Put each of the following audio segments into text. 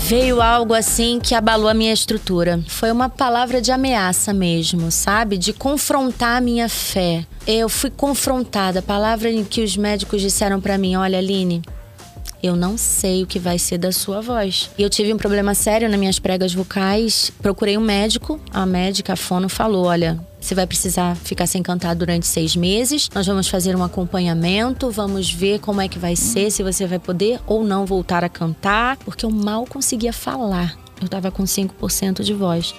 veio algo assim que abalou a minha estrutura. Foi uma palavra de ameaça mesmo, sabe? De confrontar a minha fé. Eu fui confrontada. A palavra em que os médicos disseram para mim: Olha, Aline, eu não sei o que vai ser da sua voz. E eu tive um problema sério nas minhas pregas vocais. Procurei um médico. A médica, a fono, falou: olha, você vai precisar ficar sem cantar durante seis meses. Nós vamos fazer um acompanhamento, vamos ver como é que vai ser, se você vai poder ou não voltar a cantar, porque eu mal conseguia falar. Eu tava com 5% de voz.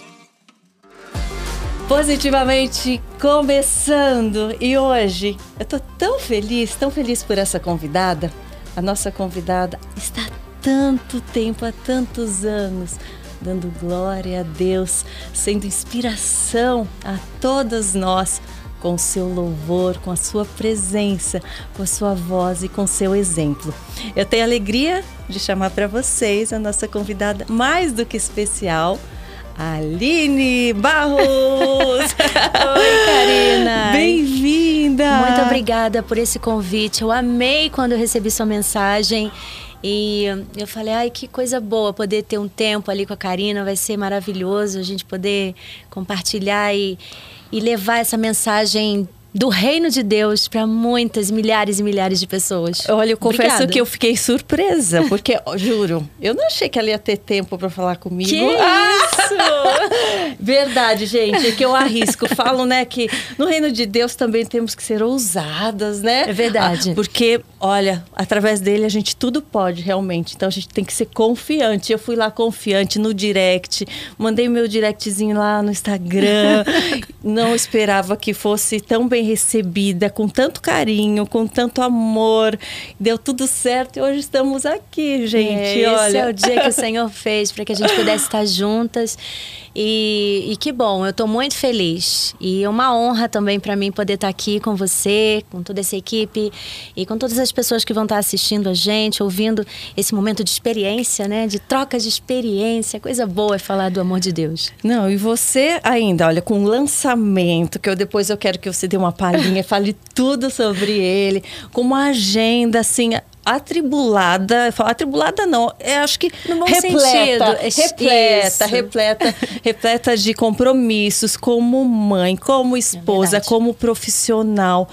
Positivamente começando e hoje eu tô tão feliz, tão feliz por essa convidada. A nossa convidada está há tanto tempo, há tantos anos, dando glória a Deus, sendo inspiração a todas nós com o seu louvor, com a sua presença, com a sua voz e com o seu exemplo. Eu tenho a alegria de chamar para vocês a nossa convidada mais do que especial, Aline Barros! Oi, Karina! Bem-vinda! Muito obrigada por esse convite. Eu amei quando eu recebi sua mensagem. E eu falei, ai, que coisa boa poder ter um tempo ali com a Karina, vai ser maravilhoso a gente poder compartilhar e, e levar essa mensagem do reino de Deus para muitas, milhares e milhares de pessoas. Olha, eu confesso Obrigada. que eu fiquei surpresa, porque, juro, eu não achei que ela ia ter tempo para falar comigo. Que isso! Verdade, gente, é que eu arrisco. Falo, né, que no reino de Deus também temos que ser ousadas, né? É verdade. Ah, porque, olha, através dele a gente tudo pode, realmente. Então a gente tem que ser confiante. Eu fui lá confiante no direct, mandei meu directzinho lá no Instagram. não esperava que fosse tão bem recebida, com tanto carinho, com tanto amor. Deu tudo certo e hoje estamos aqui, gente. É, olha. Esse é o dia que o Senhor fez para que a gente pudesse estar juntas. E, e que bom, eu estou muito feliz. E é uma honra também para mim poder estar aqui com você, com toda essa equipe e com todas as pessoas que vão estar assistindo a gente, ouvindo esse momento de experiência, né? De troca de experiência. Coisa boa é falar do amor de Deus. Não, e você ainda, olha, com o lançamento, que eu depois eu quero que você dê uma palhinha, fale tudo sobre ele, com uma agenda assim atribulada, atribulada não, é, acho que repleta, repleta, Isso. repleta, repleta de compromissos como mãe, como esposa, é como profissional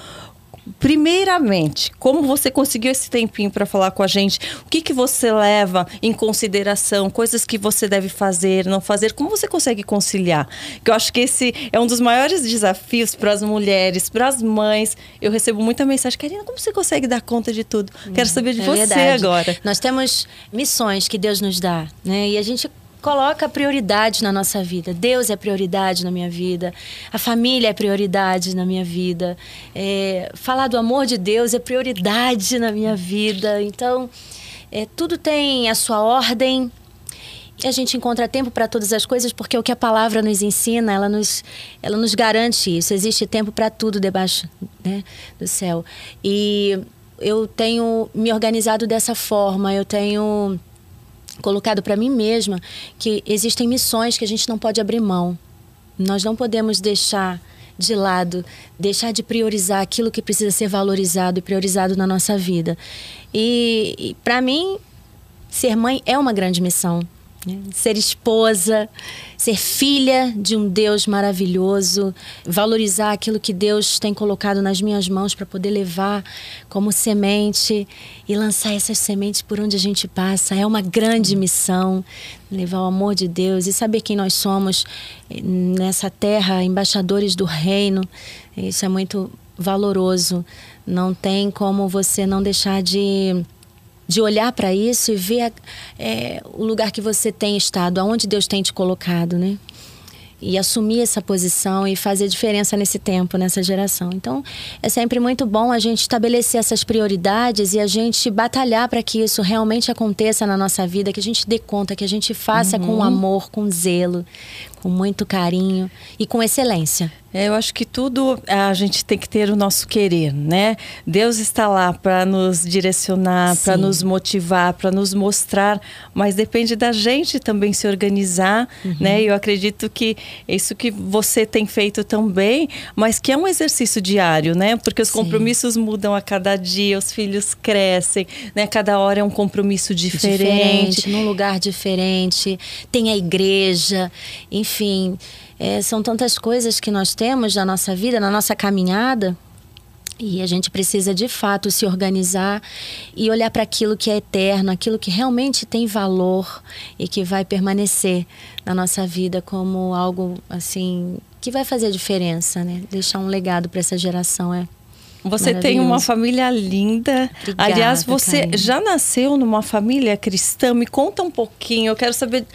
primeiramente, como você conseguiu esse tempinho para falar com a gente? O que, que você leva em consideração? Coisas que você deve fazer, não fazer? Como você consegue conciliar? Que eu acho que esse é um dos maiores desafios para as mulheres, para as mães. Eu recebo muita mensagem, Karina, como você consegue dar conta de tudo? Quero saber de é você verdade. agora. Nós temos missões que Deus nos dá, né? E a gente coloca prioridade na nossa vida. Deus é prioridade na minha vida. A família é prioridade na minha vida. É, falar do amor de Deus é prioridade na minha vida. Então, é, tudo tem a sua ordem. A gente encontra tempo para todas as coisas porque é o que a palavra nos ensina, ela nos, ela nos garante isso. Existe tempo para tudo debaixo né, do céu. E eu tenho me organizado dessa forma. Eu tenho colocado para mim mesma que existem missões que a gente não pode abrir mão. Nós não podemos deixar de lado, deixar de priorizar aquilo que precisa ser valorizado e priorizado na nossa vida. E, e para mim, ser mãe é uma grande missão. Ser esposa, ser filha de um Deus maravilhoso, valorizar aquilo que Deus tem colocado nas minhas mãos para poder levar como semente e lançar essas sementes por onde a gente passa. É uma grande missão levar o amor de Deus e saber quem nós somos eh, nessa terra, embaixadores do reino. Isso é muito valoroso. Não tem como você não deixar de de olhar para isso e ver é, o lugar que você tem estado, aonde Deus tem te colocado, né? E assumir essa posição e fazer diferença nesse tempo, nessa geração. Então, é sempre muito bom a gente estabelecer essas prioridades e a gente batalhar para que isso realmente aconteça na nossa vida, que a gente dê conta, que a gente faça uhum. com amor, com zelo, com muito carinho e com excelência. É, eu acho que tudo a gente tem que ter o nosso querer, né? Deus está lá para nos direcionar, para nos motivar, para nos mostrar, mas depende da gente também se organizar, uhum. né? Eu acredito que isso que você tem feito também, mas que é um exercício diário, né? Porque os Sim. compromissos mudam a cada dia, os filhos crescem, né? Cada hora é um compromisso diferente, diferente num lugar diferente. Tem a igreja, enfim. É, são tantas coisas que nós temos na nossa vida, na nossa caminhada. E a gente precisa de fato se organizar e olhar para aquilo que é eterno, aquilo que realmente tem valor e que vai permanecer na nossa vida como algo assim que vai fazer a diferença, né? Deixar um legado para essa geração é você tem uma família linda. Obrigada, Aliás, você já nasceu numa família cristã? Me conta um pouquinho. Eu quero saber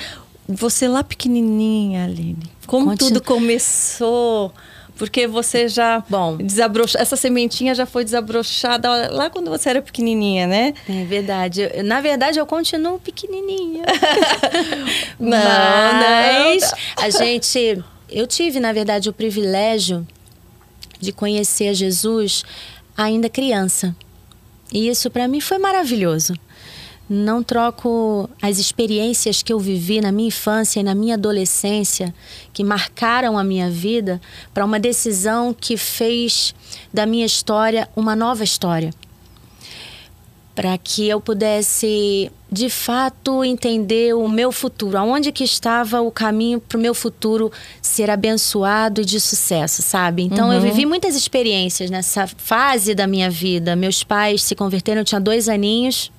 você lá pequenininha, Aline, como Conte... tudo começou? Porque você já Bom, desabrochou, essa sementinha já foi desabrochada lá quando você era pequenininha, né? É verdade. Eu, na verdade, eu continuo pequenininha. não, Mas não. a gente, eu tive na verdade o privilégio de conhecer Jesus ainda criança. E isso para mim foi maravilhoso. Não troco as experiências que eu vivi na minha infância e na minha adolescência, que marcaram a minha vida, para uma decisão que fez da minha história uma nova história. Para que eu pudesse, de fato, entender o meu futuro, aonde que estava o caminho para o meu futuro ser abençoado e de sucesso, sabe? Então, uhum. eu vivi muitas experiências nessa fase da minha vida. Meus pais se converteram, eu tinha dois aninhos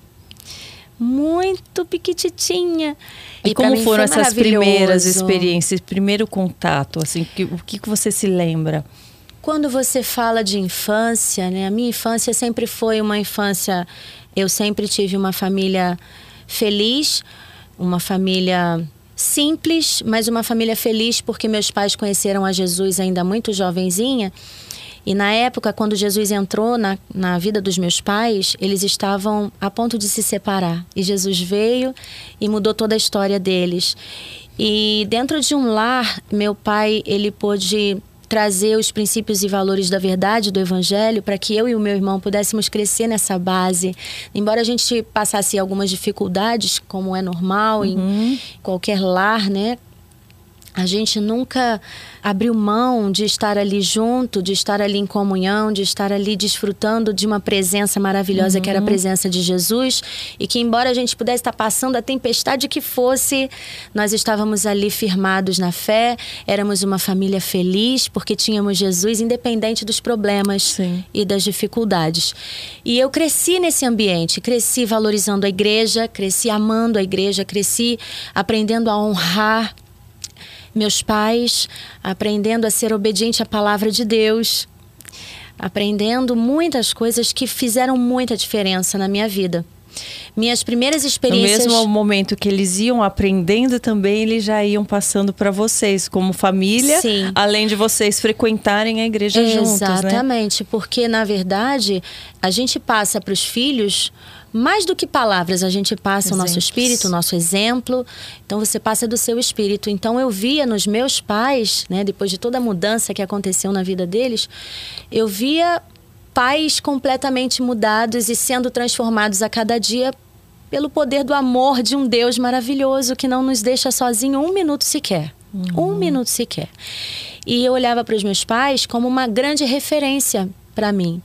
muito piquititinha. E, e como foram essas primeiras experiências, primeiro contato, assim, que, o que, que você se lembra? Quando você fala de infância, né? A minha infância sempre foi uma infância. Eu sempre tive uma família feliz, uma família simples, mas uma família feliz porque meus pais conheceram a Jesus ainda muito jovenzinha. E na época, quando Jesus entrou na, na vida dos meus pais, eles estavam a ponto de se separar. E Jesus veio e mudou toda a história deles. E dentro de um lar, meu pai, ele pôde trazer os princípios e valores da verdade do evangelho para que eu e o meu irmão pudéssemos crescer nessa base. Embora a gente passasse algumas dificuldades, como é normal uhum. em qualquer lar, né? A gente nunca abriu mão de estar ali junto, de estar ali em comunhão, de estar ali desfrutando de uma presença maravilhosa uhum. que era a uhum. presença de Jesus e que embora a gente pudesse estar passando a tempestade que fosse, nós estávamos ali firmados na fé, éramos uma família feliz porque tínhamos Jesus independente dos problemas Sim. e das dificuldades. E eu cresci nesse ambiente, cresci valorizando a igreja, cresci amando a igreja, cresci aprendendo a honrar meus pais, aprendendo a ser obediente à palavra de Deus, aprendendo muitas coisas que fizeram muita diferença na minha vida. Minhas primeiras experiências. No mesmo momento que eles iam aprendendo também, eles já iam passando para vocês, como família, Sim. além de vocês frequentarem a igreja Exatamente, juntos. Né? Exatamente, porque na verdade a gente passa para os filhos mais do que palavras, a gente passa Exemplos. o nosso espírito, o nosso exemplo. Então você passa do seu espírito. Então eu via nos meus pais, né, depois de toda a mudança que aconteceu na vida deles, eu via pais completamente mudados e sendo transformados a cada dia pelo poder do amor de um Deus maravilhoso que não nos deixa sozinho um minuto sequer. Uhum. Um minuto sequer. E eu olhava para os meus pais como uma grande referência para mim.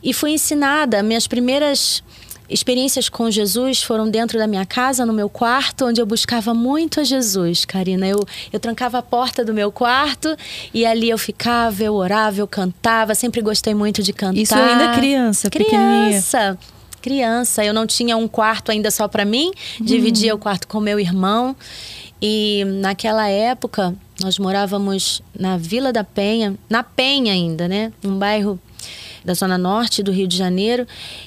E fui ensinada, minhas primeiras experiências com Jesus foram dentro da minha casa, no meu quarto, onde eu buscava muito a Jesus, Karina. Eu, eu trancava a porta do meu quarto e ali eu ficava, eu orava, eu cantava. Sempre gostei muito de cantar. Isso ainda criança, criança. Criança, eu não tinha um quarto ainda só para mim, hum. dividia o quarto com meu irmão. E naquela época, nós morávamos na Vila da Penha, na Penha ainda, né? Um bairro da zona norte do Rio de Janeiro.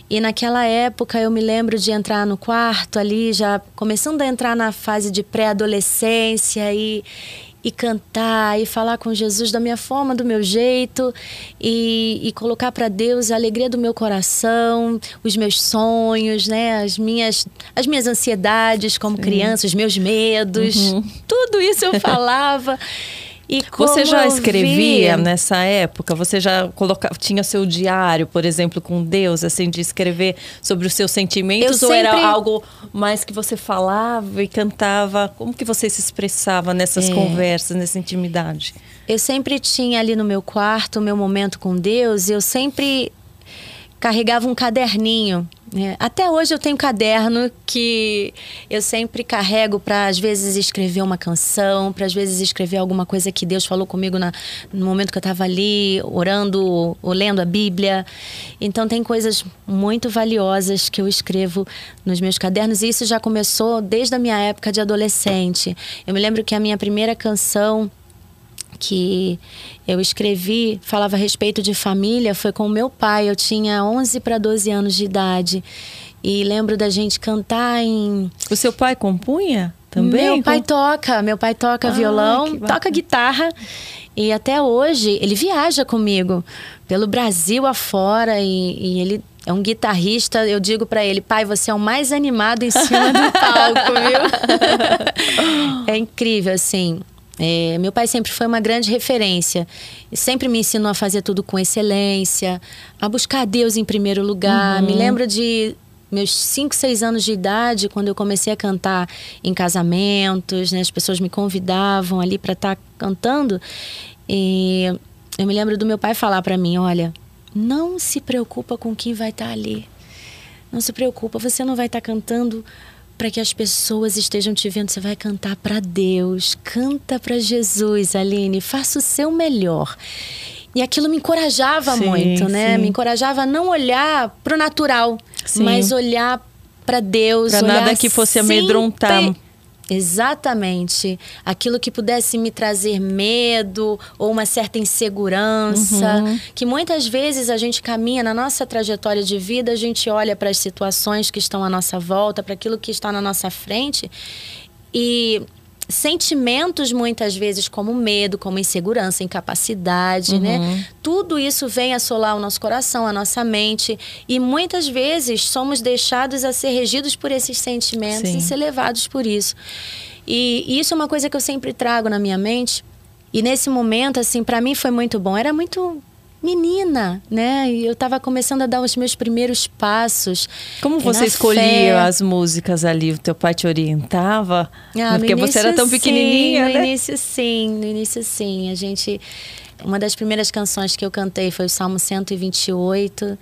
E naquela época eu me lembro de entrar no quarto ali, já começando a entrar na fase de pré-adolescência e e cantar e falar com Jesus da minha forma, do meu jeito e, e colocar para Deus a alegria do meu coração, os meus sonhos, né, as minhas as minhas ansiedades como Sim. criança, os meus medos, uhum. tudo isso eu falava. E você já escrevia vi... nessa época? Você já colocava, tinha seu diário, por exemplo, com Deus, assim, de escrever sobre os seus sentimentos? Eu ou sempre... era algo mais que você falava e cantava? Como que você se expressava nessas é... conversas, nessa intimidade? Eu sempre tinha ali no meu quarto o meu momento com Deus. Eu sempre carregava um caderninho. Né? Até hoje eu tenho um caderno que eu sempre carrego para, às vezes, escrever uma canção, para, às vezes, escrever alguma coisa que Deus falou comigo na, no momento que eu estava ali, orando ou lendo a Bíblia. Então, tem coisas muito valiosas que eu escrevo nos meus cadernos, e isso já começou desde a minha época de adolescente. Eu me lembro que a minha primeira canção que eu escrevi falava a respeito de família foi com o meu pai. Eu tinha 11 para 12 anos de idade. E lembro da gente cantar em. O seu pai compunha também? Meu pai toca, meu pai toca ah, violão, toca guitarra. E até hoje ele viaja comigo pelo Brasil afora e, e ele é um guitarrista, eu digo para ele, pai, você é o mais animado em cima do palco, viu? é incrível, assim. É, meu pai sempre foi uma grande referência. Sempre me ensinou a fazer tudo com excelência, a buscar Deus em primeiro lugar. Uhum. Me lembro de meus 5, 6 anos de idade, quando eu comecei a cantar em casamentos, né? As pessoas me convidavam ali para estar tá cantando. E eu me lembro do meu pai falar para mim, olha, não se preocupa com quem vai estar tá ali. Não se preocupa, você não vai estar tá cantando para que as pessoas estejam te vendo. Você vai cantar para Deus, canta para Jesus, Aline, faça o seu melhor. E aquilo me encorajava sim, muito, né? Sim. Me encorajava a não olhar pro natural, sim. mas olhar para Deus. Para nada que fosse amedrontar. Exatamente. Aquilo que pudesse me trazer medo ou uma certa insegurança. Uhum. Que muitas vezes a gente caminha na nossa trajetória de vida, a gente olha para as situações que estão à nossa volta, para aquilo que está na nossa frente e sentimentos muitas vezes como medo, como insegurança, incapacidade, né? uhum. né? Tudo isso vem assolar o nosso coração, a nossa mente e muitas vezes somos deixados a ser regidos por esses sentimentos Sim. e ser levados por isso. E, e isso é uma coisa que eu sempre trago na minha mente. E nesse momento, assim, para mim foi muito bom. Era muito menina, né? E eu estava começando a dar os meus primeiros passos. Como você escolhia fé. as músicas ali? O teu pai te orientava? Ah, Porque você era tão pequenininha, sim, né? No início sim, no início sim. A gente uma das primeiras canções que eu cantei foi o Salmo 128.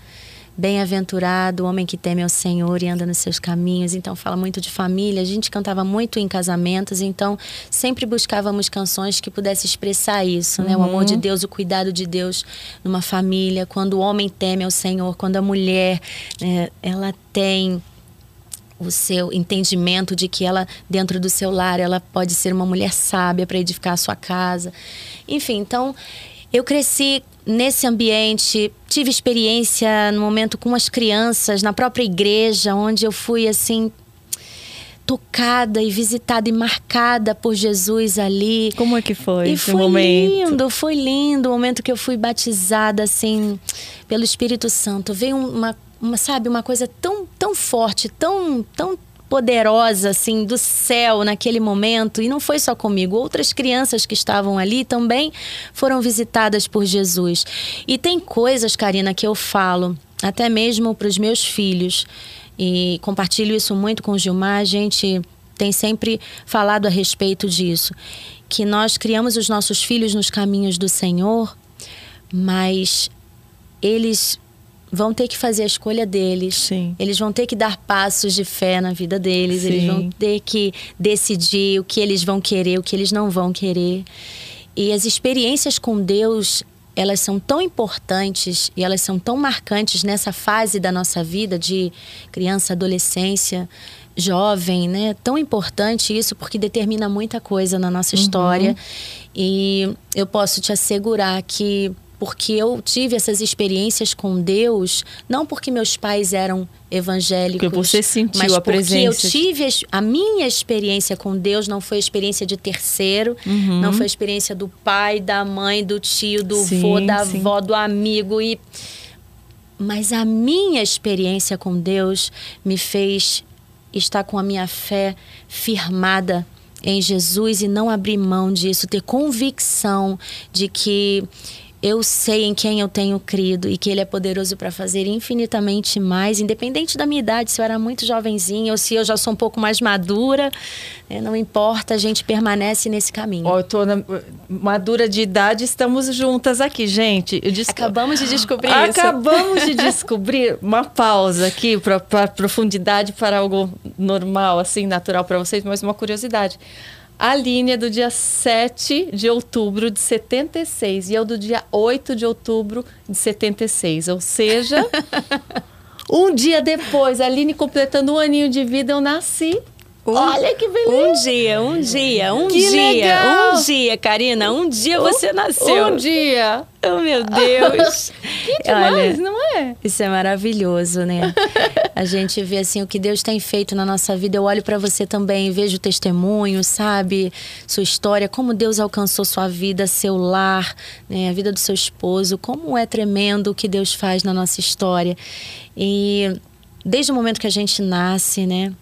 Bem-aventurado o homem que teme ao Senhor e anda nos seus caminhos. Então, fala muito de família. A gente cantava muito em casamentos, então sempre buscávamos canções que pudessem expressar isso, uhum. né? O amor de uhum. Deus, o cuidado de Deus numa família. Quando o homem teme ao Senhor, quando a mulher, né, ela tem o seu entendimento de que ela dentro do seu lar ela pode ser uma mulher sábia para edificar a sua casa. Enfim, então eu cresci nesse ambiente, tive experiência no momento com as crianças, na própria igreja, onde eu fui assim tocada e visitada e marcada por Jesus ali. Como é que foi e foi momento? lindo, foi lindo o momento que eu fui batizada assim pelo Espírito Santo. Veio uma, uma sabe, uma coisa tão tão forte, tão tão poderosa assim do céu naquele momento e não foi só comigo, outras crianças que estavam ali também foram visitadas por Jesus. E tem coisas, Karina, que eu falo até mesmo para os meus filhos e compartilho isso muito com o Gilmar, a gente tem sempre falado a respeito disso, que nós criamos os nossos filhos nos caminhos do Senhor, mas eles vão ter que fazer a escolha deles. Sim. Eles vão ter que dar passos de fé na vida deles. Sim. Eles vão ter que decidir o que eles vão querer, o que eles não vão querer. E as experiências com Deus, elas são tão importantes e elas são tão marcantes nessa fase da nossa vida de criança, adolescência, jovem, né? Tão importante isso porque determina muita coisa na nossa uhum. história. E eu posso te assegurar que porque eu tive essas experiências com Deus, não porque meus pais eram evangélicos, porque você sentiu mas a porque presença. eu tive a minha experiência com Deus não foi experiência de terceiro, uhum. não foi experiência do pai, da mãe, do tio, do sim, vô, da sim. avó, do amigo e mas a minha experiência com Deus me fez estar com a minha fé firmada em Jesus e não abrir mão disso, ter convicção de que eu sei em quem eu tenho crido e que Ele é poderoso para fazer infinitamente mais, independente da minha idade, se eu era muito jovenzinha ou se eu já sou um pouco mais madura, né? não importa, a gente permanece nesse caminho. Ó, eu tô na, madura de idade, estamos juntas aqui, gente. Acabamos de descobrir Acabamos isso. Acabamos de descobrir uma pausa aqui para profundidade, para algo normal, assim, natural para vocês, mas uma curiosidade. A linha é do dia 7 de outubro de 76 e eu do dia 8 de outubro de 76. Ou seja, um dia depois, a Aline completando um aninho de vida, eu nasci. Um, Olha que beleza! Um dia, um dia, um que dia, legal. um dia, Karina, um dia você nasceu. Um dia. Oh, meu Deus! que demais, Olha, não é? Isso é maravilhoso, né? a gente vê assim o que Deus tem feito na nossa vida. Eu olho para você também, vejo o testemunho, sabe? Sua história, como Deus alcançou sua vida, seu lar, né? a vida do seu esposo. Como é tremendo o que Deus faz na nossa história. E desde o momento que a gente nasce, né?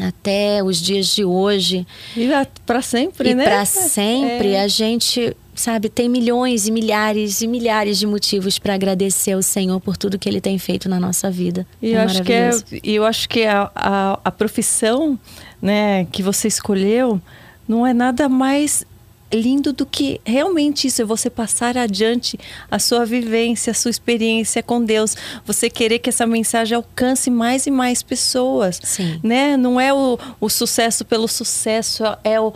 Até os dias de hoje. E para sempre, e né? Para sempre, é. a gente, sabe, tem milhões e milhares e milhares de motivos para agradecer ao Senhor por tudo que Ele tem feito na nossa vida. E é eu, acho que é, eu acho que a, a, a profissão né, que você escolheu não é nada mais lindo do que realmente isso, é você passar adiante a sua vivência, a sua experiência com Deus, você querer que essa mensagem alcance mais e mais pessoas, Sim. né? Não é o, o sucesso pelo sucesso, é o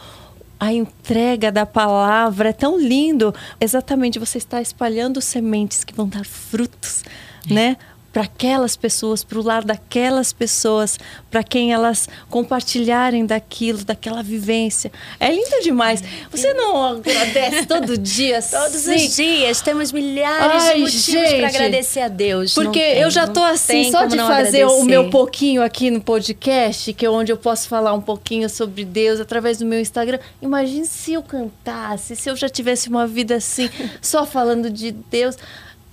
a entrega da palavra é tão lindo. Exatamente, você está espalhando sementes que vão dar frutos, é. né? Para aquelas pessoas, para o lado daquelas pessoas, para quem elas compartilharem daquilo, daquela vivência. É lindo demais. Você não agradece todo dia? Todos os dias. Temos milhares Ai, de motivos para agradecer a Deus. Porque tem, eu já tô assim, só de fazer agradecer. o meu pouquinho aqui no podcast, que é onde eu posso falar um pouquinho sobre Deus através do meu Instagram. Imagine se eu cantasse, se eu já tivesse uma vida assim, só falando de Deus.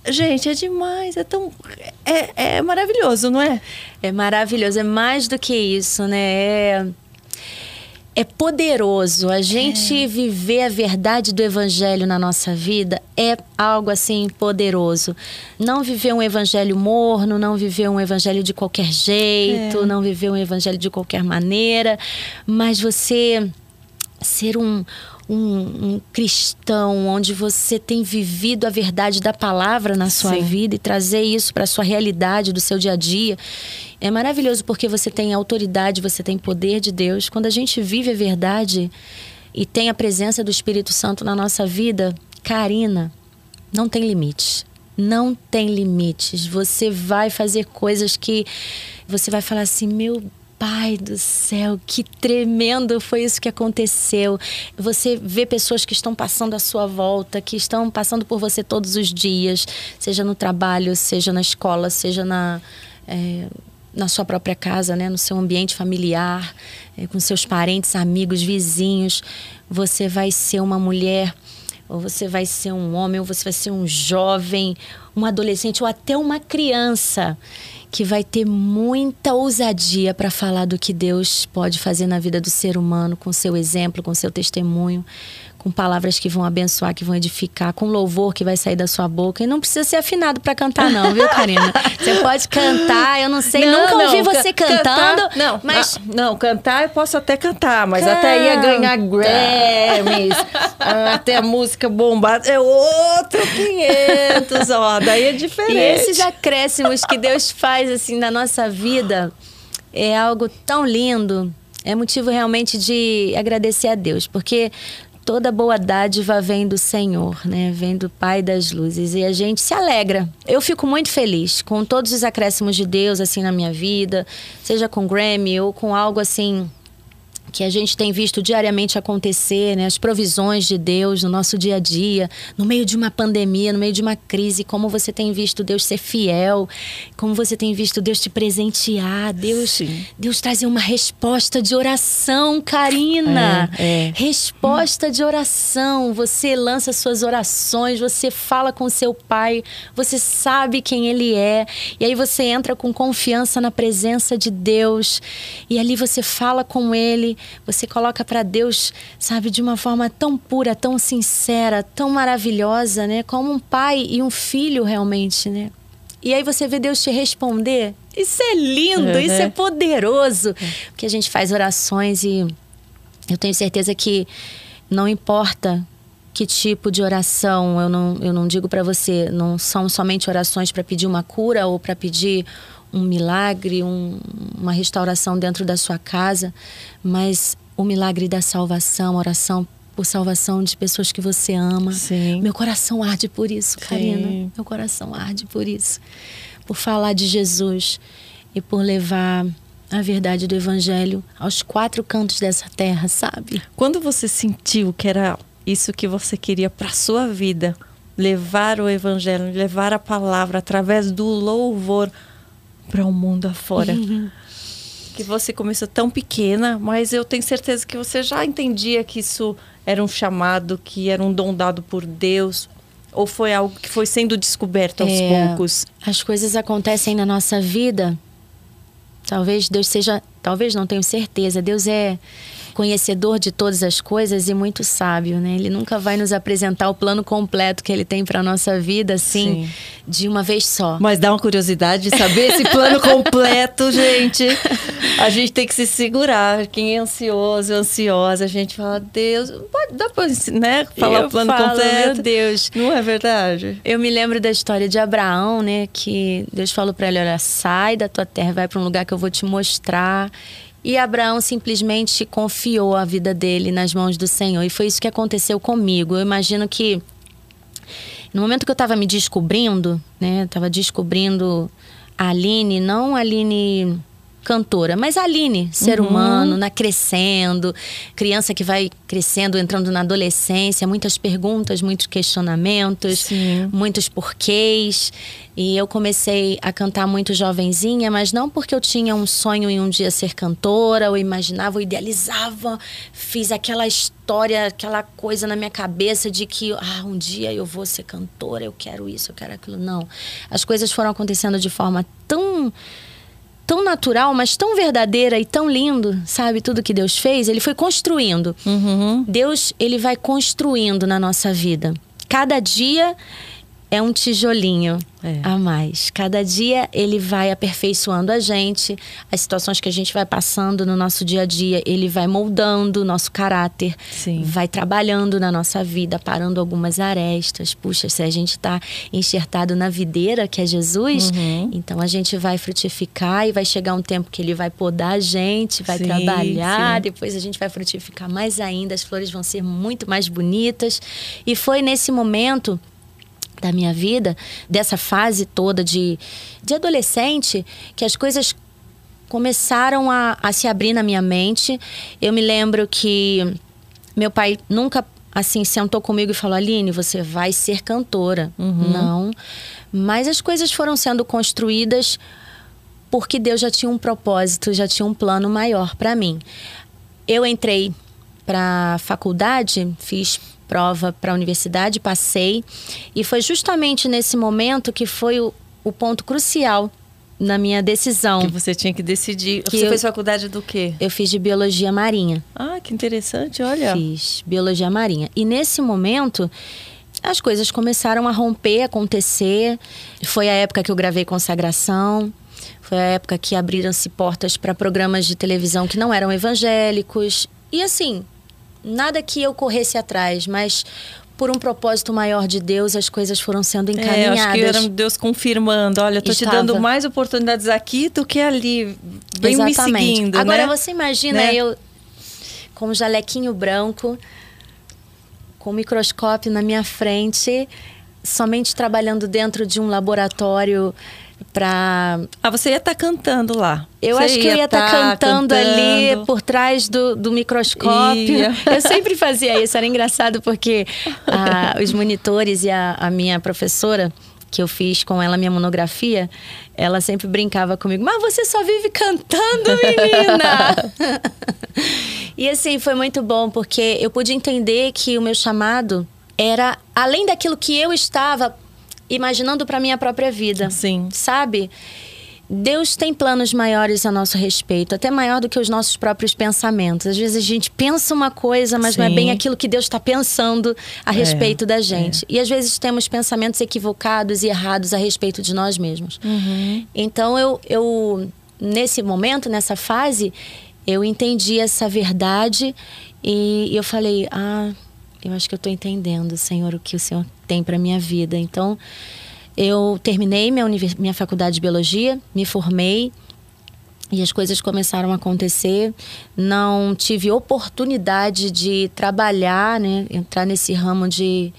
Gente, é demais, é tão. É, é maravilhoso, não é? É maravilhoso, é mais do que isso, né? É, é poderoso. A gente é. viver a verdade do evangelho na nossa vida é algo assim poderoso. Não viver um evangelho morno, não viver um evangelho de qualquer jeito, é. não viver um evangelho de qualquer maneira, mas você ser um um, um, cristão, onde você tem vivido a verdade da palavra na sua Sim. vida e trazer isso para a sua realidade do seu dia a dia. É maravilhoso porque você tem autoridade, você tem poder de Deus. Quando a gente vive a verdade e tem a presença do Espírito Santo na nossa vida, Karina, não tem limites. Não tem limites. Você vai fazer coisas que você vai falar assim: meu Pai do céu, que tremendo foi isso que aconteceu. Você vê pessoas que estão passando à sua volta, que estão passando por você todos os dias, seja no trabalho, seja na escola, seja na. É, na sua própria casa, né? no seu ambiente familiar, é, com seus parentes, amigos, vizinhos. Você vai ser uma mulher, ou você vai ser um homem, ou você vai ser um jovem, um adolescente, ou até uma criança que vai ter muita ousadia para falar do que Deus pode fazer na vida do ser humano, com seu exemplo, com seu testemunho, com palavras que vão abençoar, que vão edificar, com louvor que vai sair da sua boca. E não precisa ser afinado para cantar, não, viu, Karina? Você pode cantar, eu não sei, não, nunca não, ouvi você cantando. Cantar, não, mas. Não, não, cantar eu posso até cantar, mas Canta. até ia ganhar Grammys, até música bombada. É outro 500, ó, daí é diferente. E esses acréscimos que Deus faz, assim, na nossa vida, é algo tão lindo é motivo realmente de agradecer a Deus, porque toda boa dádiva vem do Senhor, né? Vem do Pai das luzes e a gente se alegra. Eu fico muito feliz com todos os acréscimos de Deus assim na minha vida, seja com Grammy ou com algo assim que a gente tem visto diariamente acontecer, né? as provisões de Deus no nosso dia a dia, no meio de uma pandemia, no meio de uma crise, como você tem visto Deus ser fiel, como você tem visto Deus te presentear, Deus, Sim. Deus trazer uma resposta de oração, Karina. É, é. Resposta hum. de oração. Você lança suas orações, você fala com seu pai, você sabe quem ele é, e aí você entra com confiança na presença de Deus, e ali você fala com ele você coloca para Deus, sabe, de uma forma tão pura, tão sincera, tão maravilhosa, né? Como um pai e um filho realmente, né? E aí você vê Deus te responder. Isso é lindo, uhum. isso é poderoso. Porque a gente faz orações e eu tenho certeza que não importa que tipo de oração, eu não, eu não digo para você, não são somente orações para pedir uma cura ou para pedir um milagre, um, uma restauração dentro da sua casa, mas o milagre da salvação, oração por salvação de pessoas que você ama. Sim. Meu coração arde por isso, Sim. Karina. Meu coração arde por isso. Por falar de Jesus e por levar a verdade do evangelho aos quatro cantos dessa terra, sabe? Quando você sentiu que era isso que você queria para sua vida, levar o evangelho, levar a palavra através do louvor, para o um mundo afora. Uhum. Que você começou tão pequena, mas eu tenho certeza que você já entendia que isso era um chamado, que era um dom dado por Deus, ou foi algo que foi sendo descoberto aos é, poucos? As coisas acontecem na nossa vida. Talvez Deus seja, talvez não tenho certeza. Deus é conhecedor de todas as coisas e muito sábio, né? Ele nunca vai nos apresentar o plano completo que ele tem para nossa vida assim, Sim. de uma vez só. Mas dá uma curiosidade de saber esse plano completo, gente. A gente tem que se segurar. Quem é ansioso, ansiosa, a gente fala, Deus, pode dar pra, né, falar Eu o plano falo, completo. Meu Deus. Não é verdade? Eu me lembro da história de Abraão, né, que Deus falou para ele, olha, sai da tua terra, vai para um lugar que eu vou te mostrar. E Abraão simplesmente confiou a vida dele nas mãos do Senhor. E foi isso que aconteceu comigo. Eu imagino que no momento que eu estava me descobrindo, né, estava descobrindo a Aline, não a Aline cantora, mas a Aline, ser uhum. humano, na crescendo, criança que vai crescendo, entrando na adolescência, muitas perguntas, muitos questionamentos, Sim. muitos porquês. E eu comecei a cantar muito jovenzinha, mas não porque eu tinha um sonho em um dia ser cantora, ou imaginava, ou idealizava, fiz aquela história, aquela coisa na minha cabeça de que ah, um dia eu vou ser cantora, eu quero isso, eu quero aquilo. Não. As coisas foram acontecendo de forma tão tão natural, mas tão verdadeira e tão lindo, sabe? Tudo que Deus fez, ele foi construindo. Uhum. Deus, ele vai construindo na nossa vida. Cada dia é um tijolinho é. a mais. Cada dia ele vai aperfeiçoando a gente, as situações que a gente vai passando no nosso dia a dia, ele vai moldando o nosso caráter, Sim. vai trabalhando na nossa vida, parando algumas arestas. Puxa, se a gente está enxertado na videira, que é Jesus, uhum. então a gente vai frutificar e vai chegar um tempo que ele vai podar a gente, vai sim, trabalhar, sim. depois a gente vai frutificar mais ainda, as flores vão ser muito mais bonitas. E foi nesse momento da minha vida, dessa fase toda de, de adolescente, que as coisas começaram a, a se abrir na minha mente. Eu me lembro que meu pai nunca assim sentou comigo e falou: Aline, você vai ser cantora. Uhum. Não. Mas as coisas foram sendo construídas porque Deus já tinha um propósito, já tinha um plano maior para mim. Eu entrei para faculdade, fiz prova para a universidade, passei. E foi justamente nesse momento que foi o, o ponto crucial na minha decisão. Que você tinha que decidir. Que você eu, fez faculdade do quê? Eu fiz de biologia marinha. Ah, que interessante, olha. Fiz biologia marinha. E nesse momento as coisas começaram a romper, a acontecer. Foi a época que eu gravei Consagração. Foi a época que abriram-se portas para programas de televisão que não eram evangélicos. E assim, nada que eu corresse atrás, mas por um propósito maior de Deus, as coisas foram sendo encaminhadas. É, acho que era Deus confirmando, olha, estou te dando mais oportunidades aqui do que ali. Exatamente. me seguindo, Agora né? você imagina né? eu com um jalequinho branco, com um microscópio na minha frente, somente trabalhando dentro de um laboratório para Ah, você ia estar cantando lá. Eu Você acho que eu ia estar tá cantando, ali cantando. por trás do, do microscópio. Ia. Eu sempre fazia isso, era engraçado porque ah, os monitores e a, a minha professora, que eu fiz com ela minha monografia, ela sempre brincava comigo, mas você só vive cantando, menina! e assim, foi muito bom, porque eu pude entender que o meu chamado era além daquilo que eu estava imaginando para minha própria vida. Sim. Sabe? Deus tem planos maiores a nosso respeito, até maior do que os nossos próprios pensamentos. Às vezes a gente pensa uma coisa, mas não é Sim. bem aquilo que Deus está pensando a É, respeito da gente. E às vezes temos pensamentos equivocados e errados a respeito de nós mesmos. Uhum. Então eu, eu, nesse momento, nessa fase, eu entendi essa verdade e eu falei: ah, eu acho que eu estou entendendo, Senhor, o que o Senhor tem para minha vida. Então eu terminei minha, minha faculdade de biologia, me formei e as coisas começaram a acontecer. Não tive oportunidade de trabalhar, né, entrar nesse ramo de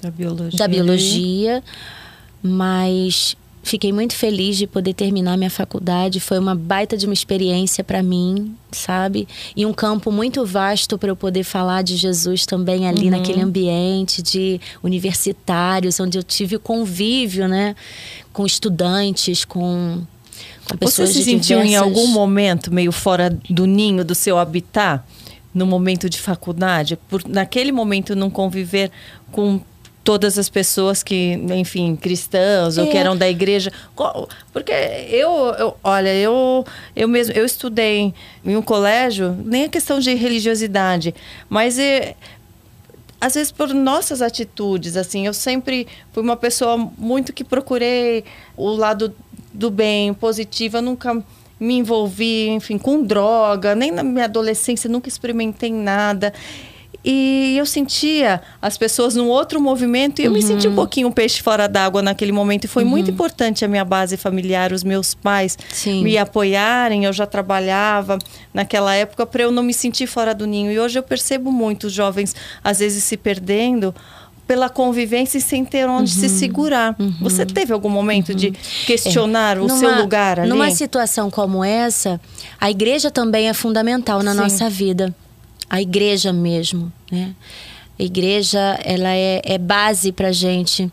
Da biologia. da biologia, mas fiquei muito feliz de poder terminar minha faculdade. Foi uma baita de uma experiência para mim, sabe? E um campo muito vasto para eu poder falar de Jesus também ali naquele ambiente de universitários, onde eu tive o convívio, né, com estudantes, com com Você pessoas se sentiu em diversas- algum momento meio fora do ninho do seu habitat? No momento de faculdade? Por naquele momento não conviver com todas as pessoas que, enfim, cristãos ou É. que eram da igreja. Porque eu, eu olha, eu, eu mesmo, eu estudei em um colégio, nem a questão de religiosidade, mas é, às vezes por nossas atitudes, assim, eu sempre fui uma pessoa muito que procurei o lado do bem, positivo, eu nunca me envolvi, enfim, com droga, nem na minha adolescência nunca experimentei nada. E eu sentia as pessoas num outro movimento e eu me senti um pouquinho um peixe fora d'água naquele momento. E foi muito importante a minha base familiar, os meus pais Sim. me apoiarem. Eu já trabalhava naquela época para eu não me sentir fora do ninho. E hoje eu percebo muito os jovens, às vezes, se perdendo pela convivência e sem ter onde se segurar. Você teve algum momento de questionar o seu Numa- lugar ali? Numa situação como essa, a igreja também é fundamental na Sim. nossa vida. A igreja mesmo, né? A igreja, ela é, é base pra gente.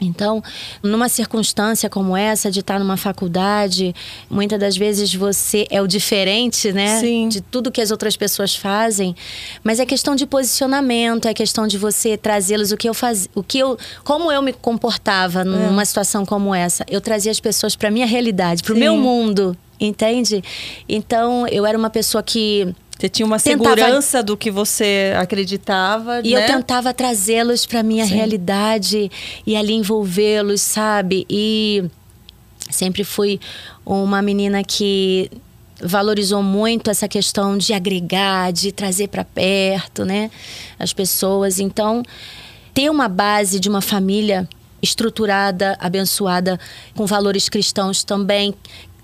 Então, numa circunstância como essa, de estar numa faculdade, muitas das vezes você é o diferente, né? Sim. De tudo que as outras pessoas fazem. Mas é questão de posicionamento, é questão de você trazê-los o que eu fazia, o que eu, como eu me comportava numa situação como essa. Eu trazia as pessoas para minha realidade, para o meu mundo, entende? Então, eu era uma pessoa que Você tinha uma Tentava- segurança do que você acreditava, E né? eu tentava trazê-los para minha Sim. realidade e ali envolvê-los, sabe? E sempre fui uma menina que valorizou muito essa questão de agregar, de trazer para perto, né, as pessoas. Então, ter uma base de uma família estruturada, abençoada, com valores cristãos também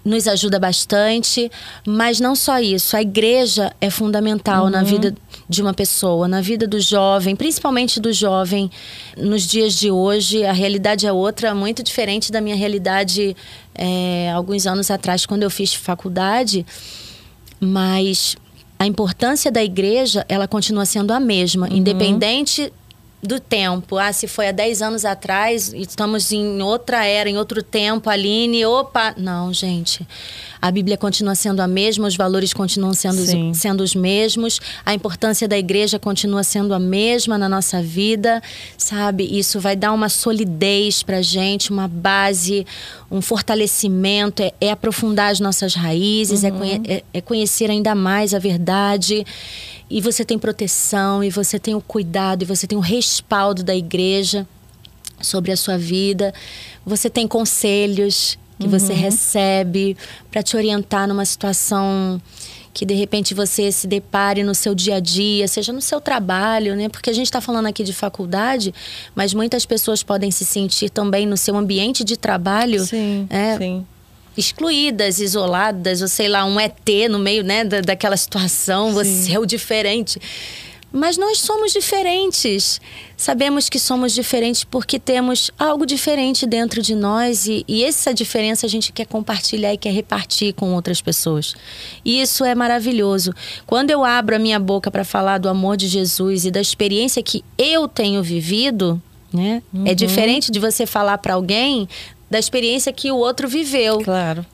nos ajuda bastante, mas não só isso, a igreja é fundamental na vida de uma pessoa, na vida do jovem, principalmente do jovem. Nos dias de hoje, a realidade é outra, muito diferente da minha realidade é, alguns anos atrás, quando eu fiz faculdade. Mas a importância da igreja, ela continua sendo a mesma, independente do tempo. Ah, se foi há 10 anos atrás, e estamos em outra era, em outro tempo, Aline, opa. Não, gente. A Bíblia continua sendo a mesma, os valores continuam sendo, Sim. sendo os mesmos, a importância da igreja continua sendo a mesma na nossa vida, sabe? Isso vai dar uma solidez pra gente, uma base, um fortalecimento, é, é aprofundar as nossas raízes, é, conhe- é- é conhecer ainda mais a verdade. E você tem proteção, e você tem o cuidado, e você tem o respaldo da igreja sobre a sua vida. Você tem conselhos que você recebe para te orientar numa situação que de repente você se depare no seu dia a dia, seja no seu trabalho, né? Porque a gente está falando aqui de faculdade, mas muitas pessoas podem se sentir também no seu ambiente de trabalho, Sim, é, sim. Excluídas, isoladas, ou sei lá, um ET no meio, né, da, daquela situação, você é o diferente. Mas nós somos diferentes. Sabemos que somos diferentes porque temos algo diferente dentro de nós e, e, essa diferença a gente quer compartilhar e quer repartir com outras pessoas. E isso é maravilhoso. Quando eu abro a minha boca para falar do amor de Jesus e da experiência que eu tenho vivido, né? É uhum. É diferente de você falar para alguém da experiência que o outro viveu. Claro.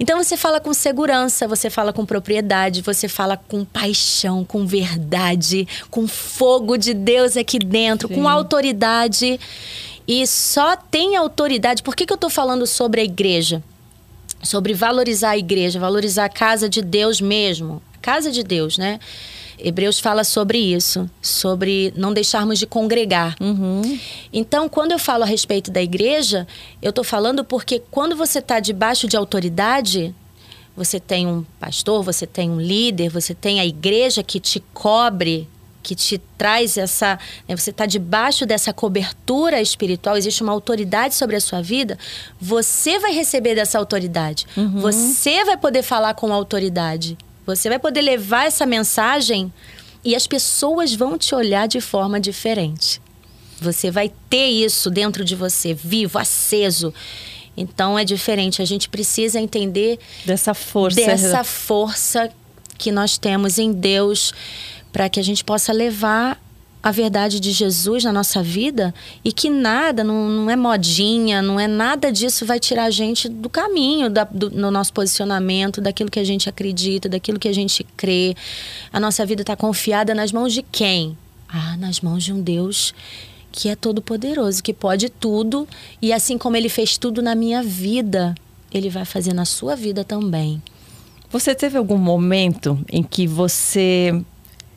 Então você fala com segurança, você fala com propriedade, você fala com paixão, com verdade, com fogo de Deus aqui dentro, Sim. com autoridade. E só tem autoridade. Por que, que eu estou falando sobre a igreja? Sobre valorizar a igreja, valorizar a casa de Deus mesmo. Casa de Deus, né? Hebreus fala sobre isso, sobre não deixarmos de congregar. Uhum. Então, quando eu falo a respeito da igreja, eu estou falando porque quando você está debaixo de autoridade, você tem um pastor, você tem um líder, você tem a igreja que te cobre, que te traz essa. Né, você está debaixo dessa cobertura espiritual, existe uma autoridade sobre a sua vida, você vai receber dessa autoridade. Uhum. Você vai poder falar com autoridade. Você vai poder levar essa mensagem e as pessoas vão te olhar de forma diferente. Você vai ter isso dentro de você, vivo, aceso. Então é diferente. A gente precisa entender dessa força, dessa força que nós temos em Deus para que a gente possa levar a verdade de Jesus na nossa vida e que nada, não, não é modinha, não é nada disso vai tirar a gente do caminho, da, do, no nosso posicionamento, daquilo que a gente acredita, daquilo que a gente crê. A nossa vida está confiada nas mãos de quem? Ah, nas mãos de um Deus que é todo-poderoso, que pode tudo e assim como ele fez tudo na minha vida, ele vai fazer na sua vida também. Você teve algum momento em que você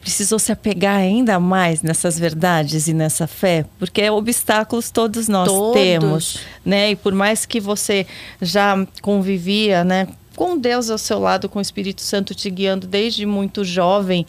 precisou se apegar ainda mais nessas verdades e nessa fé, porque obstáculos todos nós todos. temos, né? E por mais que você já convivia, né, com Deus ao seu lado, com o Espírito Santo te guiando desde muito jovem,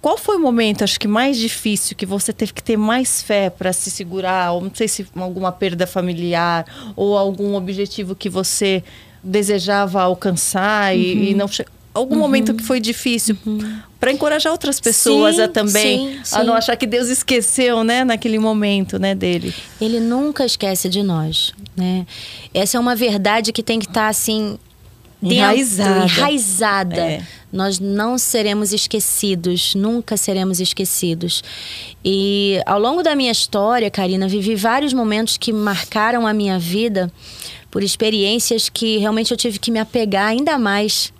qual foi o momento, acho que mais difícil, que você teve que ter mais fé para se segurar? Ou não sei se alguma perda familiar ou algum objetivo que você desejava alcançar uhum. e, e, não algum uhum. momento que foi difícil uhum. para encorajar outras pessoas sim, a também sim, sim. a não achar que Deus esqueceu, né, naquele momento, né, dele. Ele nunca esquece de nós, né? Essa é uma verdade que tem que estar tá, assim dentro, enraizada. enraizada. É. Nós não seremos esquecidos, nunca seremos esquecidos. E ao longo da minha história, Karina, vivi vários momentos que marcaram a minha vida por experiências que realmente eu tive que me apegar ainda mais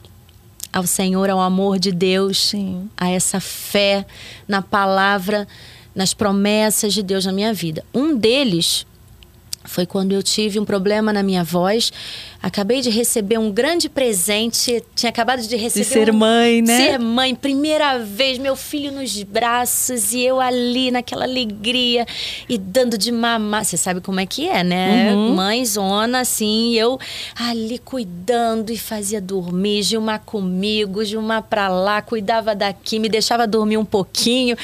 ao Senhor, ao amor de Deus, Sim. a essa fé na palavra, nas promessas de Deus na minha vida. Um deles foi quando eu tive um problema na minha voz. Acabei de receber um grande presente. Tinha acabado de receber. De ser um... mãe, né? Ser mãe. Primeira vez, meu filho nos braços e eu ali naquela alegria e dando de mamar. Você sabe como é que é, né? Uhum. Mãezona, assim. eu ali cuidando e fazia dormir. Gilmar comigo, Gilmar pra lá, cuidava daqui, me deixava dormir um pouquinho.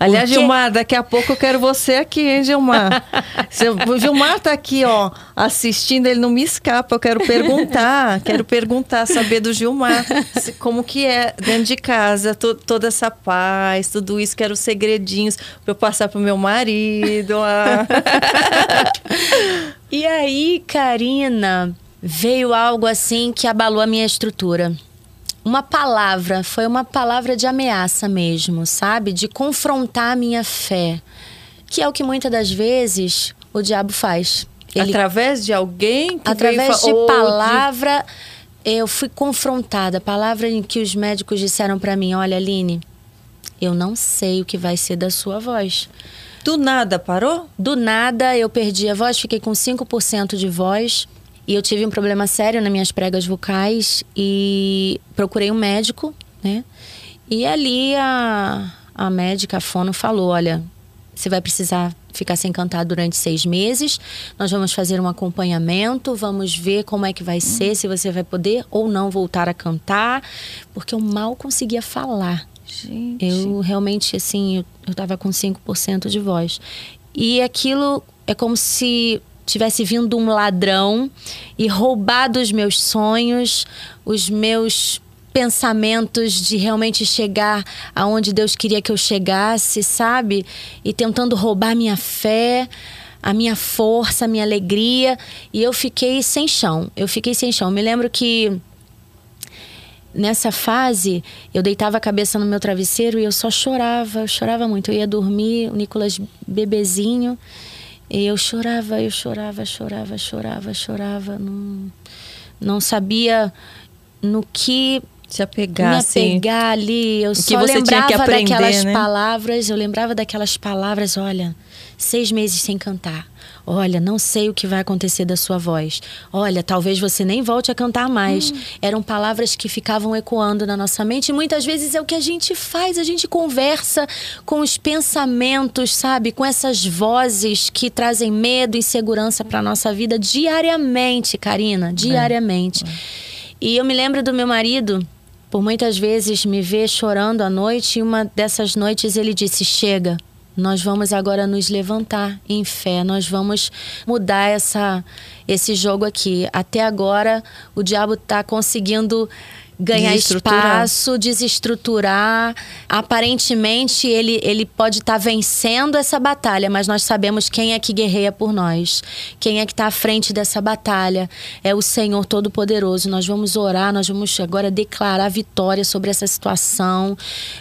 Aliás, Porque... Gilmar, daqui a pouco eu quero você aqui, hein, Gilmar? Se o Gilmar tá aqui, ó, assistindo, ele não me escapa. Eu quero perguntar, quero perguntar, saber do Gilmar, como que é dentro de casa, to, toda essa paz, tudo isso, quero segredinhos para eu passar pro meu marido. Ah. e aí, Karina, veio algo assim que abalou a minha estrutura uma palavra, foi uma palavra de ameaça mesmo, sabe? De confrontar a minha fé. Que é o que muitas das vezes o diabo faz. Ele, através de alguém que Através veio, de palavra, de... eu fui confrontada. A palavra em que os médicos disseram para mim: Olha, Aline, eu não sei o que vai ser da sua voz. Do nada parou? Do nada eu perdi a voz, fiquei com 5% de voz. E eu tive um problema sério nas minhas pregas vocais e procurei um médico, né? E ali a, a médica, a fono, falou: olha, você vai precisar ficar sem cantar durante seis meses. Nós vamos fazer um acompanhamento, vamos ver como é que vai ser, se você vai poder ou não voltar a cantar, porque eu mal conseguia falar. Gente. Eu realmente, assim, eu, eu tava com 5% de voz. E aquilo é como se tivesse vindo um ladrão e roubado os meus sonhos, os meus pensamentos de realmente chegar aonde Deus queria que eu chegasse, sabe? E tentando roubar minha fé, a minha força, a minha alegria, e eu fiquei sem chão. Eu fiquei sem chão. Me lembro que nessa fase, eu deitava a cabeça no meu travesseiro e eu só chorava, eu chorava muito. Eu ia dormir, o Nicolas bebezinho, e eu chorava, eu chorava, chorava, chorava, chorava. Não, não sabia no que se apegar, me assim, apegar ali. Eu só lembrava que aprender, daquelas né? palavras, eu lembrava daquelas palavras, olha, seis meses sem cantar. Olha, não sei o que vai acontecer da sua voz. Olha, talvez você nem volte a cantar mais. Eram palavras que ficavam ecoando na nossa mente e muitas vezes é o que a gente faz, a gente conversa com os pensamentos, sabe? Com essas vozes que trazem medo, insegurança para nossa vida diariamente, Karina, diariamente. E eu me lembro do meu marido, por muitas vezes me ver chorando à noite, e uma dessas noites ele disse: Chega, nós vamos agora nos levantar em fé, nós vamos mudar essa, esse jogo aqui. Até agora, o diabo está conseguindo ganhar espaço, desestruturar. Aparentemente, ele, ele pode estar vencendo essa batalha, mas nós sabemos quem é que guerreia por nós, quem é que está à frente dessa batalha. É o Senhor Todo-Poderoso. Nós vamos orar, nós vamos agora declarar vitória sobre essa situação.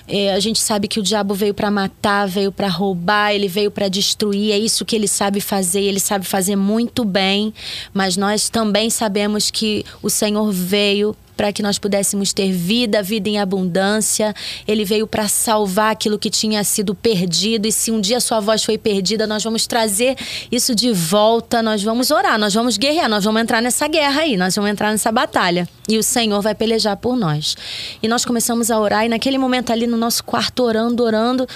É, a gente sabe que o diabo veio para matar, veio para roubar, ele veio para destruir. É isso que ele sabe fazer, ele sabe fazer muito bem, mas nós também sabemos que o Senhor veio para que nós pudéssemos ter vida, vida em abundância. Ele veio para salvar aquilo que tinha sido perdido. E se um dia sua voz foi perdida, nós vamos trazer isso de volta. Nós vamos orar, nós vamos guerrear, nós vamos entrar nessa guerra aí, nós vamos entrar nessa batalha. E o Senhor vai pelejar por nós. E nós começamos a orar, e naquele momento ali no nosso quarto, orando, orando,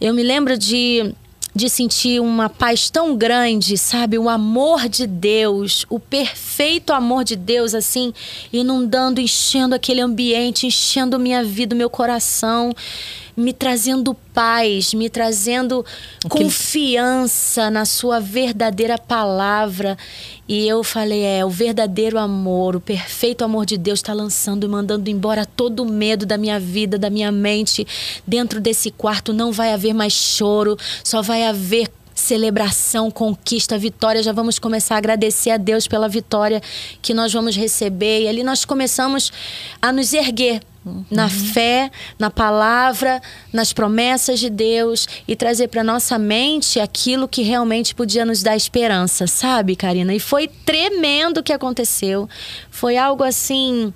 eu me lembro de de sentir uma paz tão grande, sabe? O amor de Deus, o perfeito amor de Deus, assim, inundando, enchendo aquele ambiente, enchendo minha vida, meu coração, me trazendo paz, me trazendo confiança na Sua verdadeira palavra. E eu falei: é, o verdadeiro amor, o perfeito amor de Deus está lançando e mandando embora todo o medo da minha vida, da minha mente. Dentro desse quarto não vai haver mais choro, só vai haver celebração, conquista, vitória. Já vamos começar a agradecer a Deus pela vitória que nós vamos receber. E ali nós começamos a nos erguer na fé, na palavra, nas promessas de Deus e trazer para nossa mente aquilo que realmente podia nos dar esperança, sabe, Karina? E foi tremendo o que aconteceu. Foi algo assim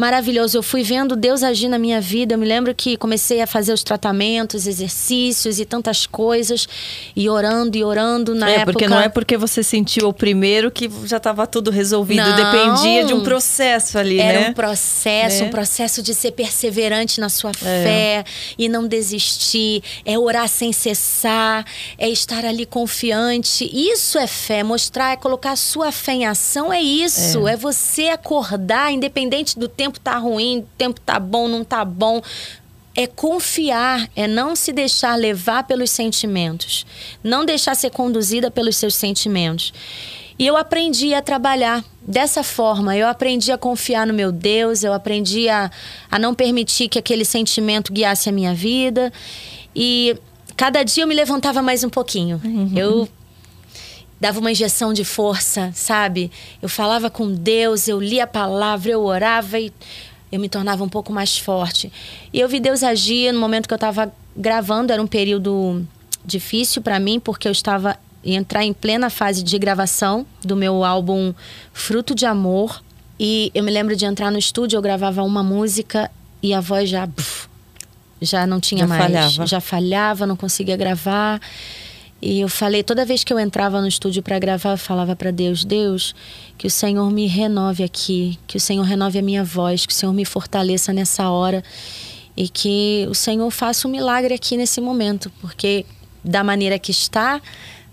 maravilhoso. Eu fui vendo Deus agir na minha vida. Eu me lembro que comecei a fazer os tratamentos, exercícios e tantas coisas e orando e orando na é, época. porque não é porque você sentiu o primeiro que já estava tudo resolvido. Não. Dependia de um processo ali, Era né? um processo, Né? um processo de ser perseverante na sua fé e não desistir, é orar sem cessar, é estar ali confiante. Isso é fé, mostrar, é colocar a sua fé em ação, é isso. É, você acordar, independente do tempo tá ruim, o tempo tá bom, não tá bom. É confiar, é não se deixar levar pelos sentimentos, não deixar ser conduzida pelos seus sentimentos. E eu aprendi a trabalhar dessa forma. Eu aprendi a confiar no meu Deus, eu aprendi a, a não permitir que aquele sentimento guiasse a minha vida. E cada dia eu me levantava mais um pouquinho. Eu dava uma injeção de força, sabe? Eu falava com Deus, eu lia a palavra, eu orava e eu me tornava um pouco mais forte. E eu vi Deus agir no momento que eu estava gravando, era um período difícil para mim, porque eu estava ia entrar em plena fase de gravação do meu álbum Fruto de Amor. E eu me lembro de entrar no estúdio, eu gravava uma música e a voz já já não tinha Já mais, falhava. já falhava, não conseguia gravar. E eu falei, toda vez que eu entrava no estúdio para gravar, eu falava para Deus: Deus, que o Senhor me renove aqui, que o Senhor renove a minha voz, que o Senhor me fortaleça nessa hora e que o Senhor faça um milagre aqui nesse momento, porque da maneira que está,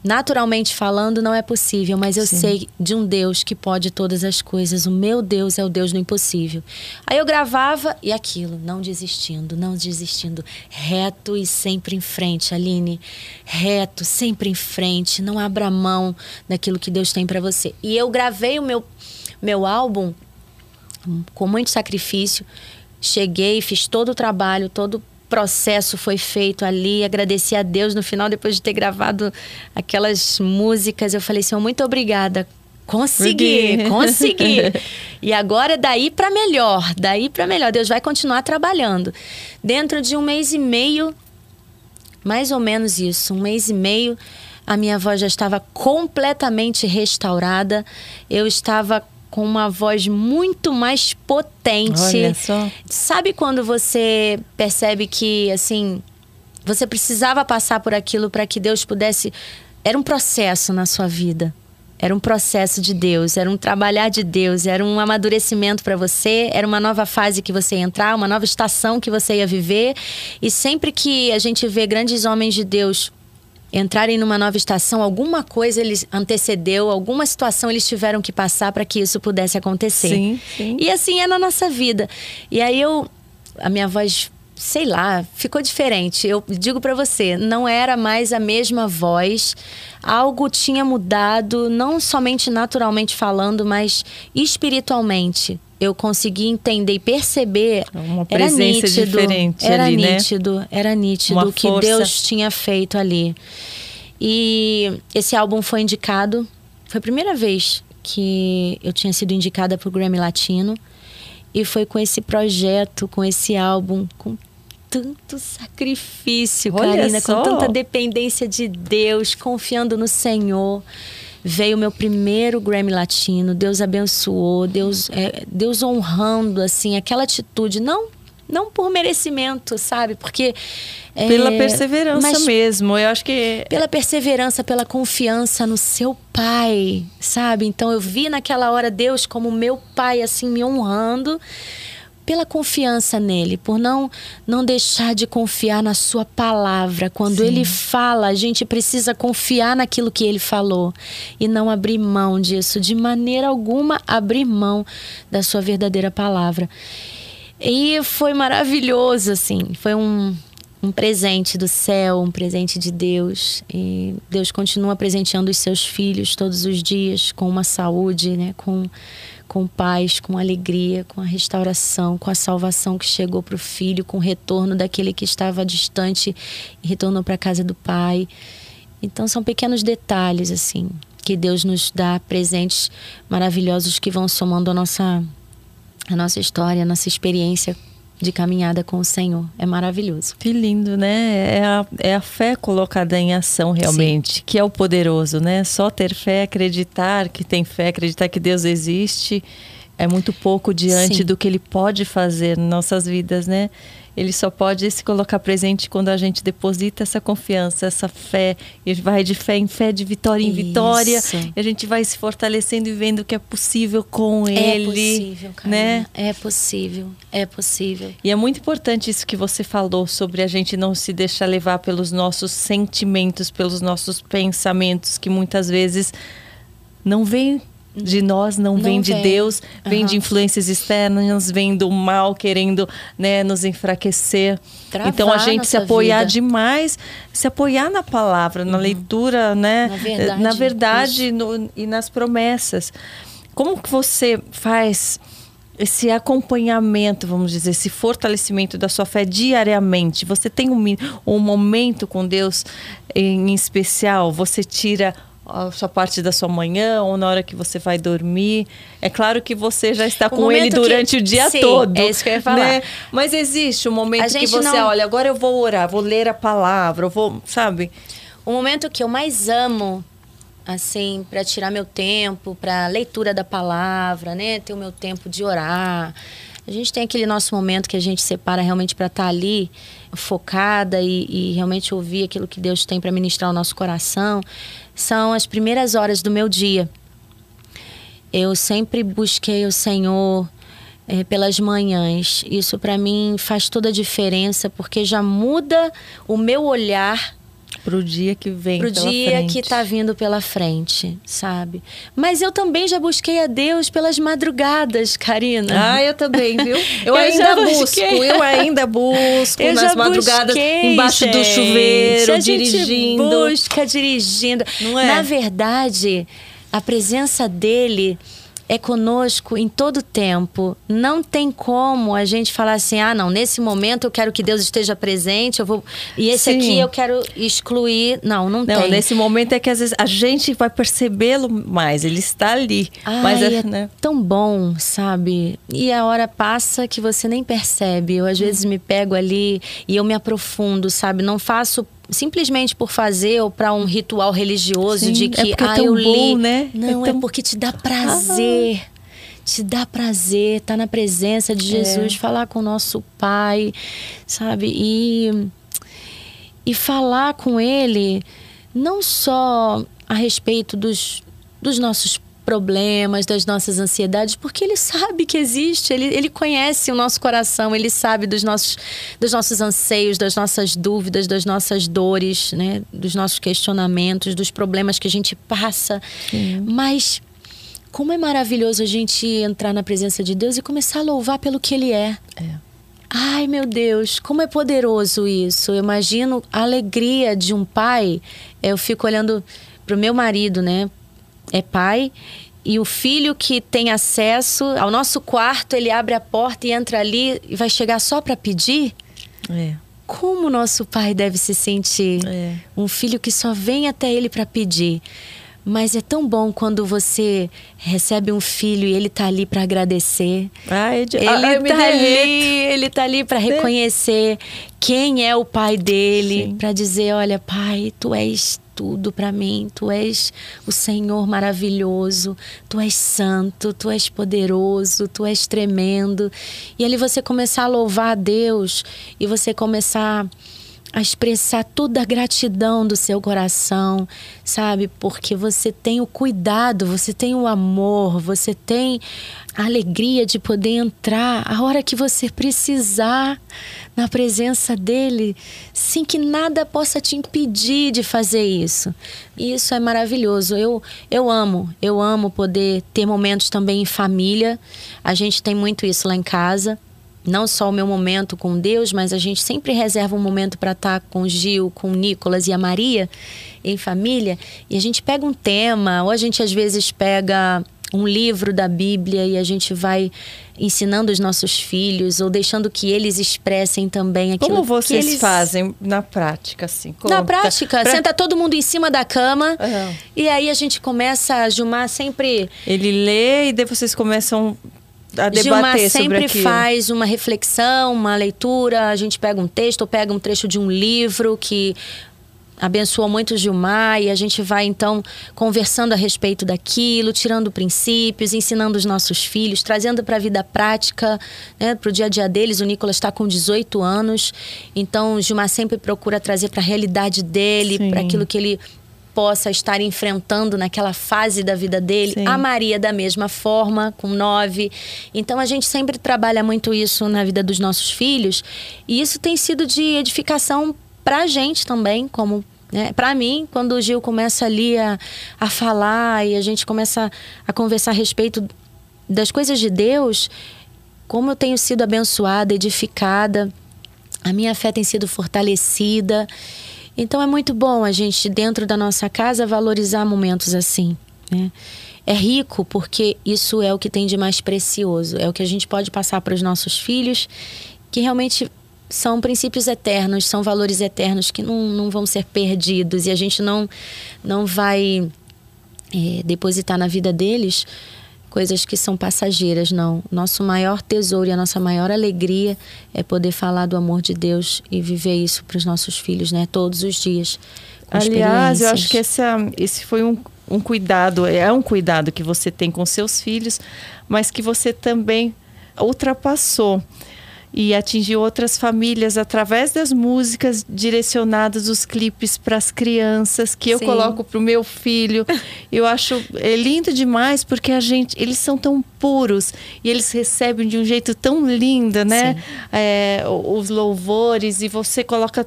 naturalmente falando, não é possível, mas eu Sim. sei de um Deus que pode todas as coisas. O meu Deus é o Deus do impossível. Aí eu gravava e aquilo, não desistindo, não desistindo, reto e sempre em frente, Aline. Reto, sempre em frente, não abra mão daquilo que Deus tem para você. E eu gravei o meu meu álbum com muito sacrifício, cheguei, fiz todo o trabalho, todo o processo foi feito ali. Agradeci a Deus no final, depois de ter gravado aquelas músicas. Eu falei, Senhor, muito obrigada. Consegui, consegui. e agora é daí para melhor, daí para melhor. Deus vai continuar trabalhando. Dentro de um mês e meio, mais ou menos isso, um mês e meio, a minha voz já estava completamente restaurada. Eu estava com uma voz muito mais potente. Olha só. Sabe quando você percebe que assim você precisava passar por aquilo para que Deus pudesse era um processo na sua vida. Era um processo de Deus, era um trabalhar de Deus, era um amadurecimento para você, era uma nova fase que você ia entrar, uma nova estação que você ia viver. E sempre que a gente vê grandes homens de Deus entrarem numa nova estação, alguma coisa eles antecedeu, alguma situação eles tiveram que passar para que isso pudesse acontecer. Sim, sim. E assim é na nossa vida. E aí eu a minha voz sei lá, ficou diferente. Eu digo para você, não era mais a mesma voz. Algo tinha mudado, não somente naturalmente falando, mas espiritualmente. Eu consegui entender e perceber. Uma presença era nítido, diferente era ali, né? nítido, Era nítido o que força. Deus tinha feito ali. E esse álbum foi indicado. Foi a primeira vez que eu tinha sido indicada para o Grammy Latino. E foi com esse projeto, com esse álbum, com tanto sacrifício, Olha Karina, só. com tanta dependência de Deus, confiando no Senhor. Veio o meu primeiro Grammy Latino, Deus abençoou, Deus, é, Deus honrando assim aquela atitude, não não por merecimento, sabe? Porque é, Pela perseverança mesmo. Eu acho que pela perseverança, pela confiança no seu pai, sabe? Então eu vi naquela hora Deus como meu pai assim me honrando pela confiança nele, por não não deixar de confiar na sua palavra. Quando Sim. ele fala, a gente precisa confiar naquilo que ele falou e não abrir mão disso, de maneira alguma abrir mão da sua verdadeira palavra. E foi maravilhoso, assim. Foi um, um presente do céu, um presente de Deus. E Deus continua presenteando os seus filhos todos os dias com uma saúde, né? Com, com paz, com alegria, com a restauração, com a salvação que chegou para o filho, com o retorno daquele que estava distante e retornou para a casa do pai. Então são pequenos detalhes, assim, que Deus nos dá presentes maravilhosos que vão somando a nossa a nossa história, a nossa experiência de caminhada com o Senhor. É maravilhoso. Que lindo, né? É a, é a fé colocada em ação realmente, que é o poderoso, né? Só ter fé, acreditar que tem fé, acreditar que Deus existe, é muito pouco diante Sim. do que Ele pode fazer nas nossas vidas, né? Ele só pode se colocar presente quando a gente deposita essa confiança, essa fé, e vai de fé em fé, de vitória em vitória, Isso. e a gente vai se fortalecendo e vendo que é possível com é Ele, possível, Karina. né? É possível. É possível. E é muito importante isso que você falou sobre a gente não se deixar levar pelos nossos sentimentos, pelos nossos pensamentos, que muitas vezes não vêm de nós, não, Não vem de vem. Deus, vem de Aham. influências externas, vem do mal querendo né, nos enfraquecer. Travar então a gente se apoiar vida. demais, se apoiar na palavra, na leitura, né? Na verdade, na verdade no- e nas promessas. Como que você faz esse acompanhamento, vamos dizer, esse fortalecimento da sua fé diariamente? Você tem um, um momento com Deus em especial? Você tira a sua parte da sua manhã ou na hora que você vai dormir? É claro que você já está O com ele momento que- durante o dia Sim, todo. é isso que eu ia falar. né? Mas existe um momento que você, não- olha, agora eu vou orar, vou ler a palavra, eu vou, sabe? O momento que eu mais amo, assim, para tirar meu tempo, para leitura da palavra, né? Ter o meu tempo de orar. A gente tem aquele nosso momento que a gente separa realmente para estar ali focada e, e realmente ouvir aquilo que Deus tem para ministrar ao nosso coração. São as primeiras horas do meu dia. Eu sempre busquei o Senhor eh, pelas manhãs. Isso para mim faz toda a diferença porque já muda o meu olhar Pro dia que vem. pro pela dia frente. que tá vindo pela frente, sabe? Mas eu também já busquei a Deus pelas madrugadas, Karina. Ah, eu também, viu? Eu, Eu ainda busco, busquei. eu ainda busco Eu nas madrugadas, busquei, embaixo do gente. chuveiro, a gente dirigindo. busca dirigindo. Não é? Na verdade, a presença dele é conosco em todo tempo. Não tem como a gente falar assim: "Ah, não, nesse momento eu quero que Deus esteja presente, eu vou e esse Sim. aqui eu quero excluir". Não, não, não tem. nesse momento é que às vezes a gente vai percebê-lo mais, ele está ali. Ai, mas é, é né? tão bom, sabe? E a hora passa que você nem percebe. Eu às vezes me pego ali e eu me aprofundo, sabe? Não faço simplesmente por fazer ou para um ritual religioso Sim, de é que é ah, é eu li. Bom, né? Não, é, tão... é, porque te dá prazer. Ah. Te dá prazer estar tá na presença de Jesus, é. falar com o nosso Pai, sabe? E, e falar com Ele não só a respeito dos, dos nossos problemas, das nossas ansiedades, porque ele sabe que existe, ele, ele conhece o nosso coração, ele sabe dos nossos, dos nossos anseios, das nossas dúvidas, das nossas dores, né? dos nossos questionamentos, dos problemas que a gente passa. Sim. Mas como é maravilhoso a gente entrar na presença de Deus e começar a louvar pelo que Ele é. é. Ai, meu Deus, como é poderoso isso. Eu imagino a alegria de um pai. Eu fico olhando pro meu marido, né? É pai e o filho que tem acesso ao nosso quarto, ele abre a porta e entra ali e vai chegar só para pedir? É. Como nosso pai deve se sentir? É. Um filho que só vem até ele para pedir. Mas é tão bom quando você recebe um filho e ele tá ali para agradecer. Ai, ele ai, tá ali, ele tá ali para reconhecer quem é o pai dele, para dizer, olha, pai, tu és tudo para mim. Tu és o Senhor maravilhoso, tu és santo, tu és poderoso, tu és tremendo. E ali você começar a louvar a Deus e você começar a expressar toda a gratidão do seu coração, sabe? Porque você tem o cuidado, você tem o amor, você tem a alegria de poder entrar a hora que você precisar na presença dele, sem que nada possa te impedir de fazer isso. E isso é maravilhoso. Eu, eu amo, eu amo poder ter momentos também em família. A gente tem muito isso lá em casa não só o meu momento com Deus, mas a gente sempre reserva um momento para estar tá com o Gil, com o Nicolas e a Maria em família, e a gente pega um tema, ou a gente às vezes pega um livro da Bíblia e a gente vai ensinando os nossos filhos ou deixando que eles expressem também aquilo Como vocês que eles... fazem na prática, assim? Na prática, pra... senta todo mundo em cima da cama uhum. e aí a gente começa a Gilmar sempre... Ele lê e daí vocês começam a debater Gilmar sempre aquilo. faz uma reflexão, uma leitura, a gente pega um texto ou pega um trecho de um livro que abençoou muito Gilmar e a gente vai então conversando a respeito daquilo, tirando princípios, ensinando os nossos filhos, trazendo para a vida prática, né, para o dia a dia deles. O Nicolas está com 18 anos, então Gilmar sempre procura trazer para a realidade dele, para aquilo que ele possa estar enfrentando naquela fase da vida dele. Sim. A Maria, da mesma forma, com nove. Então, a gente sempre trabalha muito isso na vida dos nossos filhos. E isso tem sido de edificação para a gente também, como né? Para mim, quando o Gil começa ali a, a falar e a gente começa a conversar a respeito das coisas de Deus, como eu tenho sido abençoada, edificada, a minha fé tem sido fortalecida. Então é muito bom a gente, dentro da nossa casa, valorizar momentos assim. Né? É rico porque isso é o que tem de mais precioso, é o que a gente pode passar para os nossos filhos, que realmente são princípios eternos, são valores eternos que não, não vão ser perdidos e a gente não, não vai é, depositar na vida deles coisas que são passageiras, não. Nosso maior tesouro e a nossa maior alegria é poder falar do amor de Deus e viver isso para os nossos filhos, né? Todos os dias. Aliás, eu acho que esse, esse foi um, um cuidado, é um cuidado que você tem com seus filhos, mas que você também ultrapassou e atingir outras famílias através das músicas direcionadas, os clipes para as crianças que eu Sim. coloco para o meu filho. Eu acho é lindo demais porque a gente, eles são tão puros e eles recebem de um jeito tão lindo, né? É, os louvores e você coloca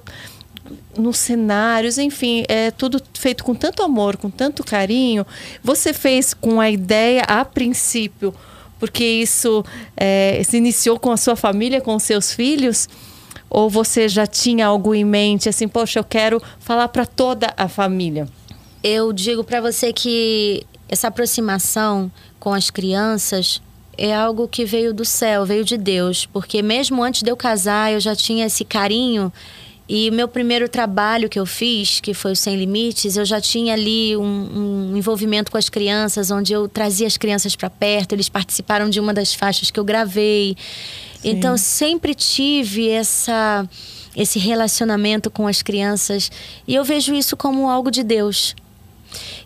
nos cenários, enfim, é tudo feito com tanto amor, com tanto carinho. Você fez com a ideia a princípio porque isso é, se iniciou com a sua família, com os seus filhos? Ou você já tinha algo em mente, assim, poxa, eu quero falar para toda a família? Eu digo para você que essa aproximação com as crianças é algo que veio do céu, veio de Deus, porque mesmo antes de eu casar, eu já tinha esse carinho e meu primeiro trabalho que eu fiz, que foi o Sem Limites, eu já tinha ali um, um envolvimento com as crianças, onde eu trazia as crianças para perto, eles participaram de uma das faixas que eu gravei. Sim. Então, sempre tive essa, esse relacionamento com as crianças e eu vejo isso como algo de Deus.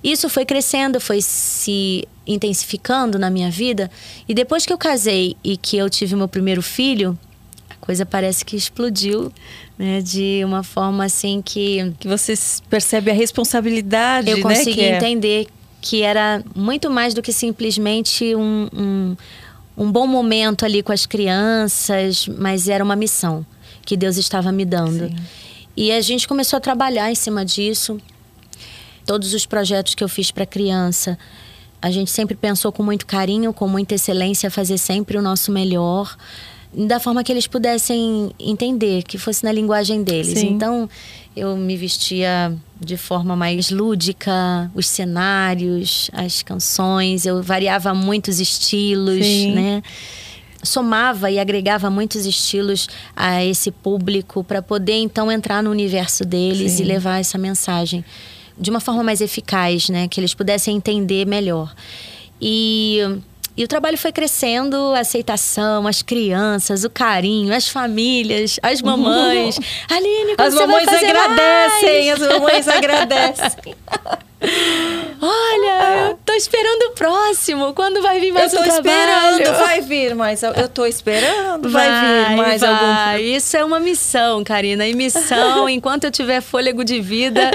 Isso foi crescendo, foi se intensificando na minha vida. E depois que eu casei e que eu tive meu primeiro filho, coisa parece que explodiu né? De uma forma assim que. Que você percebe a responsabilidade. Eu né, consegui que é... entender que era muito mais do que simplesmente um, um, um bom momento ali com as crianças, mas era uma missão que Deus estava me dando. Sim. E a gente começou a trabalhar em cima disso. Todos os projetos que eu fiz para criança, a gente sempre pensou com muito carinho, com muita excelência, fazer sempre o nosso melhor da forma que eles pudessem entender, que fosse na linguagem deles. Sim. Então, eu me vestia de forma mais lúdica, os cenários, as canções, eu variava muitos estilos, Sim. né? Somava e agregava muitos estilos a esse público para poder então entrar no universo deles Sim. e levar essa mensagem de uma forma mais eficaz, né? Que eles pudessem entender melhor. E e o trabalho foi crescendo, a aceitação, as crianças, o carinho, as famílias, as mamães. Aline, as mamães agradecem, mais? as mamães agradecem. Olha, eu tô esperando o próximo. Quando vai vir mais eu tô um esperando, trabalho? vai vir mais. Eu tô esperando, vai, vai vir mais vai. algum. Isso é uma missão, Karina. E missão, enquanto eu tiver fôlego de vida,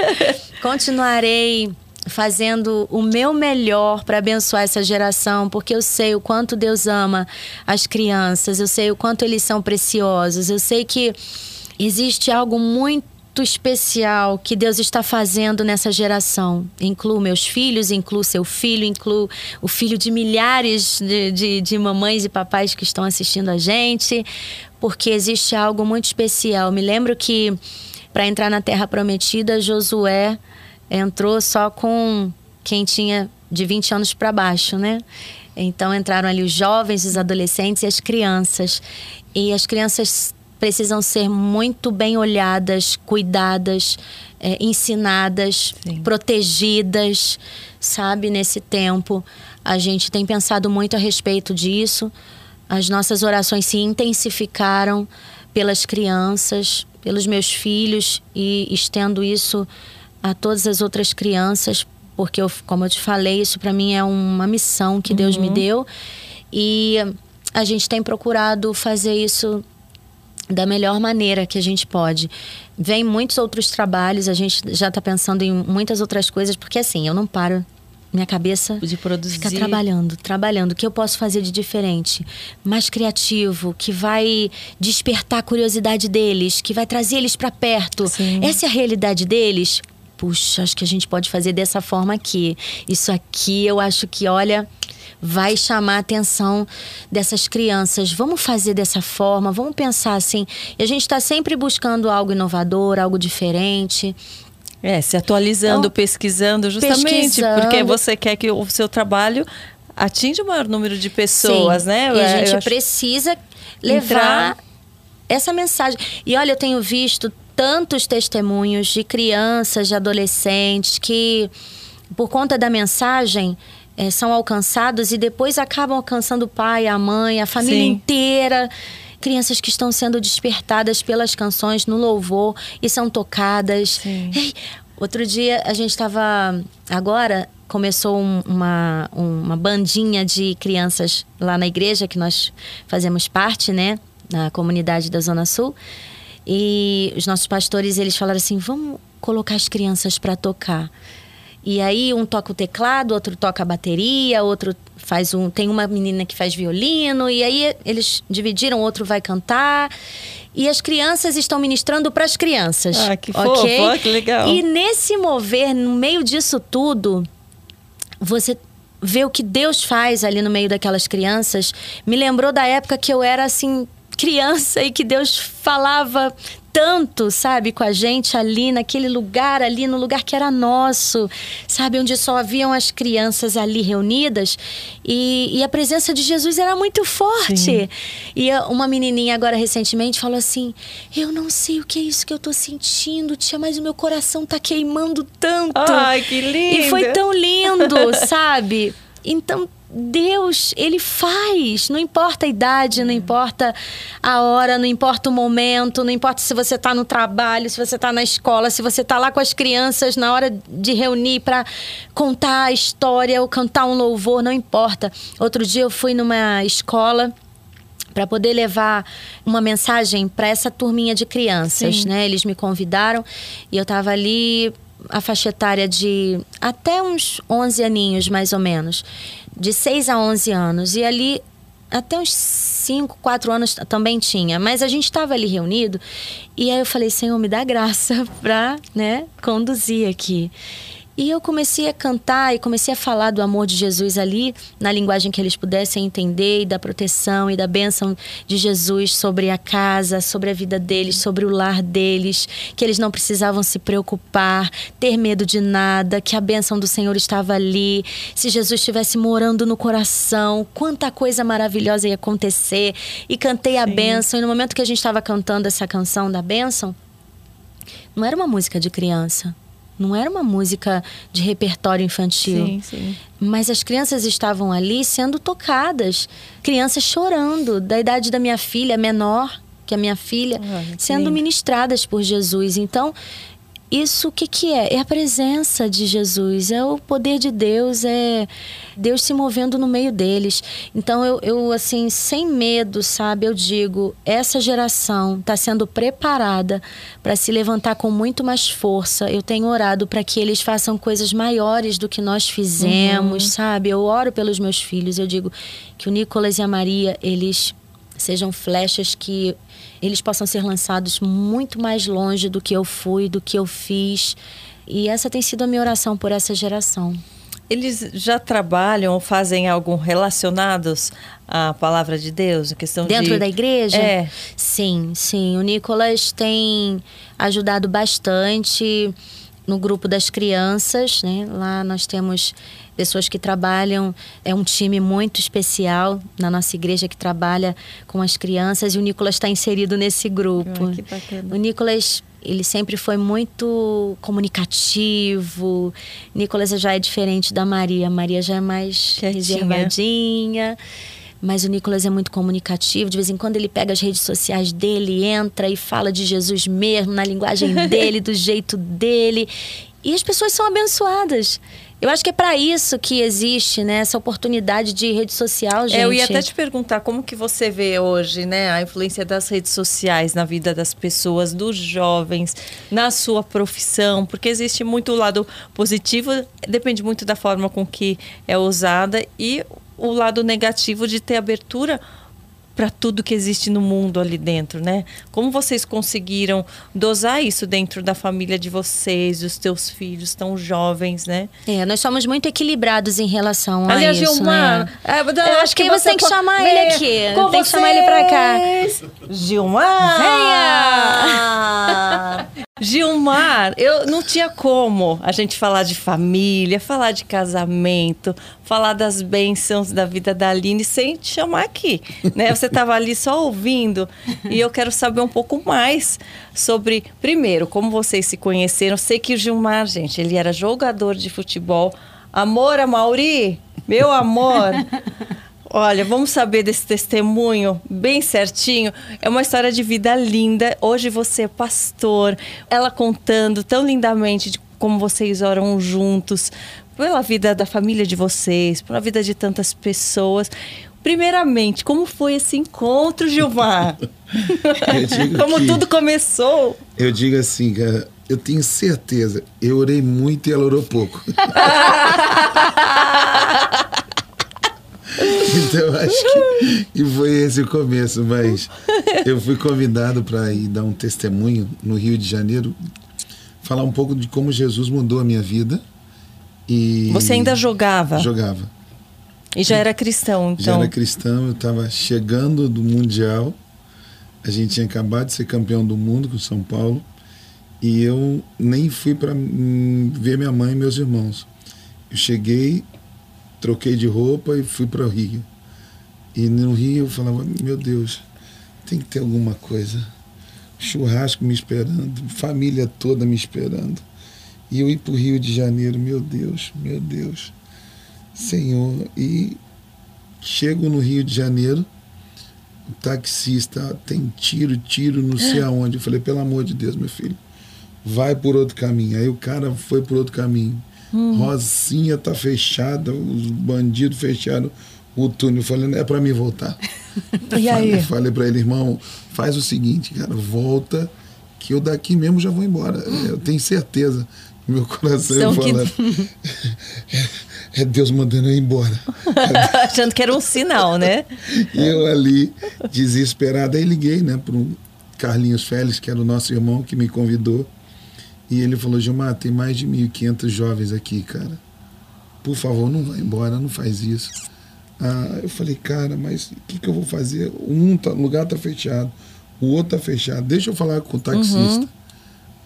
continuarei fazendo o meu melhor para abençoar essa geração, porque eu sei o quanto Deus ama as crianças, eu sei o quanto eles são preciosos, eu sei que existe algo muito especial que Deus está fazendo nessa geração. Incluo meus filhos, incluo seu filho, incluo o filho de milhares de, de, de mamães e papais que estão assistindo a gente, porque existe algo muito especial. Me lembro que para entrar na Terra Prometida, Josué entrou só com quem tinha de 20 anos para baixo, né? Então entraram ali os jovens, os adolescentes e as crianças. E as crianças precisam ser muito bem olhadas, cuidadas, é, ensinadas, Sim. protegidas, sabe? Nesse tempo, a gente tem pensado muito a respeito disso. As nossas orações se intensificaram pelas crianças, pelos meus filhos e estendo isso a todas as outras crianças, porque, eu, como eu te falei, isso para mim é uma missão que Deus me uhum. deu. E a gente tem procurado fazer isso da melhor maneira que a gente pode. Vem muitos outros trabalhos, a gente já está pensando em muitas outras coisas, porque assim, eu não paro. Minha cabeça de produzir. fica trabalhando, trabalhando. O que eu posso fazer de diferente, mais criativo, que vai despertar a curiosidade deles, que vai trazer eles para perto. Sim. Essa é a realidade deles puxa, acho que a gente pode fazer dessa forma aqui. Isso aqui eu acho que, olha, vai chamar a atenção dessas crianças. Vamos fazer dessa forma, vamos pensar assim. E a gente está sempre buscando algo inovador, algo diferente. É, se atualizando, então, pesquisando, justamente pesquisando. porque você quer que o seu trabalho atinja o maior número de pessoas, Sim. né? E a gente precisa levar Entrar... essa mensagem. E olha, eu tenho visto tantos testemunhos de crianças, de adolescentes que, por conta da mensagem, é, são alcançados e depois acabam alcançando o pai, a mãe, a família Sim. inteira. Crianças que estão sendo despertadas pelas canções no louvor e são tocadas. Ei, outro dia a gente estava. Agora começou um, uma, uma bandinha de crianças lá na igreja que nós fazemos parte, né? Na comunidade da Zona Sul. E os nossos pastores, eles falaram assim: vamos colocar as crianças para tocar. E aí um toca o teclado, outro toca a bateria, outro faz um. Tem uma menina que faz violino, e aí eles dividiram, outro vai cantar. E as crianças estão ministrando para as crianças. Ah, que okay? fofo, que legal. E nesse mover, no meio disso tudo, você vê o que Deus faz ali no meio daquelas crianças. Me lembrou da época que eu era assim criança e que Deus falava tanto, sabe, com a gente ali naquele lugar, ali no lugar que era nosso, sabe, onde só haviam as crianças ali reunidas e, e a presença de Jesus era muito forte. Sim. E uma menininha agora recentemente falou assim: Eu não sei o que é isso que eu tô sentindo, tia, mas o meu coração tá queimando tanto. Ai, que lindo! E foi tão lindo, sabe? Então, Deus, ele faz, não importa a idade, não importa a hora, não importa o momento, não importa se você está no trabalho, se você está na escola, se você está lá com as crianças na hora de reunir para contar a história ou cantar um louvor, não importa. Outro dia eu fui numa escola para poder levar uma mensagem para essa turminha de crianças, Sim. né? Eles me convidaram e eu estava ali a faixa etária de até uns 11 aninhos, mais ou menos de 6 a 11 anos. E ali, até uns 5, 4 anos também tinha. Mas a gente estava ali reunido. E aí eu falei, Senhor, me dá graça para né, conduzir aqui. E eu comecei a cantar e comecei a falar do amor de Jesus ali, na linguagem que eles pudessem entender, e da proteção e da bênção de Jesus sobre a casa, sobre a vida deles, sobre o lar deles, que eles não precisavam se preocupar, ter medo de nada, que a bênção do Senhor estava ali. Se Jesus estivesse morando no coração, quanta coisa maravilhosa ia acontecer. E cantei a Sim. bênção, e no momento que a gente estava cantando essa canção da bênção, não era uma música de criança não era uma música de repertório infantil. Sim, sim. Mas as crianças estavam ali sendo tocadas. Crianças chorando, da idade da minha filha, menor que a minha filha, ah, sendo ministradas por Jesus. Então, isso o que, que é? É a presença de Jesus, é o poder de Deus, é Deus se movendo no meio deles. Então eu, eu assim, sem medo, sabe, eu digo, essa geração está sendo preparada para se levantar com muito mais força. Eu tenho orado para que eles façam coisas maiores do que nós fizemos, uhum. sabe? Eu oro pelos meus filhos, eu digo que o Nicolas e a Maria, eles sejam flechas que eles possam ser lançados muito mais longe do que eu fui, do que eu fiz. E essa tem sido a minha oração por essa geração. Eles já trabalham ou fazem algo relacionados à palavra de Deus, a questão dentro de... da igreja? É. Sim, sim. O Nicolas tem ajudado bastante no grupo das crianças, né? Lá nós temos pessoas que trabalham, é um time muito especial na nossa igreja que trabalha com as crianças e o Nicolas está inserido nesse grupo. Ah, que bacana. O Nicolas ele sempre foi muito comunicativo. Nicolas já é diferente da Maria. A Maria já é mais Quietinha. reservadinha. Mas o Nicolas é muito comunicativo. De vez em quando ele pega as redes sociais dele, entra e fala de Jesus mesmo, na linguagem dele, do jeito dele. E as pessoas são abençoadas. Eu acho que é para isso que existe, né, essa oportunidade de rede social, gente. É, eu ia até te perguntar como que você vê hoje, né, a influência das redes sociais na vida das pessoas, dos jovens, na sua profissão, porque existe muito lado positivo, depende muito da forma com que é usada e o lado negativo de ter abertura para tudo que existe no mundo ali dentro, né? Como vocês conseguiram dosar isso dentro da família de vocês, dos teus filhos tão jovens, né? É, nós somos muito equilibrados em relação a Aliás, isso, Gilmar, né? É, eu acho que, que você tem que chamar ele aqui. tem vocês. que chamar ele para cá. Gilmar! Venha! Gilmar, eu não tinha como a gente falar de família, falar de casamento, falar das bênçãos da vida da Aline sem te chamar aqui, né? Você estava ali só ouvindo e eu quero saber um pouco mais sobre, primeiro, como vocês se conheceram. Sei que o Gilmar, gente, ele era jogador de futebol. Amor, Mauri, meu amor. Olha, vamos saber desse testemunho bem certinho. É uma história de vida linda. Hoje você é pastor. Ela contando tão lindamente de como vocês oram juntos, pela vida da família de vocês, pela vida de tantas pessoas. Primeiramente, como foi esse encontro, Gilmar? como que, tudo começou? Eu digo assim, eu tenho certeza, eu orei muito e ela orou pouco. então acho que, que foi esse o começo, mas eu fui convidado para ir dar um testemunho no Rio de Janeiro, falar um pouco de como Jesus mudou a minha vida. E Você ainda jogava? Jogava. E já era cristão, então? Já era cristão, eu estava chegando do Mundial A gente tinha acabado de ser campeão do mundo com São Paulo e eu nem fui para ver minha mãe e meus irmãos. Eu cheguei, troquei de roupa e fui para o Rio. E no Rio eu falava, meu Deus, tem que ter alguma coisa. Churrasco me esperando, família toda me esperando. E eu ir para o Rio de Janeiro, meu Deus, meu Deus, Senhor. E chego no Rio de Janeiro, o taxista tem tiro, tiro, não sei aonde. Eu falei, pelo amor de Deus, meu filho, vai por outro caminho. Aí o cara foi por outro caminho. Hum. Rosinha tá fechada, os bandidos fecharam o túnel. Eu falei, é para mim voltar. e aí? Eu falei para ele, irmão, faz o seguinte, cara, volta, que eu daqui mesmo já vou embora. Eu tenho certeza meu coração São fala, que... é, Deus mandando eu ir embora. Achando que era um sinal, né? e eu ali, desesperado, aí liguei, né, para o Carlinhos Félix, que era o nosso irmão, que me convidou. E ele falou, Gilmar, tem mais de 1.500 jovens aqui, cara. Por favor, não vai embora, não faz isso. Ah, eu falei, cara, mas o que, que eu vou fazer? Um tá, lugar tá fechado, o outro tá fechado. Deixa eu falar com o taxista. Uhum.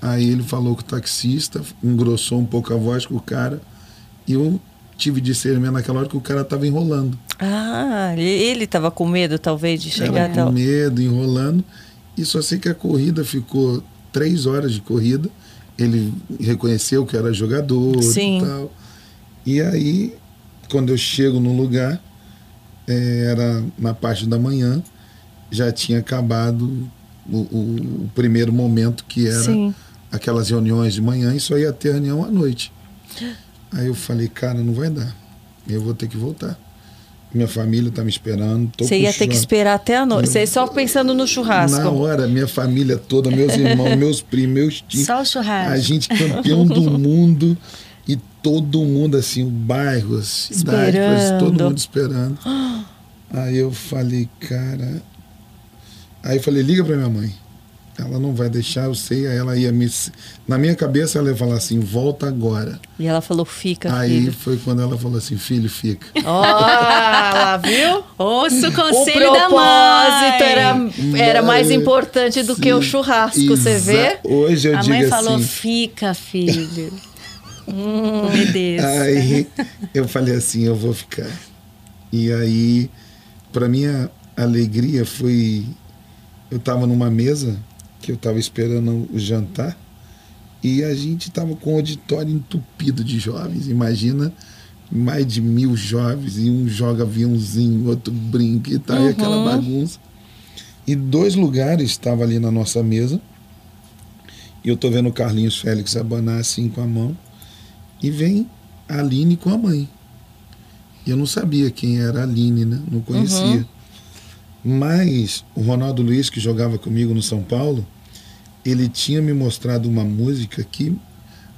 Aí ele falou com o taxista, engrossou um pouco a voz com o cara. E eu tive discernimento naquela hora que o cara estava enrolando. Ah, ele estava com medo, talvez, de chegar até. Com medo, enrolando. E só sei que a corrida ficou três horas de corrida. Ele reconheceu que era jogador Sim. e tal. E aí, quando eu chego no lugar, é, era na parte da manhã, já tinha acabado o, o, o primeiro momento que era Sim aquelas reuniões de manhã e só ia ter reunião à noite. Aí eu falei, cara, não vai dar. Eu vou ter que voltar. Minha família está me esperando. Você ia ter que esperar até a noite. Você só pensando no churrasco. Na hora, minha família toda, meus irmãos, meus primos, meus tios. Só o churrasco. A gente campeão do mundo e todo mundo assim, o bairro, a cidade, todo mundo esperando. Aí eu falei, cara. Aí eu falei, liga para minha mãe. Ela não vai deixar, eu sei. Aí ela ia me. Na minha cabeça, ela ia falar assim: volta agora. E ela falou: fica. Aí filho. foi quando ela falou assim: filho, fica. Ó, oh, lá viu? Ouça o conselho o da mãe. Era, era mais importante do Sim, que o churrasco, você vê? Hoje eu A digo mãe falou: assim, fica, filho. hum. Aí eu falei assim: eu vou ficar. E aí, para minha alegria, foi. Eu estava numa mesa que eu estava esperando o jantar e a gente estava com o auditório entupido de jovens. Imagina mais de mil jovens e um joga aviãozinho, outro brinca e tal, uhum. e aquela bagunça. E dois lugares estavam ali na nossa mesa. E eu tô vendo o Carlinhos Félix abanar assim com a mão. E vem a Aline com a mãe. E eu não sabia quem era a Aline, né? Não conhecia. Uhum. Mas o Ronaldo Luiz, que jogava comigo no São Paulo, ele tinha me mostrado uma música que,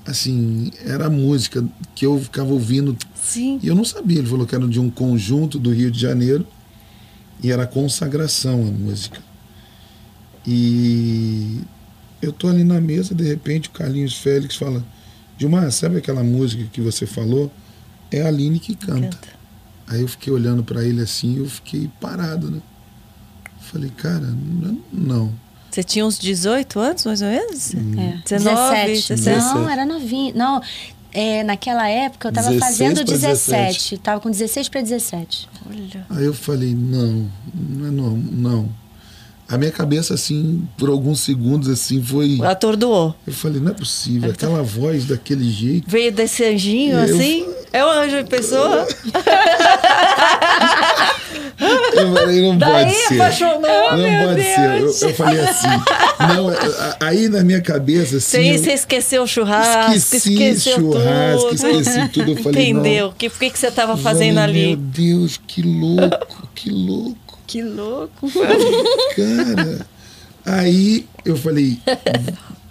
assim, era a música que eu ficava ouvindo. Sim. E eu não sabia. Ele falou que era de um conjunto do Rio de Janeiro e era consagração a música. E eu tô ali na mesa, de repente o Carlinhos Félix fala: Dilmar, sabe aquela música que você falou? É a Aline que canta. canta. Aí eu fiquei olhando para ele assim, eu fiquei parado, né? Falei, cara, não. Você tinha uns 18 anos, mais ou menos? Hum. É. 19, 17. 17. Não, era novinho. Não, é, naquela época eu estava fazendo 17. Estava com 16 para 17. Olha. Aí eu falei, não, não é não, não. A minha cabeça, assim, por alguns segundos, assim, foi. Atordoou. Eu falei, não é possível, aquela voz daquele jeito. Veio desse anjinho, eu... assim? É o anjo de pessoa? Eu falei, não Daí pode ser. apaixonou, não meu pode Deus. ser. Eu, eu, falei assim. Não, aí na minha cabeça, assim. Você, esqueceu o churrasco, esqueci esqueceu churrasco, tudo. esqueci tudo. Eu falei, Entendeu? O que, que, que você estava fazendo falei, ali? Meu Deus, que louco, que louco. Que louco. Cara. Aí eu falei,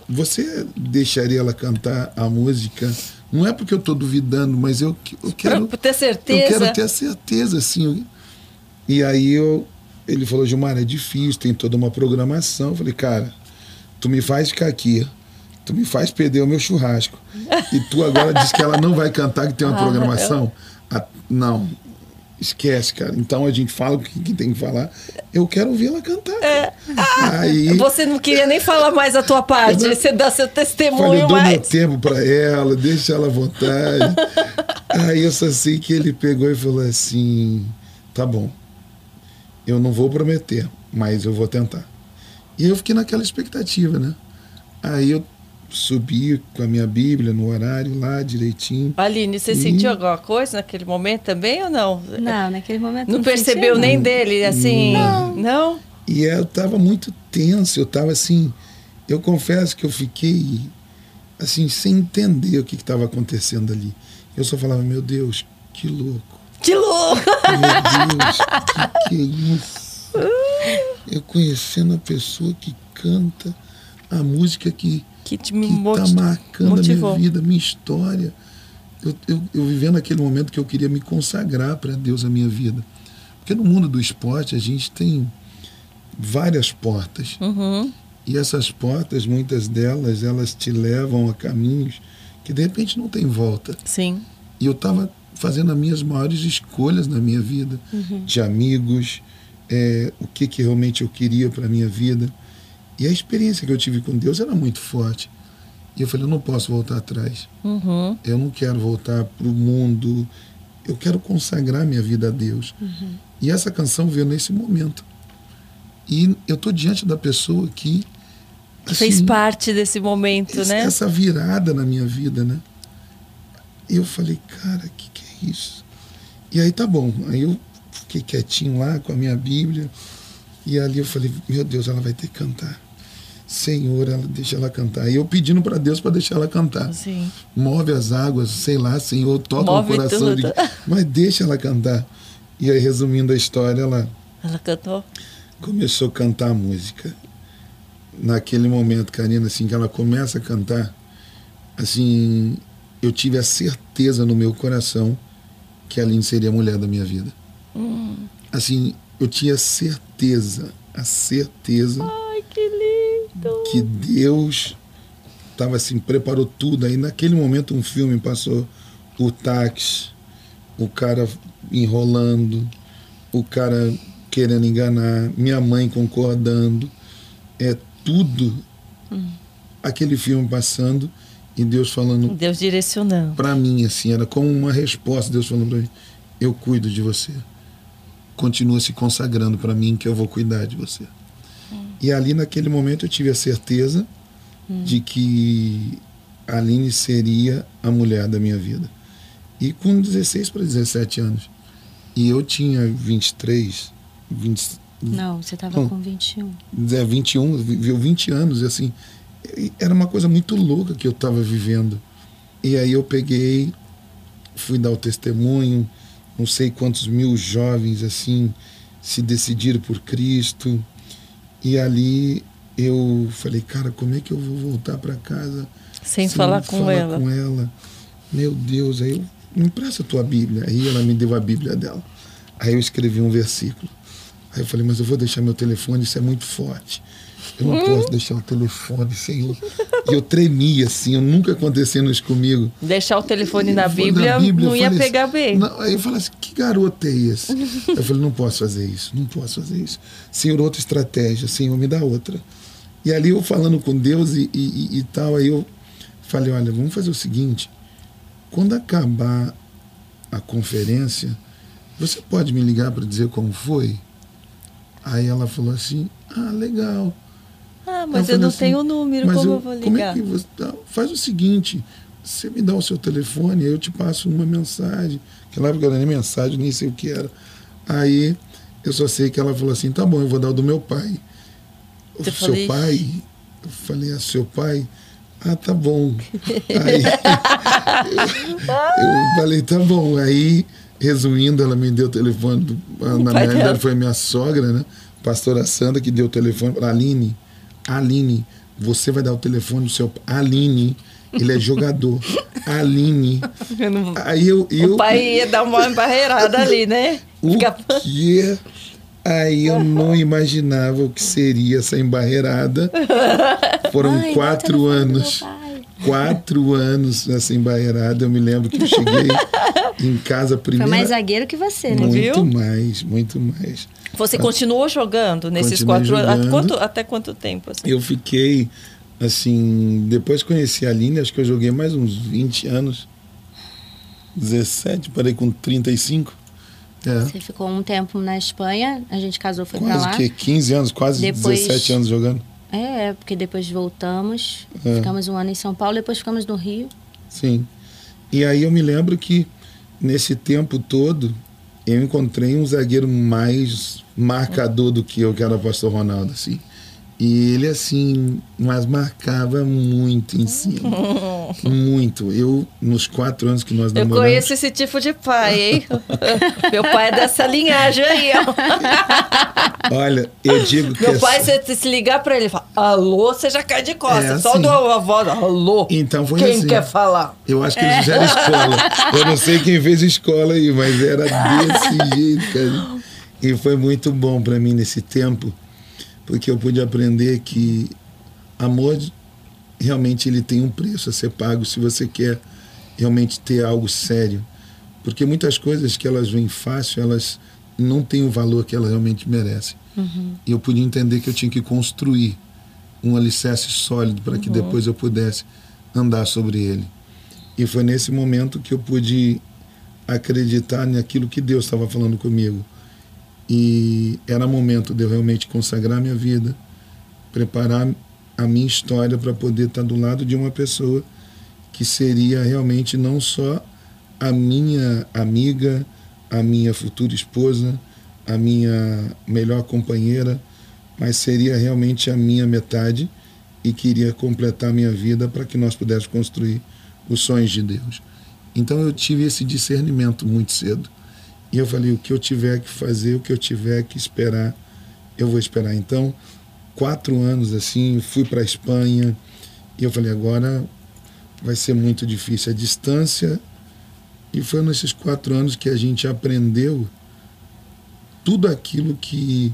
você deixaria ela cantar a música? Não é porque eu estou duvidando, mas eu, eu quero. Pra ter certeza. Eu quero ter a certeza, assim. E aí eu, ele falou, Gilmar, é difícil, tem toda uma programação. Eu falei, cara, tu me faz ficar aqui, tu me faz perder o meu churrasco. E tu agora diz que ela não vai cantar, que tem uma ah, programação. Eu... Ah, não. Esquece, cara. Então a gente fala o que, que tem que falar. Eu quero ouvir ela cantar. É. Ah, Aí Você não queria nem falar mais a tua parte, você dá seu falei, testemunho eu dou meu mais. tempo pra ela, deixa ela à vontade. Aí eu só sei que ele pegou e falou assim: tá bom, eu não vou prometer, mas eu vou tentar. E eu fiquei naquela expectativa, né? Aí eu subi com a minha Bíblia no horário lá direitinho. Aline, você E- sentiu alguma coisa naquele momento também ou não? Não, naquele momento Não não percebeu nem não. dele, assim? Não. Não? E eu tava muito tenso, eu tava assim, eu confesso que eu fiquei assim, sem entender o que estava acontecendo ali. Eu só falava, meu Deus, que louco. Que louco! Meu Deus, que, que é isso? Eu conhecendo a pessoa que canta a música que Que te que está moti- marcando a motivou. minha vida, a minha história. Eu, eu, eu vivendo aquele momento que eu queria me consagrar para Deus a minha vida. Porque no mundo do esporte a gente tem várias portas. Uhum. E essas portas, muitas delas, elas te levam a caminhos que de repente não tem volta. Sim. E eu estava fazendo as minhas maiores escolhas na minha vida, de amigos, é, o que, que realmente eu queria para a minha vida. E a experiência que eu tive com Deus era muito forte. E eu falei, eu não posso voltar atrás. Uhum. Eu não quero voltar para o mundo. Eu quero consagrar minha vida a Deus. E essa canção veio nesse momento. E eu tô diante da pessoa que, Que fez assim, parte desse momento, esse- né? essa virada na minha vida, né? E eu falei, cara, o que, que é isso? E aí tá bom. Aí eu fiquei quietinho lá com a minha Bíblia. E ali eu falei, meu Deus, ela vai ter que cantar. Senhor, ela, deixa ela cantar. E eu pedindo para Deus para deixar ela cantar. Sim. Move as águas, sei lá, Senhor, toca Move o coração. De... Mas deixa ela cantar. E aí, resumindo a história, ela Ela cantou? começou a cantar a música. Naquele momento, Karina, assim, que ela começa a cantar, assim, eu tive a certeza no meu coração que a Aline seria a mulher da minha vida. Assim, eu tinha certeza, a certeza Ai, que lindo! Que Deus estava assim, preparou tudo. Aí naquele momento um filme passou o táxi, o cara enrolando, o cara querendo enganar, minha mãe concordando. É tudo aquele filme passando e Deus falando Deus direcionando. para mim assim, era como uma resposta, Deus falando para mim, eu cuido de você. Continua se consagrando para mim que eu vou cuidar de você. E ali naquele momento eu tive a certeza de que a Aline seria a mulher da minha vida. E com 16 para 17 anos. E eu tinha 23, 20, Não, você estava Hum. com 21. é, 21, viveu 20 anos, e assim, era uma coisa muito louca que eu estava vivendo. E aí eu peguei, fui dar o testemunho, não sei quantos mil jovens, assim, se decidiram por Cristo. E ali eu falei, cara, como é que eu vou voltar para casa Sem falar com ela. com ela? Meu Deus, aí eu, me empresta a tua Bíblia. Aí ela me deu a Bíblia dela. Aí eu escrevi um versículo. Aí eu falei, mas eu vou deixar meu telefone, isso é muito forte. Eu não posso deixar o telefone, Senhor. E eu tremia, assim, eu nunca aconteceu isso comigo. Deixar o telefone na Eu falei, Bíblia, Bíblia, não ia falei pegar assim, bem. não, aí eu falei assim, que garoto é esse? eu falei, não posso fazer isso, não posso fazer isso. Senhor, outra estratégia, Senhor, me dá outra. E ali eu falando com Deus e- e- e tal, aí eu falei, olha, vamos fazer o seguinte, quando acabar a conferência, você pode me ligar para dizer como foi? Aí ela falou assim, ah, legal. Ah, mas eu, falei não assim, tenho o número, como eu, eu- vou ligar? Como é que você, tá? faz o seguinte, você me dá o seu telefone, eu te passo uma mensagem. Aquela época era nem mensagem, nem sei o que era. Aí eu só sei que ela falou assim, tá bom, eu vou dar o do meu pai. O seu falou, pai? Eu falei, ah, seu pai? Ah, tá bom. Aí eu, eu falei, tá bom. Aí, resumindo, ela me deu o telefone. Do, na realidade, dela. foi minha sogra, né? Pastora Sandra, que deu o telefone para Aline. Aline, você vai dar o telefone do seu. Aline, ele é jogador. Aline. Eu não- Aí eu. eu O pai ia dar uma barreirada ali, né? o Fica- que? Aí eu não imaginava o que seria essa embarreirada. Foram o quatro anos. Quatro anos nessa embarreirada. Eu me lembro que eu cheguei em casa primeiro. Foi mais zagueiro que você, né? Muito Viu? mais, muito mais. Você continuou jogando nesses Continuei quatro anos? Quanto- até quanto tempo? assim? Eu fiquei, assim, depois que conheci a Aline, acho que eu joguei mais uns 20 anos. 17, parei com 35. É. Você ficou um tempo na Espanha, a gente casou, foi pra Quase lá. que 15 anos, quase Depois- 17 anos jogando. É, porque depois voltamos, É. ficamos um ano em São Paulo, depois ficamos no Rio. Sim. E aí eu me lembro que nesse tempo todo eu encontrei um zagueiro mais marcador do que eu, que era o Pastor Ronaldo, assim. E ele, assim, mas marcava muito em cima. muito. Eu, nos quatro anos que nós Eu namoramos... conheço esse tipo de pai, hein? Meu pai é dessa linhagem aí, ó. Olha, eu digo que... Meu pai, assim- você se ligar pra ele falar, alô, você já cai de costas. É, Só assim. do a voz, alô. Então foi Quem assim. quer falar? Eu acho que eles fizeram escola. Eu não sei quem fez escola aí, mas era desse jeito, cara. E foi muito bom para mim nesse tempo, porque eu pude aprender que amor realmente ele tem um preço a ser pago se você quer realmente ter algo sério. Porque muitas coisas que elas vêm fácil, elas não têm o valor que elas realmente merecem. E eu pude entender que eu tinha que construir um alicerce sólido para que depois eu pudesse andar sobre ele. E foi nesse momento que eu pude acreditar naquilo que Deus estava falando comigo. E era momento de eu realmente consagrar minha vida, preparar a minha história para poder estar do lado de uma pessoa que seria realmente não só a minha amiga, a minha futura esposa, a minha melhor companheira, mas seria realmente a minha metade e queria completar minha vida para que nós pudéssemos construir os sonhos de Deus. Então eu tive esse discernimento muito cedo. E eu falei: o que eu tiver que fazer, o que eu tiver que esperar, eu vou esperar. Então, quatro anos assim, fui para a Espanha e eu falei: agora vai ser muito difícil. A distância. E foi nesses quatro anos que a gente aprendeu tudo aquilo que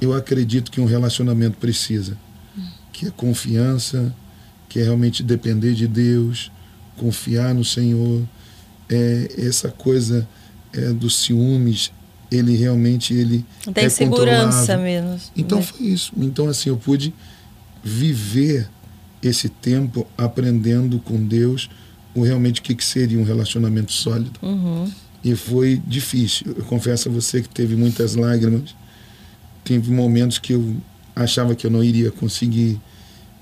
eu acredito que um relacionamento precisa, que é confiança, que é realmente depender de Deus, confiar no Senhor, é, essa coisa é, dos ciúmes, ele realmente ele Tem é segurança mesmo. Então né? foi isso. Então assim eu pude viver esse tempo aprendendo com Deus o realmente o que, que seria um relacionamento sólido. Uhum. E foi difícil. Eu confesso a você que teve muitas lágrimas. Teve momentos que eu achava que eu não iria conseguir.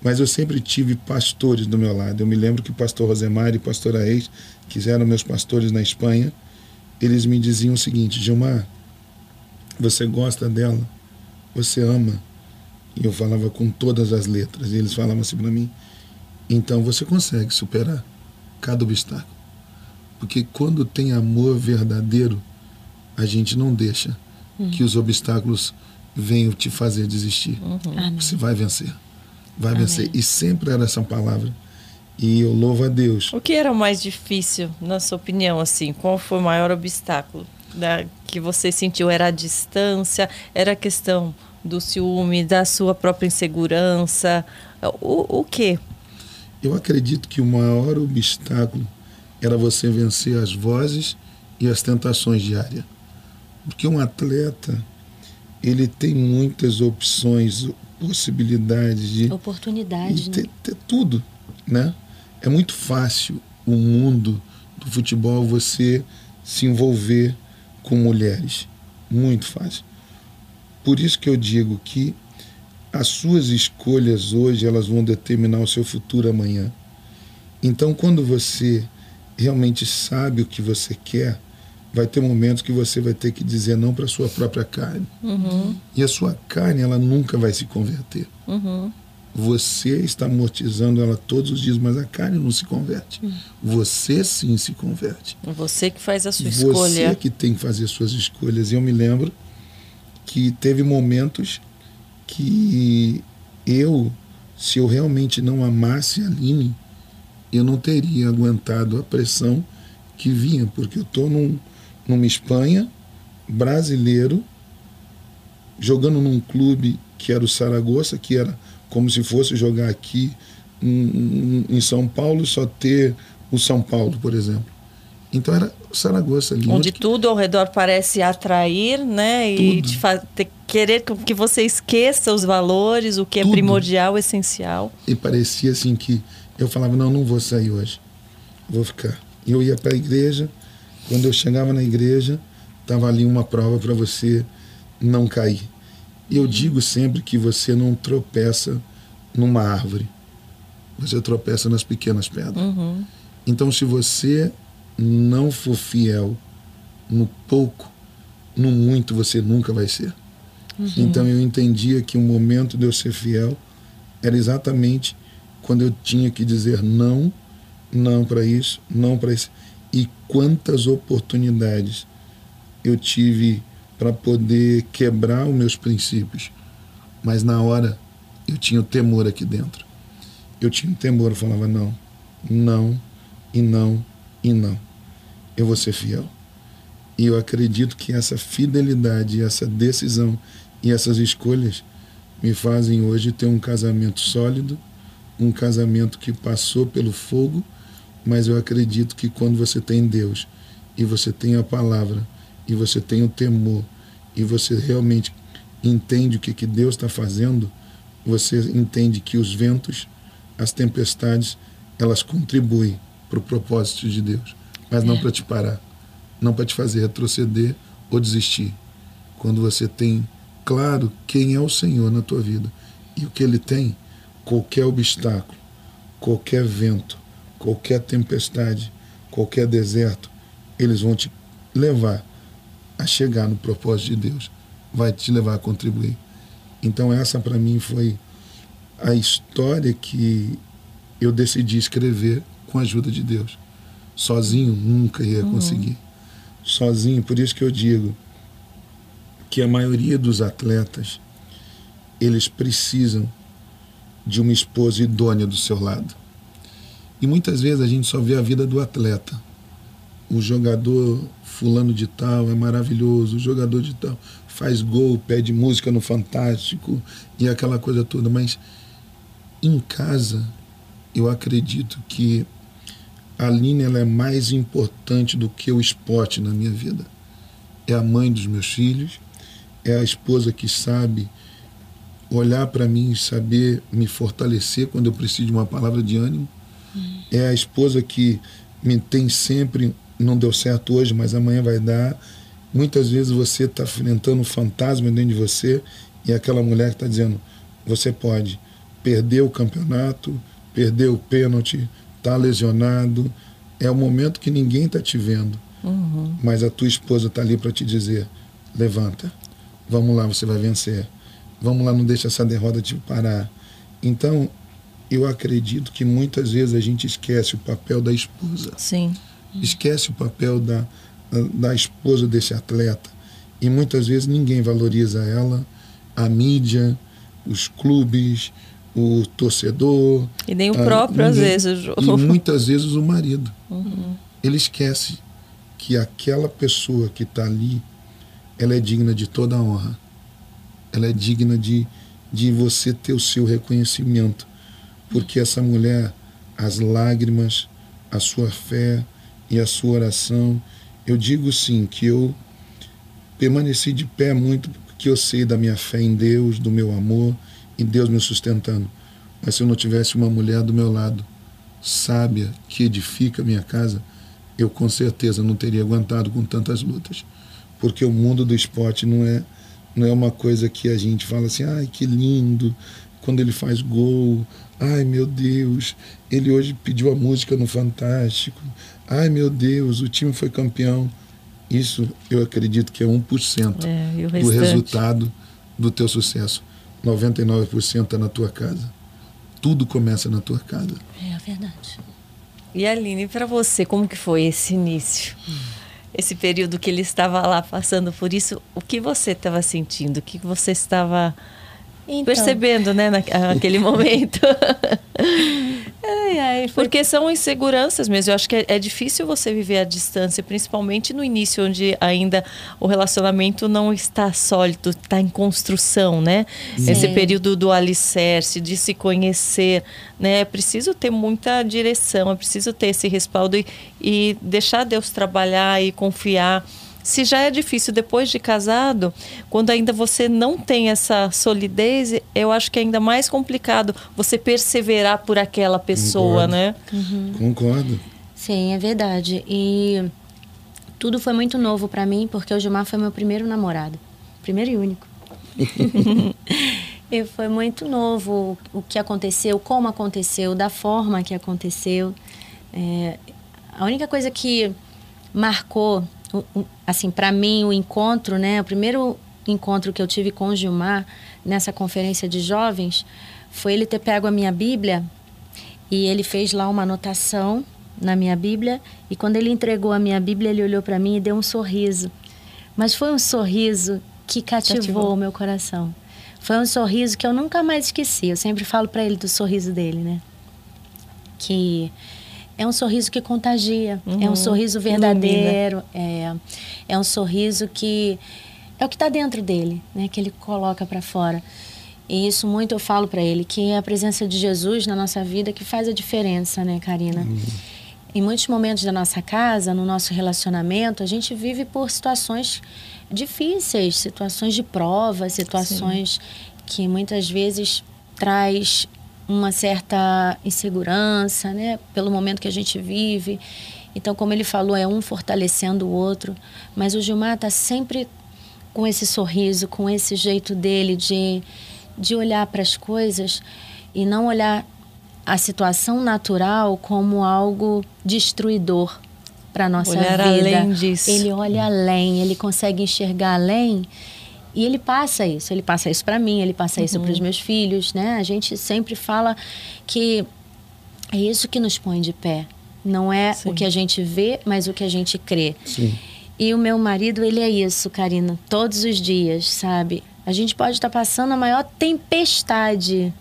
Mas eu sempre tive pastores do meu lado. Eu me lembro que o pastor Rosemar e pastor Reis, que eram meus pastores na Espanha, eles me diziam o seguinte: Gilmar, você gosta dela? Você ama? E eu falava com todas as letras. E eles falavam assim para mim: então você consegue superar cada obstáculo. Porque quando tem amor verdadeiro, a gente não deixa que os obstáculos venham te fazer desistir. Amém. Você vai vencer. Vai Amém. vencer. E sempre era essa palavra. E eu louvo a Deus. O que era o mais difícil, na sua opinião, assim? Qual foi o maior obstáculo da, que você sentiu? Era a distância? Era a questão do ciúme, da sua própria insegurança? O, o quê? Eu acredito que o maior obstáculo era você vencer as vozes e as tentações diárias. Porque um atleta, ele tem muitas opções, possibilidades de Oportunidade, e né? ter, ter tudo, né? É muito fácil o mundo do futebol você se envolver com mulheres, muito fácil. Por isso que eu digo que as suas escolhas hoje elas vão determinar o seu futuro amanhã. Então, quando você realmente sabe o que você quer, vai ter momentos que você vai ter que dizer não para a sua própria carne. E a sua carne, ela nunca vai se converter. Uhum. Você está amortizando ela todos os dias, mas a carne não se converte. Hum. Você sim se converte. Você que faz a sua Você escolha. que tem que fazer suas escolhas. E eu me lembro que teve momentos que eu, se eu realmente não amasse a Aline, eu não teria aguentado a pressão que vinha, porque eu estou num, numa Espanha brasileiro, jogando num clube que era o Saragossa, que era como se fosse jogar aqui em, em São Paulo, só ter o São Paulo, por exemplo. Então era Saragoça ali. Onde tudo ao redor parece atrair, né? E te querer que você esqueça os valores, o que é tudo. primordial, essencial. E parecia assim que eu falava, não, não vou sair hoje. Vou ficar. E eu ia para a igreja. Quando eu chegava na igreja, estava ali uma prova para você não cair. E eu digo sempre que você não tropeça numa árvore. Você tropeça nas pequenas pedras. Uhum. Então, se você não for fiel no pouco, no muito você nunca vai ser. Uhum. Então eu entendia que o momento de eu ser fiel era exatamente quando eu tinha que dizer não, não para isso, não para isso. E quantas oportunidades eu tive para poder quebrar os meus princípios. Mas na hora eu tinha o temor aqui dentro. Eu tinha o temor, eu falava não, não e não e não eu vou ser fiel. E eu acredito que essa fidelidade, essa decisão e essas escolhas me fazem hoje ter um casamento sólido, um casamento que passou pelo fogo, mas eu acredito que quando você tem Deus e você tem a palavra e você tem o temor e você realmente entende o que, que Deus está fazendo, você entende que os ventos, as tempestades, elas contribuem para o propósito de Deus mas não é. para te parar, não para te fazer retroceder ou desistir. Quando você tem claro quem é o Senhor na tua vida e o que Ele tem, qualquer obstáculo, qualquer vento, qualquer tempestade, qualquer deserto, eles vão te levar a chegar no propósito de Deus, vai te levar a contribuir. Então essa para mim foi a história que eu decidi escrever com a ajuda de Deus. Sozinho nunca ia uhum. conseguir. Sozinho, por isso que eu digo que a maioria dos atletas eles precisam de uma esposa idônea do seu lado. E muitas vezes a gente só vê a vida do atleta. O jogador fulano de tal é maravilhoso, o jogador de tal faz gol, pede música no Fantástico e aquela coisa toda, mas em casa eu acredito que a Aline ela é mais importante do que o esporte na minha vida. É a mãe dos meus filhos, é a esposa que sabe olhar para mim e saber me fortalecer quando eu preciso de uma palavra de ânimo. Hum. É a esposa que me tem sempre, não deu certo hoje, mas amanhã vai dar. Muitas vezes você está enfrentando um fantasma dentro de você e aquela mulher que está dizendo: você pode perder o campeonato, perder o pênalti, está lesionado. É o momento que ninguém está te vendo. Uhum. Mas a tua esposa está ali para te dizer: levanta, vamos lá, você vai vencer. Vamos lá, não deixa essa derrota te parar. Então, eu acredito que muitas vezes a gente esquece o papel da esposa. Sim. Esquece o papel da, da esposa desse atleta. E muitas vezes ninguém valoriza ela, a mídia, os clubes, o torcedor. E nem o próprio, ninguém, às vezes. E muitas vezes o marido. Uhum. Ele esquece que aquela pessoa que está ali, ela é digna de toda a honra. Ela é digna de, de você ter o seu reconhecimento. Porque essa mulher, as lágrimas, a sua fé e a sua oração, eu digo sim que eu permaneci de pé muito porque eu sei da minha fé em Deus, do meu amor e Deus me sustentando. Mas se eu não tivesse uma mulher do meu lado, sábia, que edifica a minha casa, eu com certeza não teria aguentado com tantas lutas. Porque o mundo do esporte não é, não é uma coisa que a gente fala assim, ai que lindo, quando ele faz gol, ai meu Deus, ele hoje pediu a música no Fantástico, ai meu Deus, o time foi campeão. Isso eu acredito que é 1% é, do resultado do teu sucesso. 99% está na tua casa. Tudo começa na tua casa. É verdade. E Aline, para você, como que foi esse início? Esse período que ele estava lá passando por isso, o que você estava sentindo? O que você estava então, percebendo, né, naquele momento? Ai, ai, Porque são inseguranças mesmo. Eu acho que é, é, difícil você viver à distância, principalmente no início, onde ainda o relacionamento não está sólido, está em construção, né? Sim. Esse período do alicerce, de se conhecer, né? É preciso ter muita direção, é preciso ter esse respaldo e, e deixar Deus trabalhar e confiar. Se já é difícil depois de casado, quando ainda você não tem essa solidez, eu acho que é ainda mais complicado você perseverar por aquela pessoa, Concordo. né? Uhum. Concordo. Sim, é verdade. E tudo foi muito novo para mim, porque o Gilmar foi meu primeiro namorado. Primeiro e único. e foi muito novo o que aconteceu, como aconteceu, da forma que aconteceu. É, a única coisa que marcou assim, para mim, o encontro, né? O primeiro encontro que eu tive com o Gilmar nessa conferência de jovens foi ele ter pego a minha Bíblia e ele fez lá uma anotação na minha Bíblia e quando ele entregou a minha Bíblia, ele olhou para mim e deu um sorriso. Mas foi um sorriso que cativou, cativou. o meu coração. Foi um sorriso que eu nunca mais esqueci. Eu sempre falo para ele do sorriso dele, né? Que é um sorriso que contagia, uhum. é um uhum. sorriso verdadeiro, é, é um sorriso que é o que está dentro dele, né? Que ele coloca para fora. E isso muito eu falo para ele que é a presença de Jesus na nossa vida que faz a diferença, né, Karina? Uhum. Em muitos momentos da nossa casa, no nosso relacionamento, a gente vive por situações difíceis, situações de prova, situações Sim. que muitas vezes traz uma certa insegurança, né, pelo momento que a gente vive. Então, como ele falou, é um fortalecendo o outro, mas o Gilmar está sempre com esse sorriso, com esse jeito dele de, de olhar para as coisas e não olhar a situação natural como algo destruidor para nossa olhar vida. Além disso. Ele olha além, ele consegue enxergar além e ele passa isso, ele passa isso para mim, ele passa uhum. isso para os meus filhos, né? A gente sempre fala que é isso que nos põe de pé. Não é Sim. o que a gente vê, mas o que a gente crê. Sim. E o meu marido, ele é isso, Karina, todos os dias, sabe? A gente pode estar tá passando a maior tempestade,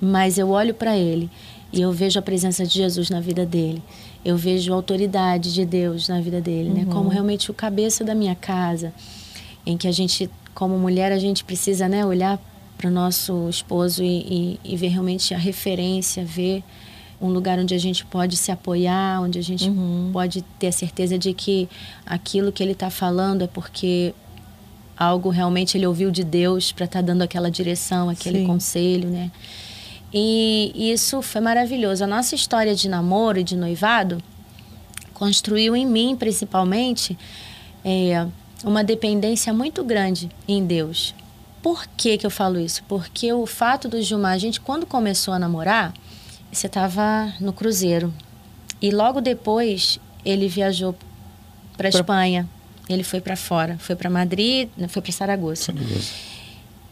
mas eu olho para ele e eu vejo a presença de Jesus na vida dele. Eu vejo a autoridade de Deus na vida dele, uhum. né? Como realmente o cabeça da minha casa, em que a gente como mulher, a gente precisa né, olhar para o nosso esposo e, e, e, ver realmente a referência, ver um lugar onde a gente pode se apoiar, onde a gente uhum. pode ter a certeza de que aquilo que ele está falando é porque algo realmente ele ouviu de Deus para estar tá dando aquela direção, aquele Sim. conselho, né? E isso foi maravilhoso. A nossa história de namoro e de noivado construiu em mim, principalmente, é, uma dependência muito grande em Deus. Por que, que eu falo isso? Porque o fato do Gilmar, a gente quando começou a namorar, você estava no cruzeiro. E logo depois ele viajou para Espanha. Ele foi para fora, foi para Madrid, foi para Saragoça.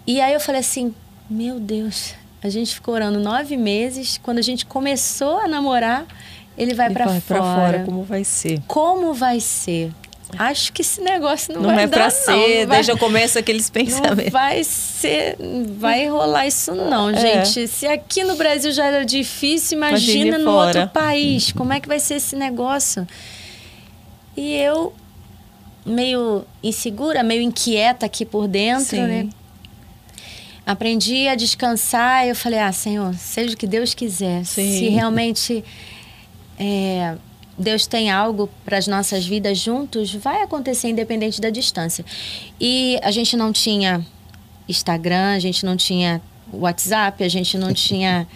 E aí eu falei assim, meu Deus, a gente ficou orando nove meses. Quando a gente começou a namorar, ele vai para fora. fora. Como vai ser? Como vai ser? Acho que esse negócio não, não vai é para ser, desde o começo aqueles pensamentos. Não vai ser, vai rolar isso não, é. gente. Se aqui no Brasil já era difícil, imagina no fora. outro país, como é que vai ser esse negócio? E eu meio insegura, meio inquieta aqui por dentro, Sim. né? Aprendi a descansar e eu falei, ah, Senhor, seja o que Deus quiser. Sim. Se realmente é, Deus tem algo para as nossas vidas juntos, vai acontecer independente da distância. E a gente não tinha Instagram, a gente não tinha WhatsApp, a gente não tinha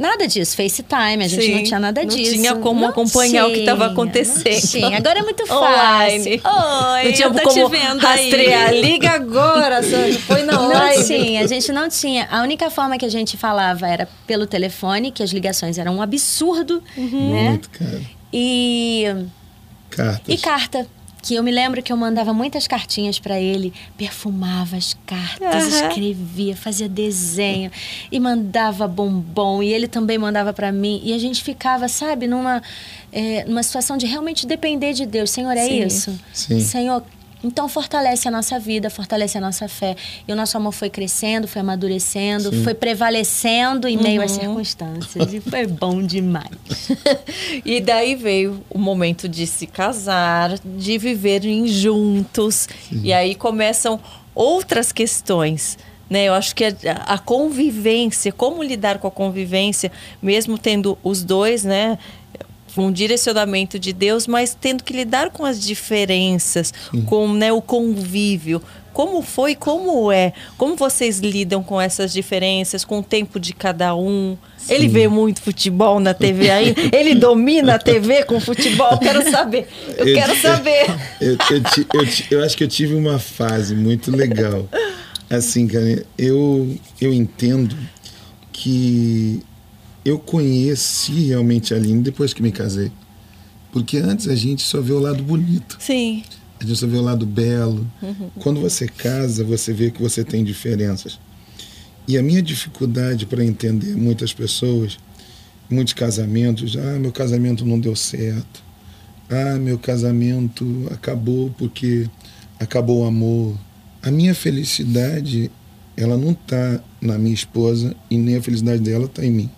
nada disso, FaceTime, a gente Sim, não tinha nada disso. Não tinha como não acompanhar tinha, o que estava acontecendo. Sim, agora é muito fácil. Online. Oi, não tinha eu tô como te vendo rastrear. Aí. Liga agora, Sandra, foi na live. Não tinha, a gente não tinha. A única forma que a gente falava era pelo telefone, que as ligações eram um absurdo, uhum. né? Muito caro. E. Cartas. E carta. Que eu me lembro que eu mandava muitas cartinhas para ele, perfumava as cartas, uhum. escrevia, fazia desenho e mandava bombom. E ele também mandava para mim. E a gente ficava, sabe, numa, é, numa situação de realmente depender de Deus. Senhor, é Sim. isso? Sim. Senhor, Então fortalece a nossa vida, fortalece a nossa fé. E o nosso amor foi crescendo, foi amadurecendo, Sim. foi prevalecendo em meio às circunstâncias. E foi bom demais. E daí veio o momento de se casar, de viverem juntos. E aí começam outras questões. Né? Eu acho que a, a convivência, como lidar com a convivência, mesmo tendo os dois, né? Um direcionamento de Deus, mas tendo que lidar com as diferenças, com né, o convívio. Como foi, como é? Como vocês lidam com essas diferenças, com o tempo de cada um? Ele vê muito futebol na TV aí? Ele domina a TV com futebol? Quero saber. Eu, quero saber. Eu, eu, ti- eu ti- eu acho que eu tive uma fase muito legal. Assim, cara, eu, eu entendo que eu conheci realmente a Aline depois que me casei. Porque antes a gente só vê o lado bonito. Sim. A gente só vê o lado belo. Quando você casa, você vê que você tem diferenças. E a minha dificuldade para entender muitas pessoas, muitos casamentos, ah, meu casamento não deu certo. Ah, meu casamento acabou porque acabou o amor. A minha felicidade, ela não está na minha esposa e nem a felicidade dela está em mim.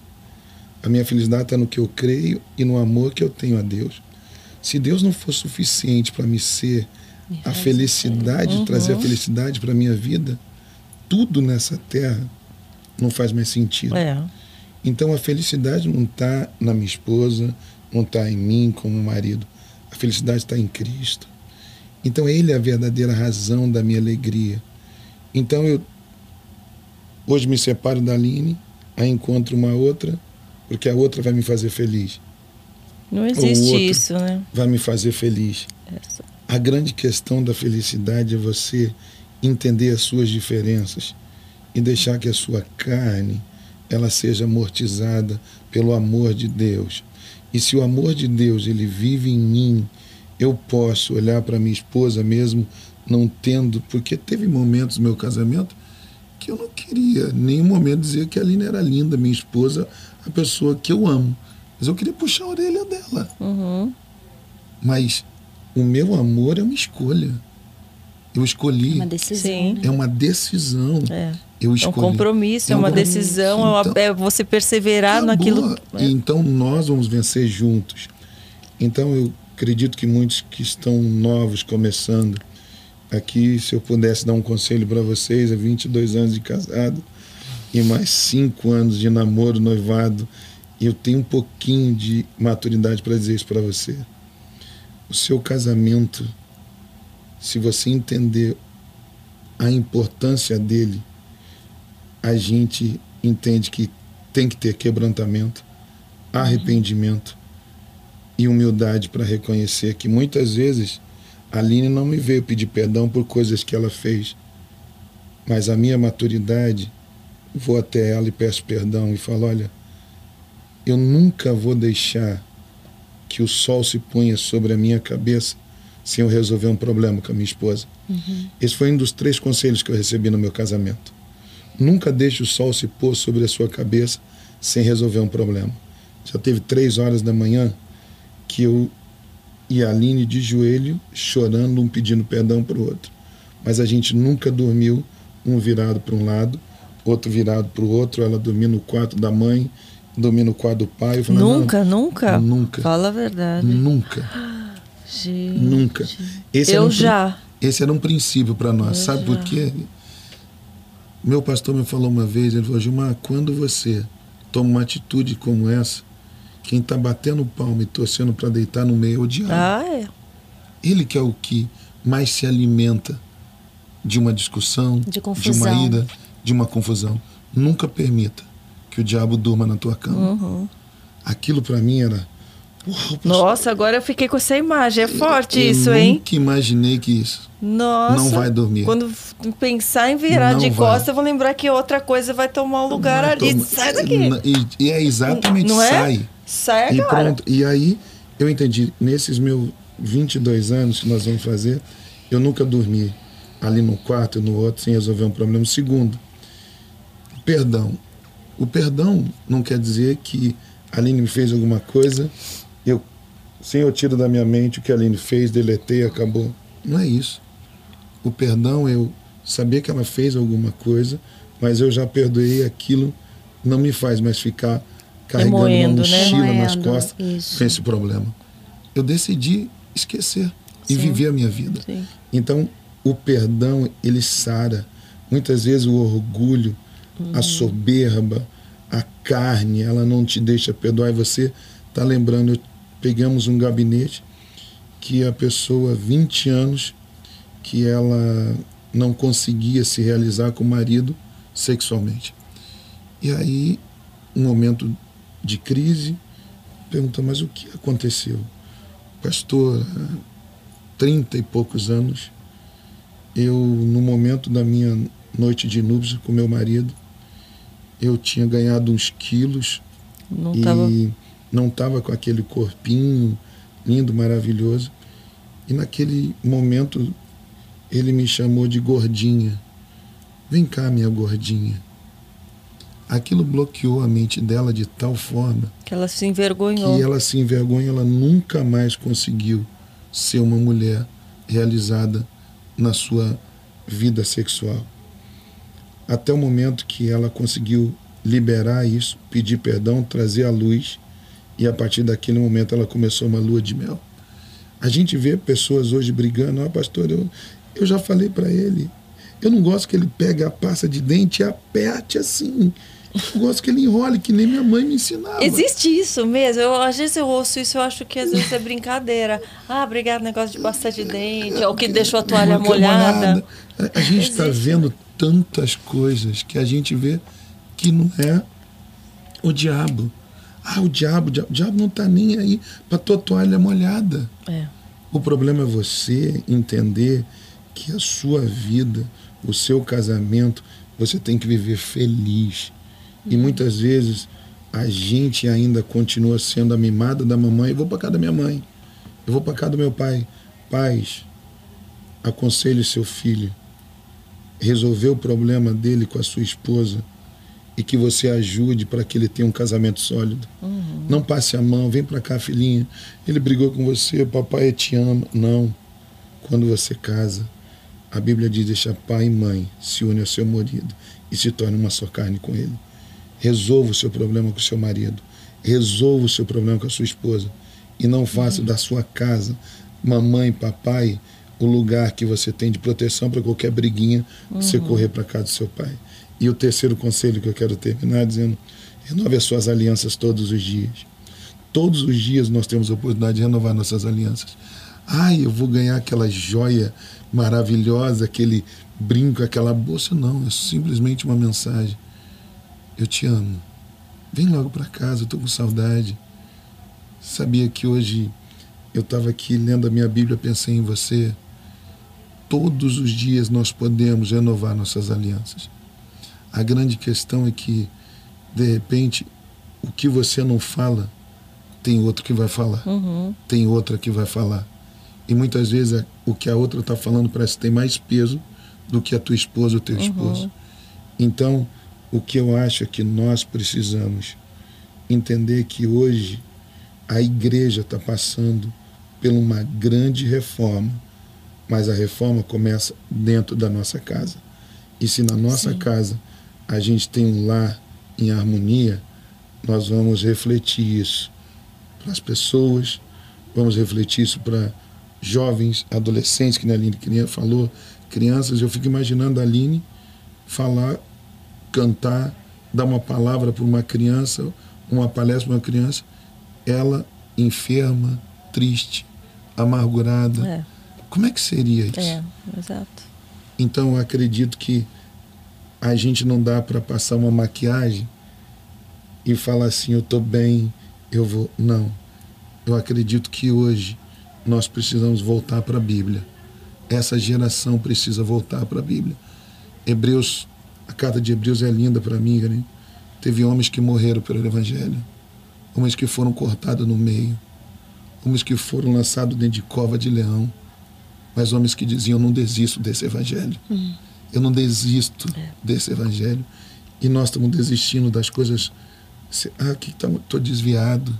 A minha felicidade está no que eu creio e no amor que eu tenho a Deus. Se Deus não for suficiente para me ser a felicidade, Uhum. trazer a felicidade para minha vida, tudo nessa terra não faz mais sentido. É. Então a felicidade não está na minha esposa, não está em mim como marido. A felicidade está em Cristo. Então Ele é a verdadeira razão da minha alegria. Então eu hoje me separo da Aline, aí encontro uma outra, porque a outra vai me fazer feliz, Não existe isso, né? vai me fazer feliz. Essa- A grande questão da felicidade é você entender as suas diferenças e deixar que a sua carne ela seja amortizada pelo amor de Deus. E se o amor de Deus ele vive em mim, eu posso olhar para minha esposa mesmo não tendo, porque teve momentos no meu casamento que eu não queria em nenhum momento dizer que a Aline era linda, minha esposa, a pessoa que eu amo. Mas eu queria puxar a orelha dela. Uhum. Mas o meu amor é uma escolha. Eu escolhi. Uma decisão. Sim. né? É uma decisão. É. Eu É um escolhi. compromisso, é É um uma compromisso. decisão, é, Então, é você perseverar Acabou. naquilo. E Então nós vamos vencer juntos. Então eu acredito que muitos que estão novos começando aqui, se eu pudesse dar um conselho para vocês, é 22 anos de casado e mais 5 anos de namoro, noivado, e eu tenho um pouquinho de maturidade para dizer isso para você. O seu casamento, se você entender a importância dele, a gente entende que tem que ter quebrantamento, arrependimento e humildade para reconhecer que muitas vezes a Aline não me veio pedir perdão por coisas que ela fez, mas a minha maturidade, vou até ela e peço perdão e falo: olha, eu nunca vou deixar que o sol se ponha sobre a minha cabeça sem eu resolver um problema com a minha esposa. Esse foi um dos três conselhos que eu recebi no meu casamento. Nunca deixe o sol se pôr sobre a sua cabeça sem resolver um problema. Já teve três horas da manhã que eu e a Aline de joelho, chorando, um pedindo perdão para o outro. Mas a gente nunca dormiu, um virado para um lado, outro virado para o outro, ela dormia no quarto da mãe, dormia no quarto do pai. Falei, Nunca, não, nunca? Nunca. Fala a verdade. Nunca, Gente. nunca. Esse Eu um já. Esse era um princípio para nós. Eu Sabe por já. quê? Meu pastor me falou uma vez, ele falou, Gilmar, quando você toma uma atitude como essa, quem está batendo palma e torcendo para deitar no meio é o diabo. Ah, é. Ele que é o que mais se alimenta de uma discussão, De uma confusão. De uma confusão. Nunca permita que o diabo durma na tua cama. Uhum. Aquilo para mim era. Nossa, agora eu fiquei com essa imagem. É forte eu isso, hein? Nunca imaginei que isso. Nossa. Não vai dormir. Quando pensar em virar Não de costas, eu vou lembrar que outra coisa vai tomar o lugar Não ali. toma- Sai daqui. E, e é exatamente Não é? sai. Sai E agora. pronto. E aí eu entendi, nesses meus 22 anos que nós vamos fazer, eu nunca dormi ali no quarto e no outro sem resolver um problema. Segundo, perdão. O perdão não quer dizer que a Aline me fez alguma coisa, eu, sem eu tiro da minha mente o que a Aline fez, deletei, acabou. Não é isso. O perdão é eu saber que ela fez alguma coisa, mas eu já perdoei aquilo, não me faz mais ficar carregando Remoendo, uma né? mochila nas Remoendo, costas isso. com esse problema. Eu decidi esquecer e Sim. viver a minha vida. Sim. Então, o perdão, ele sara. Muitas vezes o orgulho, a soberba, a carne, ela não te deixa perdoar. E você está lembrando, pegamos um gabinete que a pessoa, 20 anos, que ela não conseguia se realizar com o marido sexualmente. E aí, um momento de crise, pergunta, mas o que aconteceu? Pastor, há 30 e poucos anos, eu, no momento da minha noite de núpcias com meu marido, eu tinha ganhado uns quilos Não e tava. não estava com aquele corpinho lindo, maravilhoso. E naquele momento ele me chamou de gordinha. Vem cá, minha gordinha. Aquilo bloqueou a mente dela de tal forma Que ela se envergonhou. que ela se envergonha, ela nunca mais conseguiu ser uma mulher realizada na sua vida sexual. Até o momento que ela conseguiu liberar isso, pedir perdão, trazer à luz, e a partir daquele momento ela começou uma lua de mel. A gente vê pessoas hoje brigando, ah, pastor, eu, eu já falei para ele, eu não gosto que ele pegue a pasta de dente e aperte assim. Eu gosto que ele enrole, que nem minha mãe me ensinava. Existe isso mesmo. Eu, às vezes eu ouço isso, eu acho que às vezes é brincadeira. Ah, obrigado, negócio de pasta de dente, ou que deixou a toalha Uma molhada. A, a gente está vendo tantas coisas que a gente vê que não é o diabo. Ah, o diabo, o diabo, o diabo não está nem aí para tua toalha molhada. É. O problema é você entender que a sua vida, o seu casamento, você tem que viver feliz. E muitas vezes a gente ainda continua sendo a mimada da mamãe. Eu vou para casa da minha mãe. Eu vou para casa do meu pai. Pais, aconselhe seu filho. Resolver o problema dele com a sua esposa e que você ajude para que ele tenha um casamento sólido. Não passe a mão, vem para cá, filhinha. Ele brigou com você, papai te ama. Não. Quando você casa, a Bíblia diz: deixa pai e mãe se une ao seu marido e se torne uma só carne com ele. Resolva o seu problema com o seu marido. Resolva o seu problema com a sua esposa. E não faça da sua casa, mamãe e papai, o lugar que você tem de proteção para qualquer briguinha você correr para casa do seu pai. E o terceiro conselho que eu quero terminar dizendo: renove as suas alianças todos os dias. Todos os dias nós temos a oportunidade de renovar nossas alianças. Ai, eu vou ganhar aquela joia maravilhosa, aquele brinco, aquela bolsa. Não, é simplesmente uma mensagem. Eu te amo. Vem logo para casa, eu tô com saudade. Sabia que hoje eu estava aqui lendo a minha Bíblia, pensei em você. Todos os dias nós podemos renovar nossas alianças. A grande questão é que, de repente, o que você não fala, tem outro que vai falar. Uhum. Tem outra que vai falar. E muitas vezes o que a outra está falando parece que tem mais peso do que a tua esposa ou teu esposo. Então, o que eu acho é que nós precisamos entender que hoje a igreja está passando por uma grande reforma, mas a reforma começa dentro da nossa casa. E se na nossa Sim. casa a gente tem um lar em harmonia, nós vamos refletir isso para as pessoas, vamos refletir isso para jovens, adolescentes, que a Aline falou, crianças. Eu fico imaginando a Aline falar, cantar, dar uma palavra para uma criança, uma palestra para uma criança, ela enferma, triste, amargurada. É, Como é que seria isso? é, exato. Então eu acredito que a gente não dá para passar uma maquiagem e falar assim, eu estou bem, eu vou. Não. Eu acredito que hoje nós precisamos voltar para a Bíblia. Essa geração precisa voltar para a Bíblia. Hebreus, a carta de Hebreus é linda para mim, né? Teve homens que morreram pelo Evangelho, homens que foram cortados no meio, homens que foram lançados dentro de cova de leão, mas homens que diziam: Eu não desisto desse Evangelho. Eu não desisto desse Evangelho. E nós estamos desistindo das coisas. Ah, que estou desviado.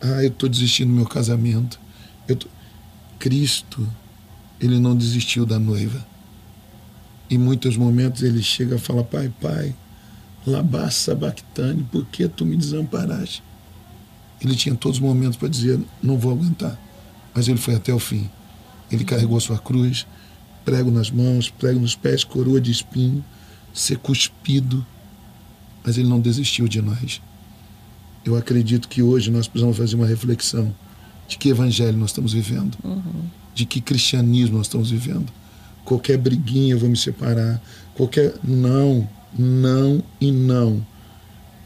Ah, eu estou desistindo do meu casamento. Tô... Cristo, ele não desistiu da noiva. em muitos momentos ele chega e fala: Pai, pai, labassa bactane, por que tu me desamparaste? Ele tinha todos os momentos para dizer: Não vou aguentar. Mas ele foi até o fim. Ele carregou a sua cruz, prego nas mãos, prego nos pés, coroa de espinho, ser cuspido. Mas ele não desistiu de nós. Eu acredito que hoje nós precisamos fazer uma reflexão de que evangelho nós estamos vivendo, uhum. de que cristianismo nós estamos vivendo qualquer briguinha eu vou me separar, qualquer não, não e não.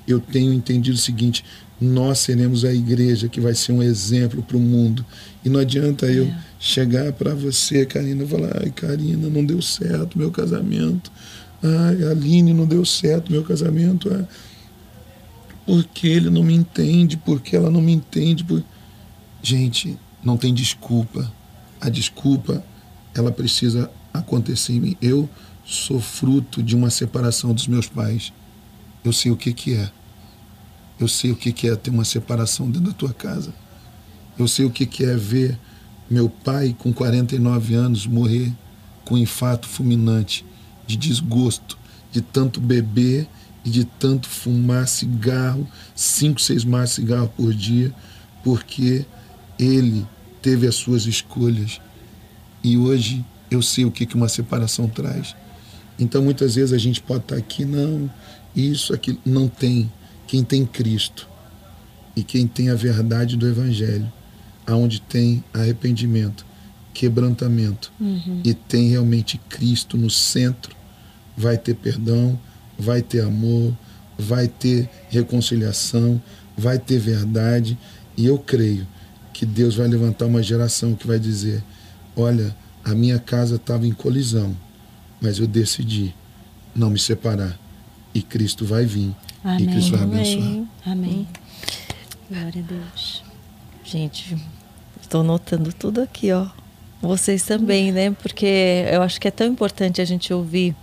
Eu tenho entendido o seguinte: nós seremos a igreja que vai ser um exemplo para o mundo. E não adianta eu é. Chegar para você, Karina, falar: ai, Karina, não deu certo meu casamento. Ai, Aline, não deu certo meu casamento. Ai, porque ele não me entende, porque ela não me entende. Por... Gente, não tem desculpa. A desculpa, ela precisa acontecer em mim. Eu sou fruto de uma separação dos meus pais. Eu sei o que, que é. Eu sei o que, que é ter uma separação dentro da tua casa. Eu sei o que, que é ver meu pai, com 49 anos, morrer com um infarto fulminante, de desgosto, de tanto beber e de tanto fumar cigarro, cinco, seis de cigarro por dia, porque ele teve as suas escolhas. E hoje eu sei o que uma separação traz. Então, muitas vezes a gente pode estar aqui, não, isso, aqui Não tem. Quem tem Cristo e quem tem a verdade do Evangelho, aonde tem arrependimento, quebrantamento uhum. e tem realmente Cristo no centro, vai ter perdão, vai ter amor, vai ter reconciliação, vai ter verdade. E eu creio que Deus vai levantar uma geração que vai dizer: olha, a minha casa estava em colisão, mas eu decidi não me separar. E Cristo vai vir. Amém. E Cristo vai abençoar. Amém. Amém. Glória a Deus. Gente, estou notando tudo aqui, ó. Vocês também, né? Porque eu acho que é tão importante a gente ouvir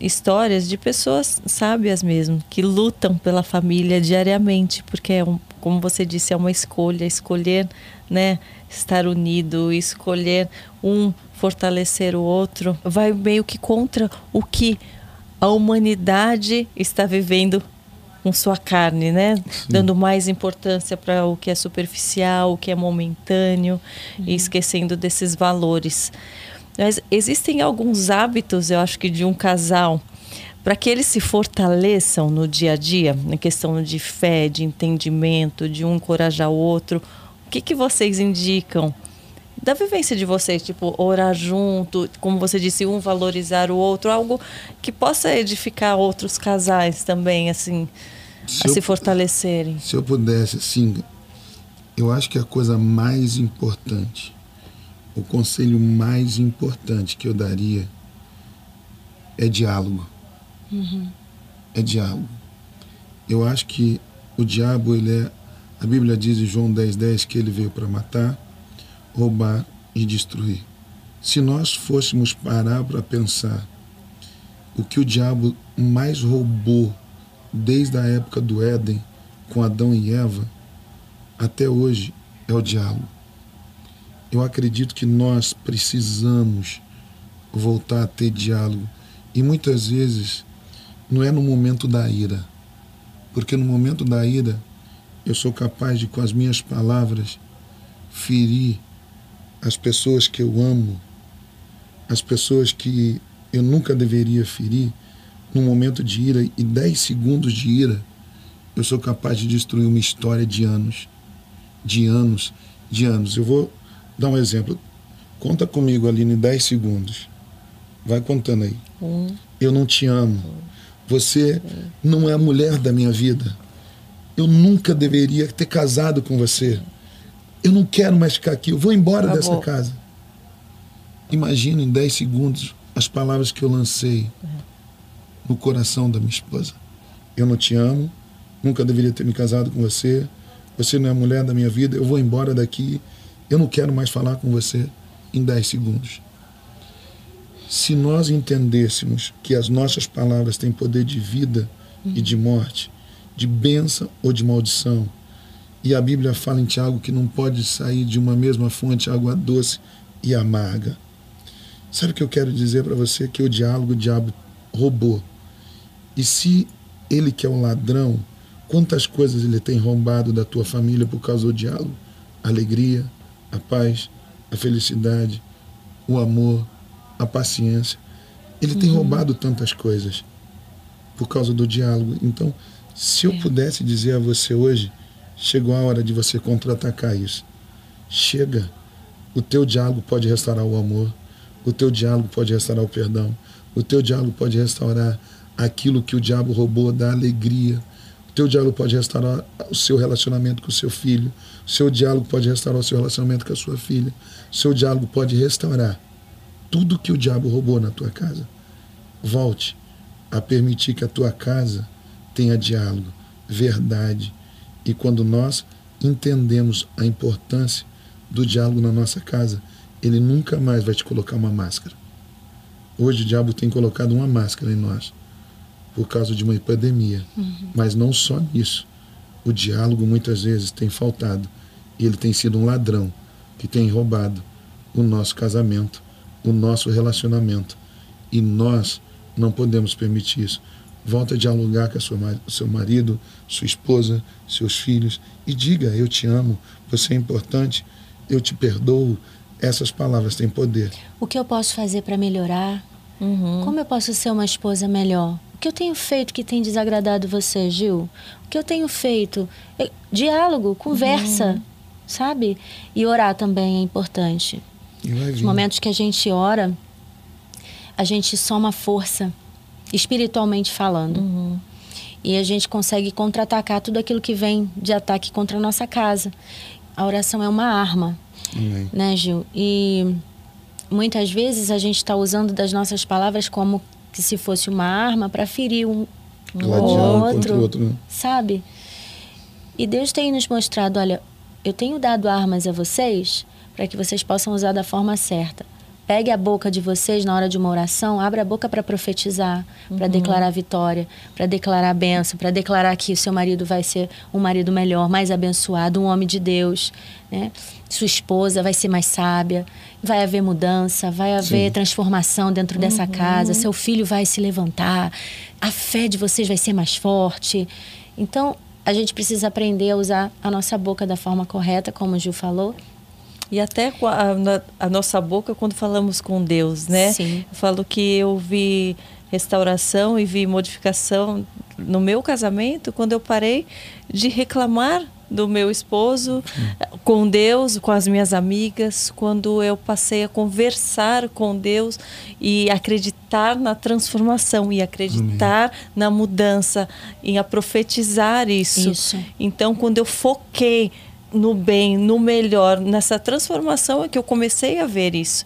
histórias de pessoas sábias mesmo, que lutam pela família diariamente, porque é um, como você disse, é uma escolha, escolher, né, estar unido, escolher um fortalecer o outro, vai meio que contra o que a humanidade está vivendo com sua carne, né? Sim. Dando mais importância para o que é superficial, o que é momentâneo uhum. e esquecendo desses valores. Mas existem alguns hábitos, eu acho que de um casal, para que eles se fortaleçam no dia a dia, na questão de fé, de entendimento, de um encorajar o outro. O que, que vocês indicam da vivência de vocês, tipo, orar junto, como você disse, um valorizar o outro, algo que possa edificar outros casais também, assim, se a eu, se fortalecerem. Se eu pudesse, assim, eu acho que a coisa mais importante, o conselho mais importante que eu daria é diálogo. Uhum. É diálogo. Eu acho que o diabo, ele é. A Bíblia diz em João 10, 10 que ele veio para matar, roubar e destruir. Se nós fôssemos parar para pensar o que o diabo mais roubou desde a época do Éden, com Adão e Eva, até hoje é o diálogo. Eu acredito que nós precisamos voltar a ter diálogo. E muitas vezes não é no momento da ira. Porque no momento da ira, eu sou capaz de, com as minhas palavras, ferir as pessoas que eu amo, as pessoas que eu nunca deveria ferir, num momento de ira e 10 segundos de ira, eu sou capaz de destruir uma história de anos, de anos, de anos. Eu vou dar um exemplo. Conta comigo, Aline, 10 segundos. Vai contando aí. Um. Eu não te amo. Você não é a mulher da minha vida. Eu nunca deveria ter casado com você eu não quero mais ficar aqui, eu vou embora Acabou. dessa casa. Imagina em 10 segundos as palavras que eu lancei no coração da minha esposa. Eu não te amo, nunca deveria ter me casado com você, você não é a mulher da minha vida, eu vou embora daqui, eu não quero mais falar com você em 10 segundos. Se nós entendêssemos que as nossas palavras têm poder de vida e de morte, de bênção ou de maldição, e a Bíblia fala em Tiago que não pode sair de uma mesma fonte água doce e amarga. Sabe o que eu quero dizer para você? Que o diálogo o diabo roubou. E se ele que é um ladrão, quantas coisas ele tem roubado da tua família por causa do diálogo? A alegria, a paz, a felicidade, o amor, a paciência. Ele uhum. tem roubado tantas coisas por causa do diálogo. Então, se eu é. pudesse dizer a você hoje, chegou a hora de você contra-atacar isso. Chega. O teu diálogo pode restaurar o amor. O teu diálogo pode restaurar o perdão. O teu diálogo pode restaurar aquilo que o diabo roubou da alegria. O teu diálogo pode restaurar o seu relacionamento com o seu filho. O seu diálogo pode restaurar o seu relacionamento com a sua filha. O seu diálogo pode restaurar tudo que o diabo roubou na tua casa. Volte a permitir que a tua casa tenha diálogo, verdade. E quando nós entendemos a importância do diálogo na nossa casa, ele nunca mais vai te colocar uma máscara. Hoje o diabo tem colocado uma máscara em nós por causa de uma epidemia. Uhum. Mas não só nisso. O diálogo muitas vezes tem faltado e ele tem sido um ladrão que tem roubado o nosso casamento, o nosso relacionamento. E nós não podemos permitir isso. Volta a dialogar com o seu marido, sua esposa, seus filhos e diga: Eu te amo, você é importante, eu te perdoo. Essas palavras têm poder. O que eu posso fazer para melhorar? Uhum. Como eu posso ser uma esposa melhor? O que eu tenho feito que tem desagradado você, Gil? O que eu tenho feito? Diálogo, conversa, uhum. sabe? E orar também é importante. Os momentos que a gente ora, a gente soma força, espiritualmente falando. Uhum. E a gente consegue contra-atacar tudo aquilo que vem de ataque contra a nossa casa. A oração é uma arma, uhum. né, Gil? E muitas vezes a gente está usando das nossas palavras como que se fosse uma arma para ferir um, um outro, outro né? sabe? E Deus tem nos mostrado, olha, eu tenho dado armas a vocês para que vocês possam usar da forma certa. Pegue a boca de vocês na hora de uma oração, abra a boca para profetizar, uhum. para declarar vitória, para declarar bênção, para declarar que o seu marido vai ser um marido melhor, mais abençoado, um homem de Deus, né? Sua esposa vai ser mais sábia, vai haver mudança, vai haver Sim. transformação dentro dessa uhum. casa, seu filho vai se levantar, a fé de vocês vai ser mais forte. Então, a gente precisa aprender a usar a nossa boca da forma correta, como o Gil falou, e até a, a, nossa boca quando falamos com Deus, né? Sim. Eu falo que eu vi restauração e vi modificação no meu casamento quando eu parei de reclamar do meu esposo com Deus, com as minhas amigas, quando eu passei a conversar com Deus e acreditar na transformação e acreditar Amém. na mudança, em a profetizar isso. isso. Então, quando eu foquei no bem, no melhor, nessa transformação é que eu comecei a ver isso.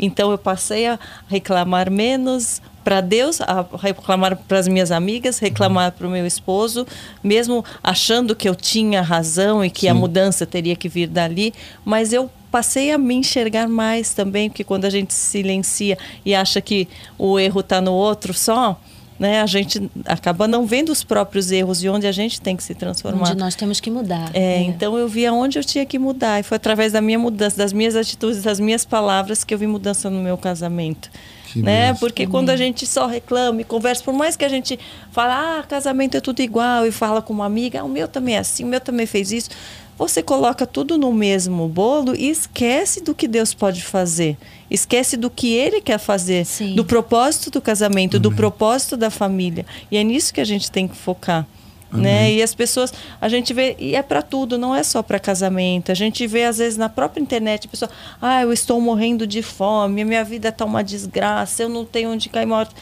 Então eu passei a reclamar menos para Deus, a reclamar para as minhas amigas, reclamar para o meu esposo, mesmo achando que eu tinha razão e que Sim. a mudança teria que vir dali, mas eu passei a me enxergar mais também, porque quando a gente silencia e acha que o erro está no outro só, né, a gente acaba não vendo os próprios erros e onde a gente tem que se transformar. Onde nós temos que mudar. É, é. Então eu vi aonde eu tinha que mudar e foi através da minha mudança, das minhas atitudes, das minhas palavras que eu vi mudança no meu casamento. Que né? Porque quando a gente só reclama e conversa, por mais que a gente fala, ah, casamento é tudo igual e fala com uma amiga, ah, o meu também é assim, o meu também fez isso você coloca tudo no mesmo bolo e esquece do que Deus pode fazer. Esquece do que Ele quer fazer, Sim. do propósito do casamento, Amém. do propósito da família. E é nisso que a gente tem que focar. Né? E as pessoas, a gente vê, e é para tudo, não é só para casamento. A gente vê, às vezes, na própria internet, a pessoa, ah, eu estou morrendo de fome, minha vida está uma desgraça, eu não tenho onde cair morto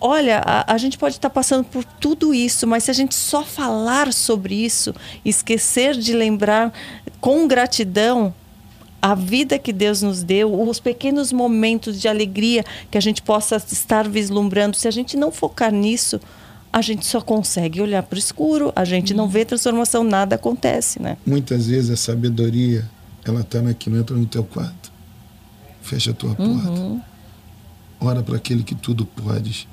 olha, a, a, gente pode estar passando por tudo isso, mas se a gente só falar sobre isso, esquecer de lembrar com gratidão a vida que Deus nos deu, os pequenos momentos de alegria que a gente possa estar vislumbrando, se a gente não focar nisso, a gente só consegue olhar para o escuro, a gente não vê transformação, nada acontece, né? Muitas vezes a sabedoria, ela está aqui, não entra no teu quarto. Fecha a tua porta. Uhum. Ora para aquele que tudo pode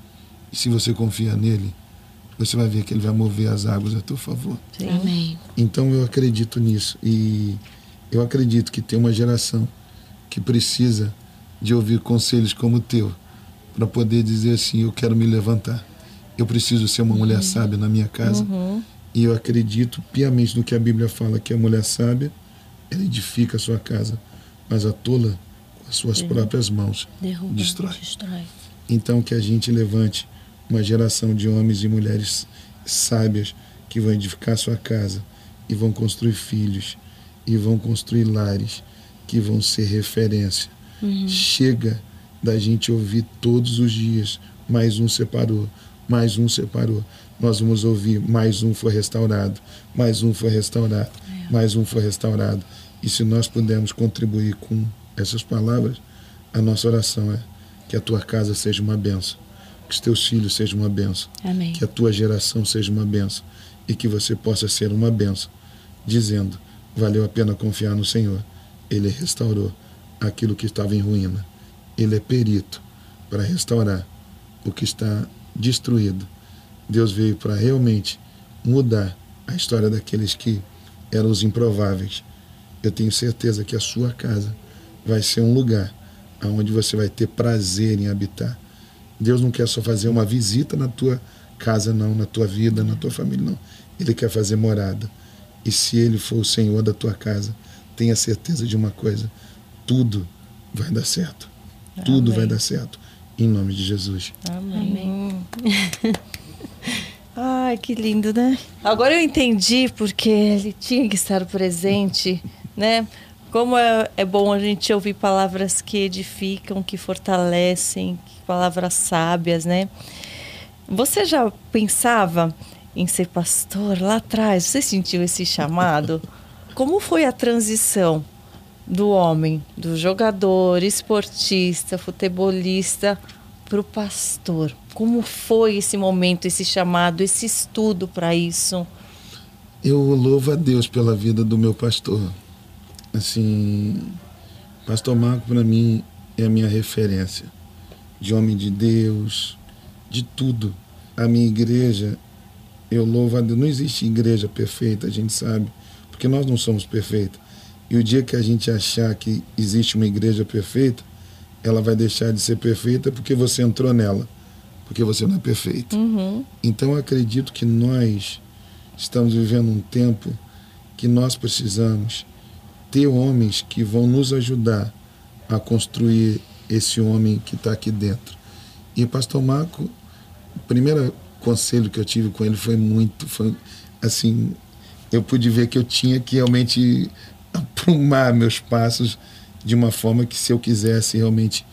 e se você confia nele, você vai ver que ele vai mover as águas a teu favor. Sim. Amém. Então eu acredito nisso. E eu acredito que tem uma geração que precisa de ouvir conselhos como o teu, para poder dizer assim: eu quero me levantar. Eu preciso ser uma mulher sábia na minha casa. Uhum. E eu acredito piamente no que a Bíblia fala, que a mulher sábia, ela edifica a sua casa, mas a tola, com as suas Derruba. próprias mãos, Derruba, destrói. destrói. Então que a gente levante uma geração de homens e mulheres sábias que vão edificar sua casa e vão construir filhos e vão construir lares que vão ser referência. Chega da gente ouvir todos os dias mais um separou, mais um separou. Nós vamos ouvir mais um foi restaurado, mais um foi restaurado, mais um foi restaurado. E se nós pudermos contribuir com essas palavras, a nossa oração é que a tua casa seja uma benção, que os teus filhos sejam uma benção, Amém. que a tua geração seja uma benção e que você possa ser uma benção, dizendo: valeu a pena confiar no Senhor. Ele restaurou aquilo que estava em ruína. Ele é perito para restaurar o que está destruído. Deus veio para realmente mudar a história daqueles que eram os improváveis. Eu tenho certeza que a sua casa vai ser um lugar onde você vai ter prazer em habitar. Deus não quer só fazer uma visita na tua casa, não, na tua vida, na tua família, não. Ele quer fazer morada. E se Ele for o Senhor da tua casa, tenha certeza de uma coisa: tudo vai dar certo. Tudo Amém. vai dar certo. Em nome de Jesus. Amém. Ai, que lindo, né? Agora eu entendi porque ele tinha que estar presente, né? Como é, é bom a gente ouvir palavras que edificam, que fortalecem, que palavras sábias, né? Você já pensava em ser pastor lá atrás? Você sentiu esse chamado? Como foi a transição do homem, do jogador, esportista, futebolista, para o pastor? Como foi esse momento, esse chamado, esse estudo para isso? Eu louvo a Deus pela vida do meu pastor. Assim, Pastor Marco para mim é a minha referência de homem de Deus, de tudo. A minha igreja, eu louvo a Deus. Não existe igreja perfeita, a gente sabe, porque nós não somos perfeitos. E o dia que a gente achar que existe uma igreja perfeita, ela vai deixar de ser perfeita porque você entrou nela, porque você não é perfeito. Uhum. Então eu acredito que nós estamos vivendo um tempo que nós precisamos ter homens que vão nos ajudar a construir esse homem que está aqui dentro. E o pastor Marco, o primeiro conselho que eu tive com ele foi muito, foi assim, eu pude ver que eu tinha que realmente aprumar meus passos de uma forma que se eu quisesse realmente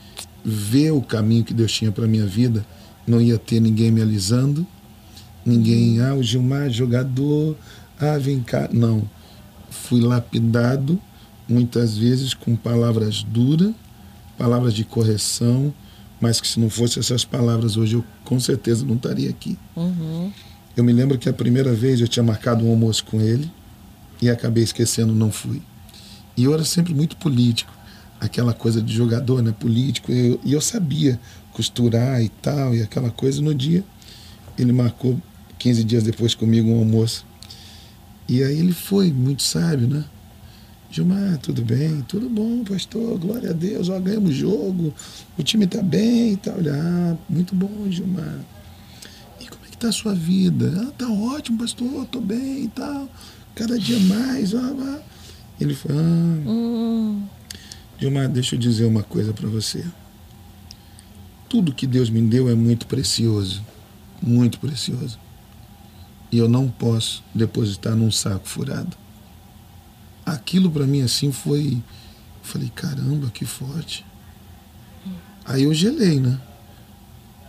ver o caminho que Deus tinha para minha vida, não ia ter ninguém me alisando, ninguém, ah, o Gilmar jogador, ah, vem cá. Não. Fui lapidado muitas vezes com palavras duras, palavras de correção, mas que se não fosse essas palavras hoje eu com certeza não estaria aqui. Uhum. Eu me lembro que a primeira vez eu tinha marcado um almoço com ele e acabei esquecendo, não fui. E eu era sempre muito político, aquela coisa de jogador, né, político, e eu, e eu sabia costurar e tal, e aquela coisa. No dia, ele marcou 15 dias depois comigo um almoço. E aí ele foi, muito sábio, né? Gilmar, tudo bem? Tudo bom, pastor, glória a Deus, ó, ganhamos o jogo, o time tá bem e tal. Olha, ah, muito bom, Gilmar. E como é que tá a sua vida? Ah, tá ótimo, pastor, tô bem e tal. Cada dia mais, ó, ó. Ele foi, ah, Hum, Gilmar, deixa eu dizer uma coisa para você. Tudo que Deus me deu é muito precioso, muito precioso. E eu não posso depositar num saco furado. Aquilo para mim assim foi, falei, caramba, que forte. Aí eu gelei, né?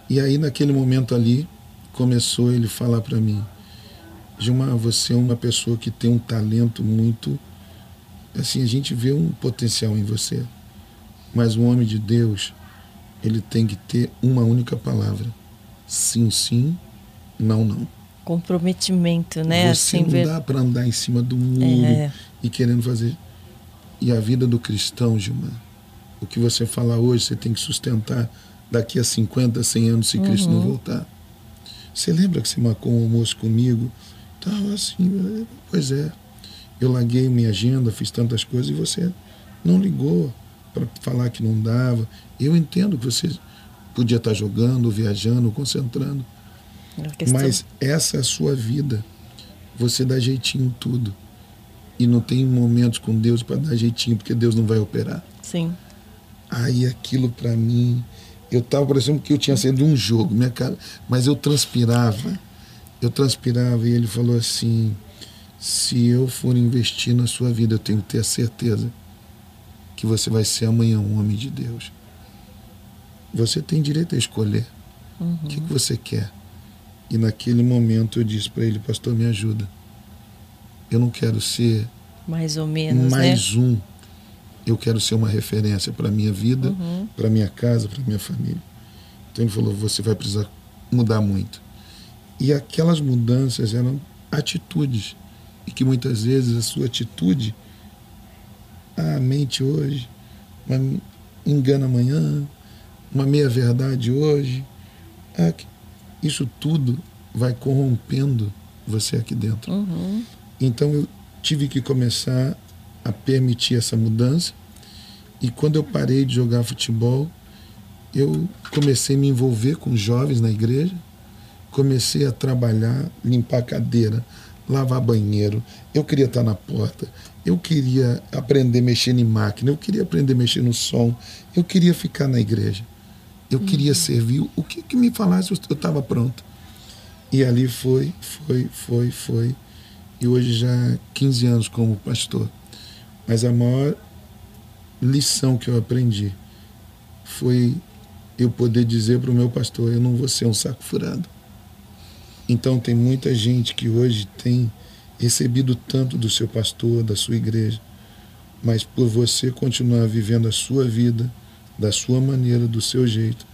E aí naquele momento ali começou ele falar para mim, Gilmar, você é uma pessoa que tem um talento muito assim, a gente vê um potencial em você. Mas um homem de Deus, ele tem que ter uma única palavra. Sim, sim, não, não. Comprometimento, né? Você assim, não ver- dá para andar em cima do muro É. e querendo fazer. E a vida do cristão, Gilmar, o que você falar hoje, você tem que sustentar daqui a 50, 100 anos, se Cristo Uhum. não voltar. Você lembra que você marcou um almoço comigo? Tava assim, pois é. Eu larguei minha agenda, fiz tantas coisas e você não ligou. para falar que não dava. Eu entendo que você podia estar jogando, viajando, concentrando. Mas essa é a sua vida. Você dá jeitinho em tudo. E não tem momentos com Deus para dar jeitinho, porque Deus não vai operar. Sim. Aí aquilo para mim, eu tava parecendo que eu tinha saído de um jogo, minha cara, mas eu transpirava. Eu transpirava e ele falou assim: "Se eu for investir na sua vida, eu tenho que ter a certeza que você vai ser amanhã um homem de Deus. Você tem direito a escolher uhum. o que, que você quer. E naquele momento eu disse para ele, pastor, me ajuda. Eu não quero ser mais ou menos, mais né? um. Eu quero ser uma referência para minha vida, uhum. para minha casa, para minha família. Então ele falou, você vai precisar mudar muito. E aquelas mudanças eram atitudes e que muitas vezes a sua atitude a mente hoje, uma engana amanhã, uma meia verdade hoje, é isso tudo vai corrompendo você aqui dentro. Uhum. Então eu tive que começar a permitir essa mudança. E quando eu parei de jogar futebol, eu comecei a me envolver com jovens na igreja, comecei a trabalhar, limpar cadeira, lavar banheiro. Eu queria estar na porta, eu queria aprender a mexer em máquina, eu queria aprender a mexer no som, eu queria ficar na igreja. Eu uhum. queria servir. O que, que me falasse, eu estava pronto. E ali foi, foi, foi, foi. E hoje já 15 anos como pastor. Mas a maior lição que eu aprendi foi eu poder dizer para o meu pastor: eu não vou ser um saco furado. Então tem muita gente que hoje tem recebido tanto do seu pastor, da sua igreja, mas por você continuar vivendo a sua vida, da sua maneira, do seu jeito,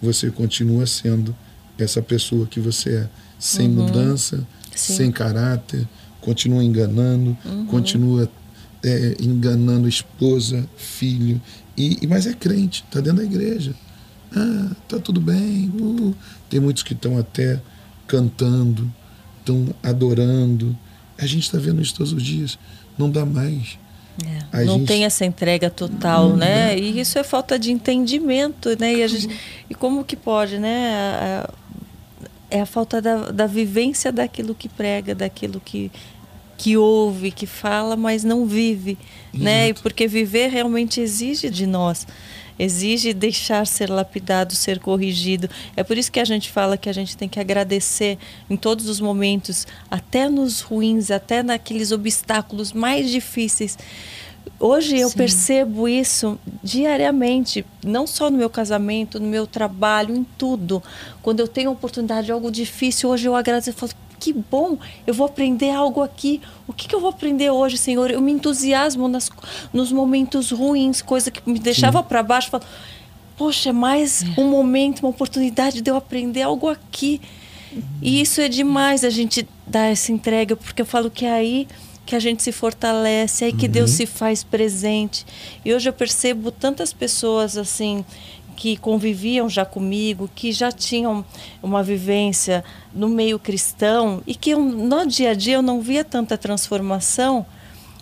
você continua sendo essa pessoa que você é, sem uhum. mudança, Sim. sem caráter, continua enganando, uhum. continua é, enganando esposa, filho, e, mas é crente, está dentro da igreja. Ah, tá tudo bem. Uh, tem muitos que estão até cantando, estão adorando. A gente está vendo isso todos os dias. Não dá mais. É, não gente... tem essa entrega total, não né? E isso é falta de entendimento, né? E, gente... e como que pode, né? É a falta da, da vivência daquilo que prega, daquilo que, que ouve, que fala, mas não vive, Exato. né? E porque viver realmente exige de nós exige deixar ser lapidado, ser corrigido. É por isso que a gente fala que a gente tem que agradecer em todos os momentos, até nos ruins, até naqueles obstáculos mais difíceis. Hoje eu Sim. percebo isso diariamente, não só no meu casamento, no meu trabalho, em tudo. Quando eu tenho oportunidade de algo difícil, hoje eu agradeço e falo, que bom, eu vou aprender algo aqui. O que, que eu vou aprender hoje, Senhor? Eu me entusiasmo nas, nos momentos ruins, coisa que me deixava para baixo. Falo, Poxa, mais é. um momento, uma oportunidade de eu aprender algo aqui. Uhum. E isso é demais a gente dar essa entrega, porque eu falo que é aí que a gente se fortalece, é aí que uhum. Deus se faz presente. E hoje eu percebo tantas pessoas assim que conviviam já comigo, que já tinham uma vivência no meio cristão e que eu, no dia a dia eu não via tanta transformação.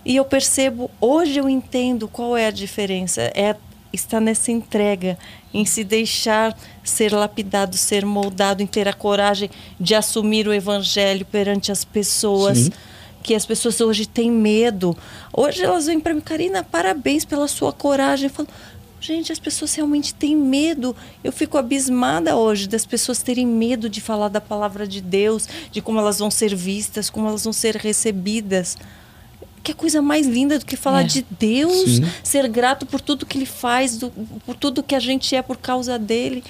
E eu percebo, hoje eu entendo qual é a diferença. É estar nessa entrega, em se deixar ser lapidado, ser moldado, em ter a coragem de assumir o evangelho perante as pessoas. Sim. Que as pessoas hoje têm medo. Hoje elas vêm para mim, Karina, parabéns pela sua coragem. Eu falo, Gente, as pessoas realmente têm medo. Eu fico abismada hoje das pessoas terem medo de falar da palavra de Deus, de como elas vão ser vistas, como elas vão ser recebidas que é coisa mais linda do que falar é. de Deus, Sim. ser grato por tudo que Ele faz, do, por tudo que a gente é por causa dele.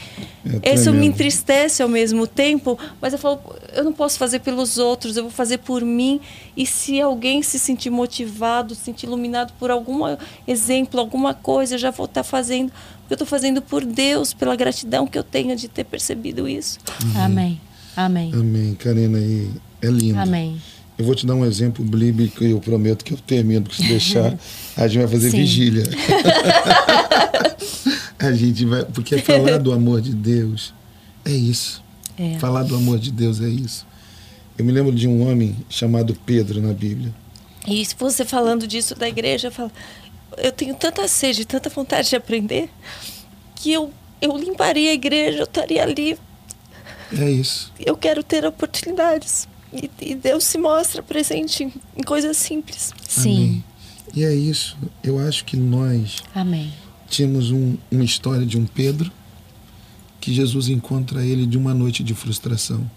É Isso me entristece ao mesmo tempo, mas eu falo, eu não posso fazer pelos outros, eu vou fazer por mim. E se alguém se sentir motivado, se sentir iluminado por algum exemplo, alguma coisa, eu já vou estar fazendo, porque eu estou fazendo por Deus, pela gratidão que eu tenho de ter percebido isso. Amém. Amém. Amém. Karina, aí é lindo. Amém. Eu vou te dar um exemplo bíblico e eu prometo que eu termino, porque se deixar, a gente vai fazer Sim. vigília. a gente vai. Porque falar do amor de Deus é isso. É. Falar do amor de Deus é isso. Eu me lembro de um homem chamado Pedro na Bíblia. E se você falando disso da igreja, fala, eu tenho tanta sede, tanta vontade de aprender, que eu, eu limparia a igreja, eu estaria ali. É isso. Eu quero ter oportunidades. E, e Deus se mostra presente em, em coisas simples. Sim. Amém. E é isso. Eu acho que nós Amém. tínhamos um, uma história de um Pedro que Jesus encontra ele de uma noite de frustração.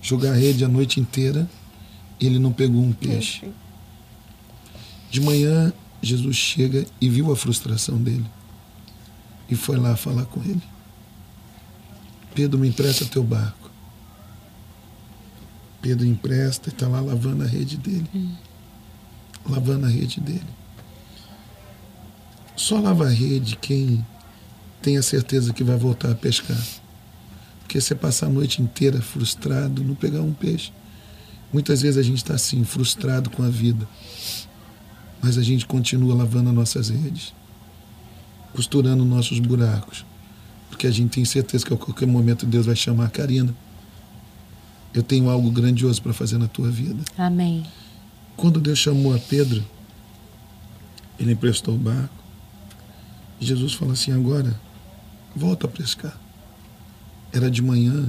Jogar rede a noite inteira, ele não pegou um peixe. De manhã, Jesus chega e viu a frustração dele. E foi lá falar com ele. Pedro, me empresta teu barco. Pedro empresta e está lá lavando a rede dele. Lavando a rede dele. Só lava a rede quem tem a certeza que vai voltar a pescar. Porque você passar a noite inteira frustrado, não pegar um peixe. Muitas vezes a gente está assim, frustrado com a vida. Mas a gente continua lavando as nossas redes, costurando nossos buracos. Porque a gente tem certeza que a qualquer momento Deus vai chamar a Karina. Eu tenho algo grandioso para fazer na tua vida. Amém. Quando Deus chamou a Pedro, ele emprestou o barco. E Jesus falou assim: agora, volta a pescar. Era de manhã,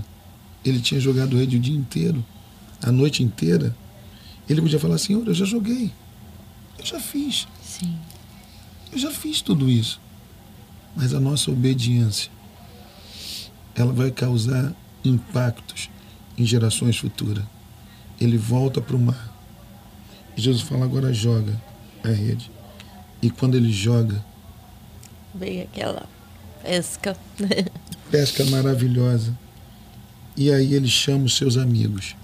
ele tinha jogado rede o dia inteiro, a noite inteira. Ele podia falar: Senhor, eu já joguei, eu já fiz, Sim. eu já fiz tudo isso. Mas a nossa obediência, ela vai causar impactos em gerações futuras. Ele volta para o mar. E Jesus fala: agora joga a rede. E quando ele joga, Veio aquela pesca. pesca maravilhosa. E aí ele chama os seus amigos.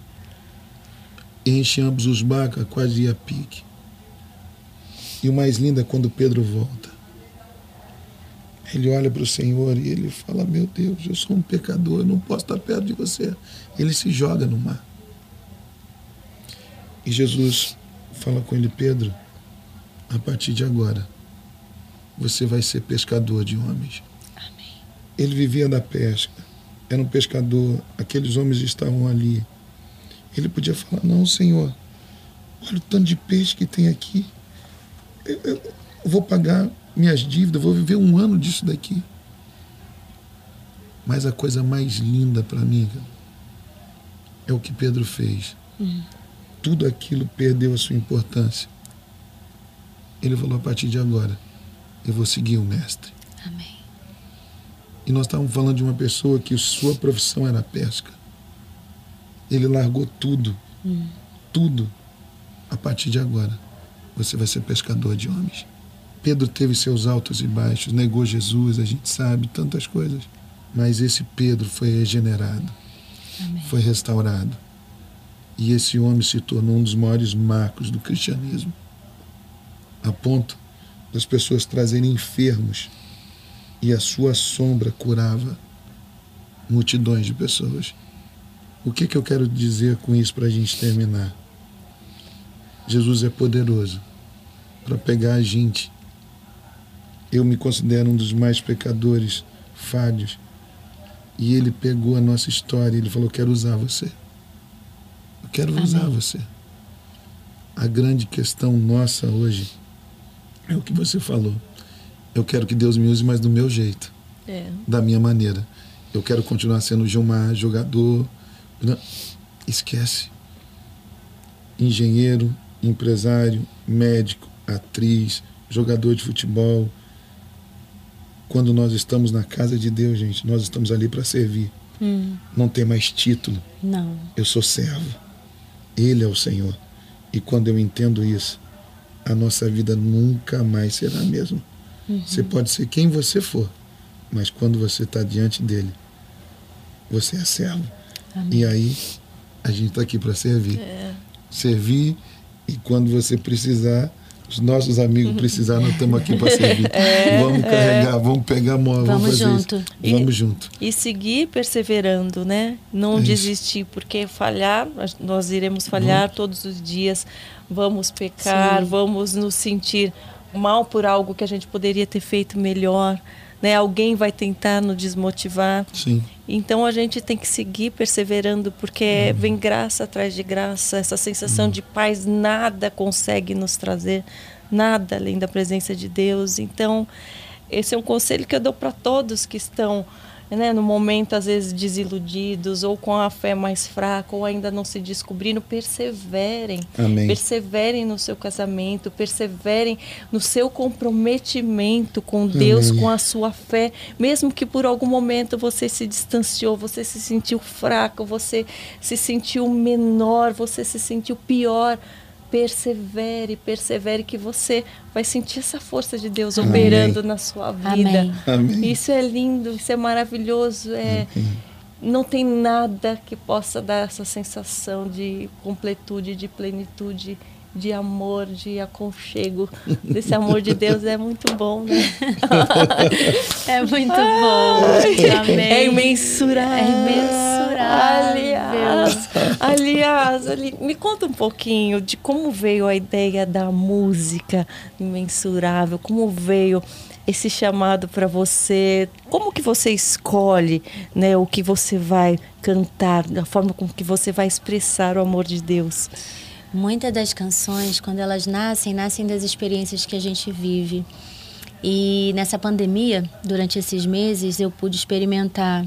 Enche ambos os barcos quase a pique. E o mais lindo é quando Pedro volta. Ele olha para o Senhor e ele fala: Meu Deus, eu sou um pecador, eu não posso estar perto de você. Ele se joga no mar. E Jesus fala com ele: Pedro, a partir de agora, você vai ser pescador de homens. Ele vivia da pesca, era um pescador, aqueles homens estavam ali. Ele podia falar: Não, Senhor, olha o tanto de peixe que tem aqui. Eu, eu vou pagar minhas dívidas, vou viver um ano disso daqui. Mas a coisa mais linda para mim cara, é o que Pedro fez. Tudo aquilo perdeu a sua importância. Ele falou: a partir de agora, eu vou seguir o Mestre. Amém. E nós estávamos falando de uma pessoa que sua profissão era pesca. Ele largou tudo, tudo. A partir de agora, você vai ser pescador de homens. Pedro teve seus altos e baixos, negou Jesus, a gente sabe, tantas coisas. Mas esse Pedro foi regenerado, Amém. foi restaurado. E esse homem se tornou um dos maiores marcos do cristianismo. A ponto das pessoas trazerem enfermos e a sua sombra curava multidões de pessoas. O que, que eu quero dizer com isso para a gente terminar? Jesus é poderoso para pegar a gente. Eu me considero um dos mais pecadores, falhos. E ele pegou a nossa história e ele falou: Quero usar você. Eu quero Amém. usar você. A grande questão nossa hoje é o que você falou. Eu quero que Deus me use, mas do meu jeito, É. da minha maneira. Eu quero continuar sendo Gilmar, jogador. Não, esquece. Engenheiro, empresário, médico, atriz, jogador de futebol. Quando nós estamos na casa de Deus, gente, nós estamos ali para servir. Hum, Não tem mais título. não. Eu sou servo. Ele é o Senhor. E quando eu entendo isso, a nossa vida nunca mais será a mesma. Você pode ser quem você for, mas quando você está diante dele, você é servo. Amém. E aí, a gente está aqui para servir. É. Servir, e quando você precisar, os nossos amigos precisar, nós estamos aqui para servir. vamos carregar, vamos pegar mão, Vamos fazer junto. isso. E- Vamos junto. E seguir perseverando, né? Não É desistir, porque falhar, nós- iremos falhar todos os dias. Vamos pecar, Sim. vamos nos sentir mal por algo que a gente poderia ter feito melhor, né? Alguém vai tentar nos desmotivar. Sim. Então a gente tem que seguir perseverando, porque vem graça atrás de graça, essa sensação de paz nada consegue nos trazer, nada além da presença de Deus. Então, esse é um conselho que eu dou para todos que estão né, no momento às vezes desiludidos ou com a fé mais fraca ou ainda não se descobrindo, perseverem. Amém. Perseverem no seu casamento, perseverem no seu comprometimento com Deus, Amém. com a sua fé, mesmo que por algum momento você se distanciou, você se sentiu fraco, você se sentiu menor, você se sentiu pior persevere, persevere que você vai sentir essa força de Deus Amém. operando na sua vida. Amém. Isso é lindo, isso é maravilhoso, é não tem nada que possa dar essa sensação de completude, de plenitude, de amor, de aconchego. Desse amor de Deus é muito bom, né? É muito bom. Amém. É imensurável. É imensurável. Aliás, aliás, ali, me conta um pouquinho de como veio a ideia da música imensurável, como veio esse chamado para você, como que você escolhe, né, o que você vai cantar, da forma com que você vai expressar o amor de Deus. Muitas das canções, quando elas nascem, nascem das experiências que a gente vive. E nessa pandemia, durante esses meses, eu pude experimentar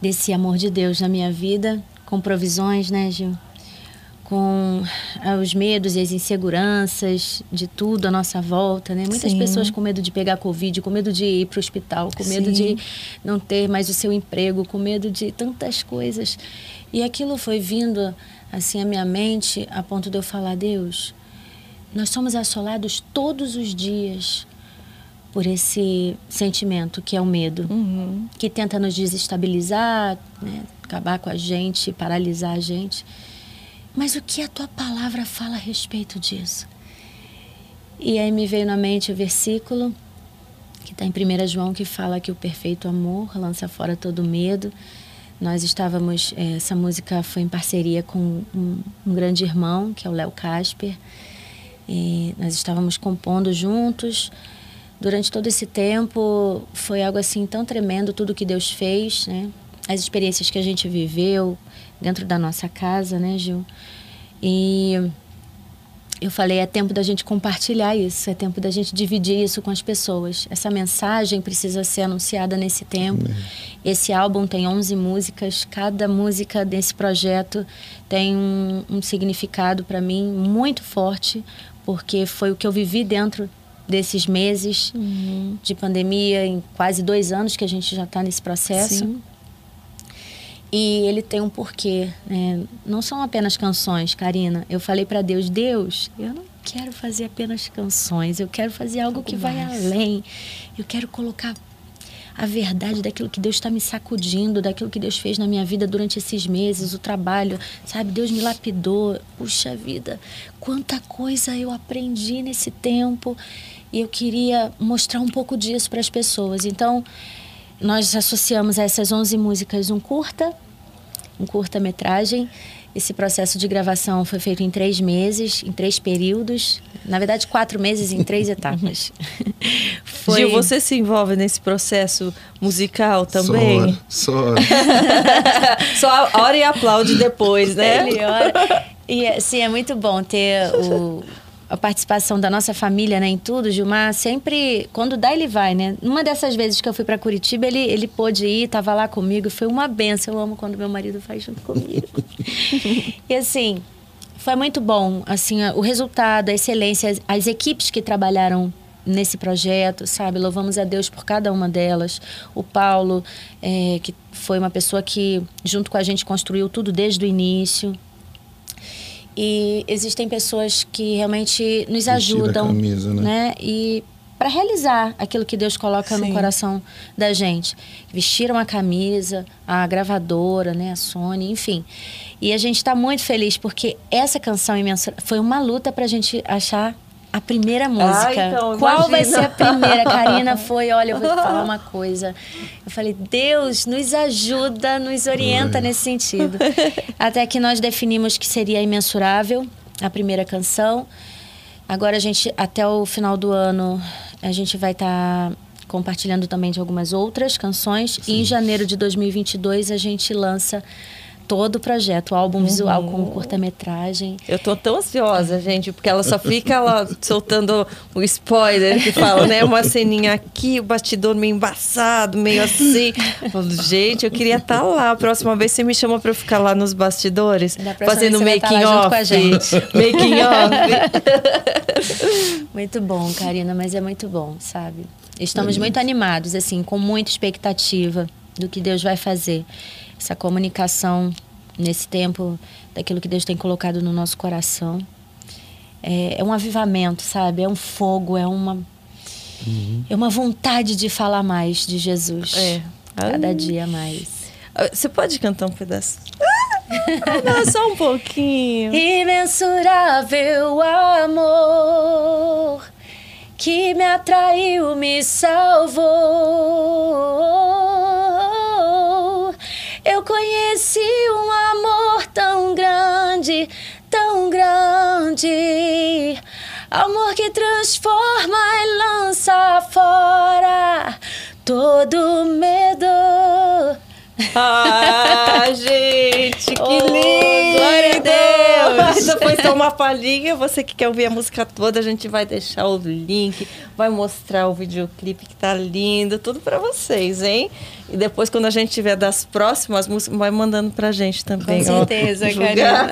desse amor de Deus na minha vida, com provisões, né, Gil? Com ah, os medos e as inseguranças de tudo à nossa volta, né? Muitas Sim. pessoas com medo de pegar Covid, com medo de ir para o hospital, com medo Sim. de não ter mais o seu emprego, com medo de tantas coisas. E aquilo foi vindo assim à minha mente a ponto de eu falar: Deus, nós somos assolados todos os dias por esse sentimento que é o medo, Uhum. que tenta nos desestabilizar, né, acabar com a gente, paralisar a gente. Mas o que a tua palavra fala a respeito disso? E aí me veio na mente o versículo que está em 1 João que fala que o perfeito amor lança fora todo medo. Nós estávamos, eh, essa música foi em parceria com um, um grande irmão, que é o Léo Casper. E nós estávamos compondo juntos. Durante todo esse tempo foi algo assim tão tremendo tudo que Deus fez, né? As experiências que a gente viveu dentro da nossa casa, né, Gil? E eu falei, é tempo da gente compartilhar isso, é tempo da gente dividir isso com as pessoas. Essa mensagem precisa ser anunciada nesse tempo. Esse álbum tem 11 músicas, cada música desse projeto tem um, um significado para mim muito forte, porque foi o que eu vivi dentro desses meses de pandemia, em quase dois anos que a gente já está nesse processo. Sim. E ele tem um porquê. né? Não são apenas canções, Karina. Eu falei para Deus, Deus, eu não quero fazer apenas canções. Eu quero fazer algo que vai mais. além. Eu quero colocar a verdade daquilo que Deus está me sacudindo, daquilo que Deus fez na minha vida durante esses meses, o trabalho, sabe? Deus me lapidou. Puxa vida, quanta coisa eu aprendi nesse tempo. E eu queria mostrar um pouco disso para as pessoas. Então, nós associamos a essas 11 músicas um curta, um curta-metragem. Esse processo de gravação foi feito em três meses, em três períodos. Na verdade, quatro meses em três etapas. Foi... Gil, você se envolve nesse processo musical também? Só só hora. Só ora e aplaude depois, né? Ele ora. E assim, é muito bom ter o, a participação da nossa família né, em tudo. Gilmar sempre, quando dá, ele vai, né? Uma dessas vezes que eu fui para Curitiba, ele, ele pôde ir, estava lá comigo. Foi uma benção. Eu amo quando meu marido faz junto comigo. e assim, foi muito bom. Assim, o resultado, a excelência, as, as equipes que trabalharam nesse projeto, sabe? Louvamos a Deus por cada uma delas. O Paulo, é, que foi uma pessoa que, junto com a gente, construiu tudo desde o início. E existem pessoas que realmente nos ajudam, camisa, né? E para realizar aquilo que Deus coloca Sim. no coração da gente. Vestiram a camisa, a gravadora, né, a Sony, enfim. E a gente está muito feliz porque essa canção imensa foi uma luta para a gente achar a primeira música. então, Qual vai ser a primeira? Karina foi, olha, eu vou te falar uma coisa. Eu falei, Deus, nos ajuda, nos orienta nesse sentido. Até que nós definimos que seria imensurável a primeira canção. Agora a gente, até o final do ano, a gente vai estar compartilhando também de algumas outras canções. E em janeiro de 2022 a gente lança todo o projeto, o álbum visual com o curta-metragem. Eu tô tão ansiosa, gente, porque ela só fica lá soltando o spoiler que fala, né? Uma ceninha aqui, o bastidor meio embaçado, meio assim. gente, eu queria estar tá lá. A próxima vez você me chama pra eu ficar lá nos bastidores, fazendo making off. Making off. muito bom, Karina, mas é muito bom, sabe? Estamos muito animados, assim, com muita expectativa do que Deus vai fazer essa comunicação nesse tempo daquilo que Deus tem colocado no nosso coração. É, é um avivamento, sabe? É um fogo, é uma uhum. é uma vontade de falar mais de Jesus. É. Cada dia mais. Ah, você pode cantar um pedaço? Não, só um pouquinho. Imensurável amor que me atraiu, me salvou. Conheci um amor tão grande, tão grande. Amor que transforma e lança fora todo medo. Ah, gente, que oh, lindo! Glória a Deus! Essa foi só uma palhinha. Você que quer ouvir a música toda, a gente vai deixar o link, vai mostrar o videoclipe que tá lindo, tudo para vocês, hein? E depois, quando a gente tiver das próximas músicas, vai mandando pra gente também. Com certeza, Karina.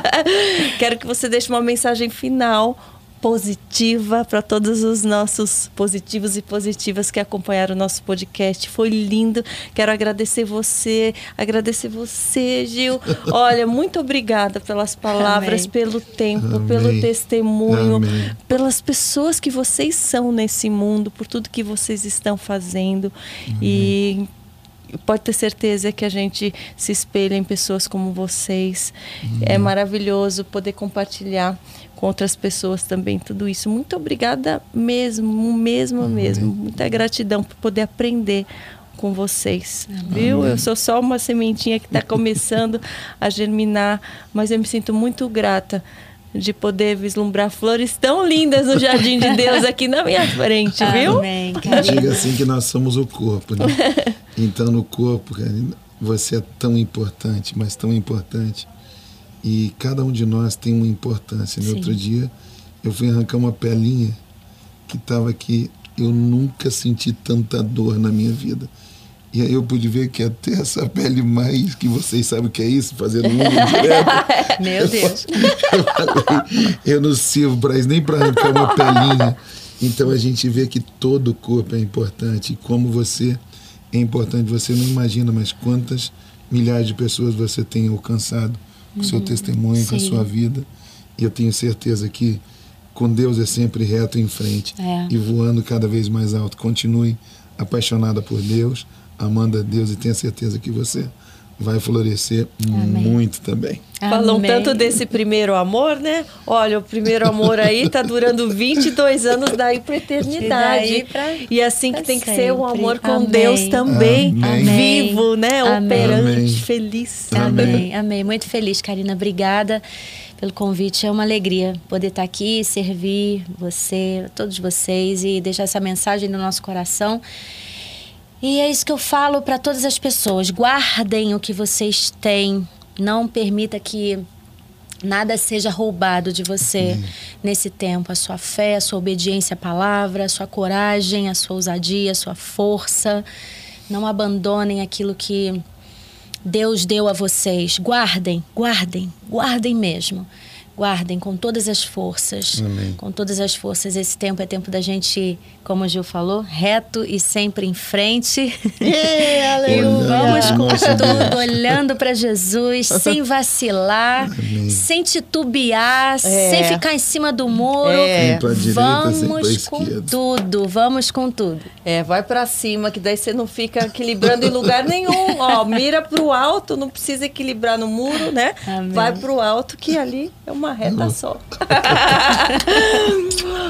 Quero que você deixe uma mensagem final positiva para todos os nossos positivos e positivas que acompanharam o nosso podcast. Foi lindo. Quero agradecer você, agradecer você, Gil. Olha, muito obrigada pelas palavras, Amém. pelo tempo, Amém. pelo testemunho, Amém. pelas pessoas que vocês são nesse mundo, por tudo que vocês estão fazendo. E pode ter certeza que a gente se espelha em pessoas como vocês. É maravilhoso poder compartilhar com outras pessoas também tudo isso. Muito obrigada mesmo, mesmo, Amém. mesmo. Muita gratidão por poder aprender com vocês, Amém. viu? Eu sou só uma sementinha que está começando a germinar, mas eu me sinto muito grata de poder vislumbrar flores tão lindas no jardim de Deus aqui na minha frente, viu? Amém. Diga assim que nós somos o corpo, né? Então no corpo, você é tão importante, mas tão importante e cada um de nós tem uma importância. No outro dia, eu fui arrancar uma pelinha que estava aqui. Eu nunca senti tanta dor na minha vida. E aí eu pude ver que até essa pele mais, que vocês sabem o que é isso, fazendo unha direto. Meu Deus. Eu, falei, eu não sirvo para isso, nem para arrancar uma pelinha. Então a gente vê que todo o corpo é importante. E como você é importante, você não imagina, mas quantas milhares de pessoas você tem alcançado com o seu uhum. testemunho, Sim. com a sua vida. E eu tenho certeza que com Deus é sempre reto em frente é. e voando cada vez mais alto. Continue apaixonada por Deus, amando a Deus e tenha certeza que você vai florescer Amém. muito também. Falam tanto desse primeiro amor, né? Olha, o primeiro amor aí tá durando 22 anos daí para eternidade. Pra, e assim que tem sempre. que ser o um amor com Amém. Deus também, Amém. vivo, né? Operante, feliz. Amém. Amém. Muito feliz, Karina. Obrigada pelo convite. É uma alegria poder estar aqui, servir você, todos vocês e deixar essa mensagem no nosso coração. E é isso que eu falo para todas as pessoas: guardem o que vocês têm, não permita que nada seja roubado de você Amém. nesse tempo. A sua fé, a sua obediência à palavra, a sua coragem, a sua ousadia, a sua força. Não abandonem aquilo que Deus deu a vocês. Guardem, guardem, guardem mesmo guardem com todas as forças, Amém. com todas as forças. Esse tempo é tempo da gente, como o Gil falou, reto e sempre em frente. Yeah, e vamos com tudo, olhando para Jesus, sem vacilar, Amém. sem titubear, é. sem ficar em cima do muro. É. Vamos com tudo, vamos com tudo. É, vai para cima, que daí você não fica equilibrando em lugar nenhum. Ó, mira pro alto, não precisa equilibrar no muro, né? Amém. Vai pro alto, que ali é uma reta só.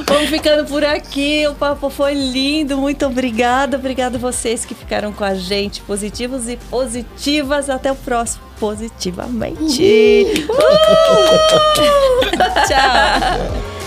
Vamos ficando por aqui. O papo foi lindo. Muito obrigada. A vocês que ficaram com a gente, positivos e positivas. Até o próximo. Positivamente. Uh! Tchau.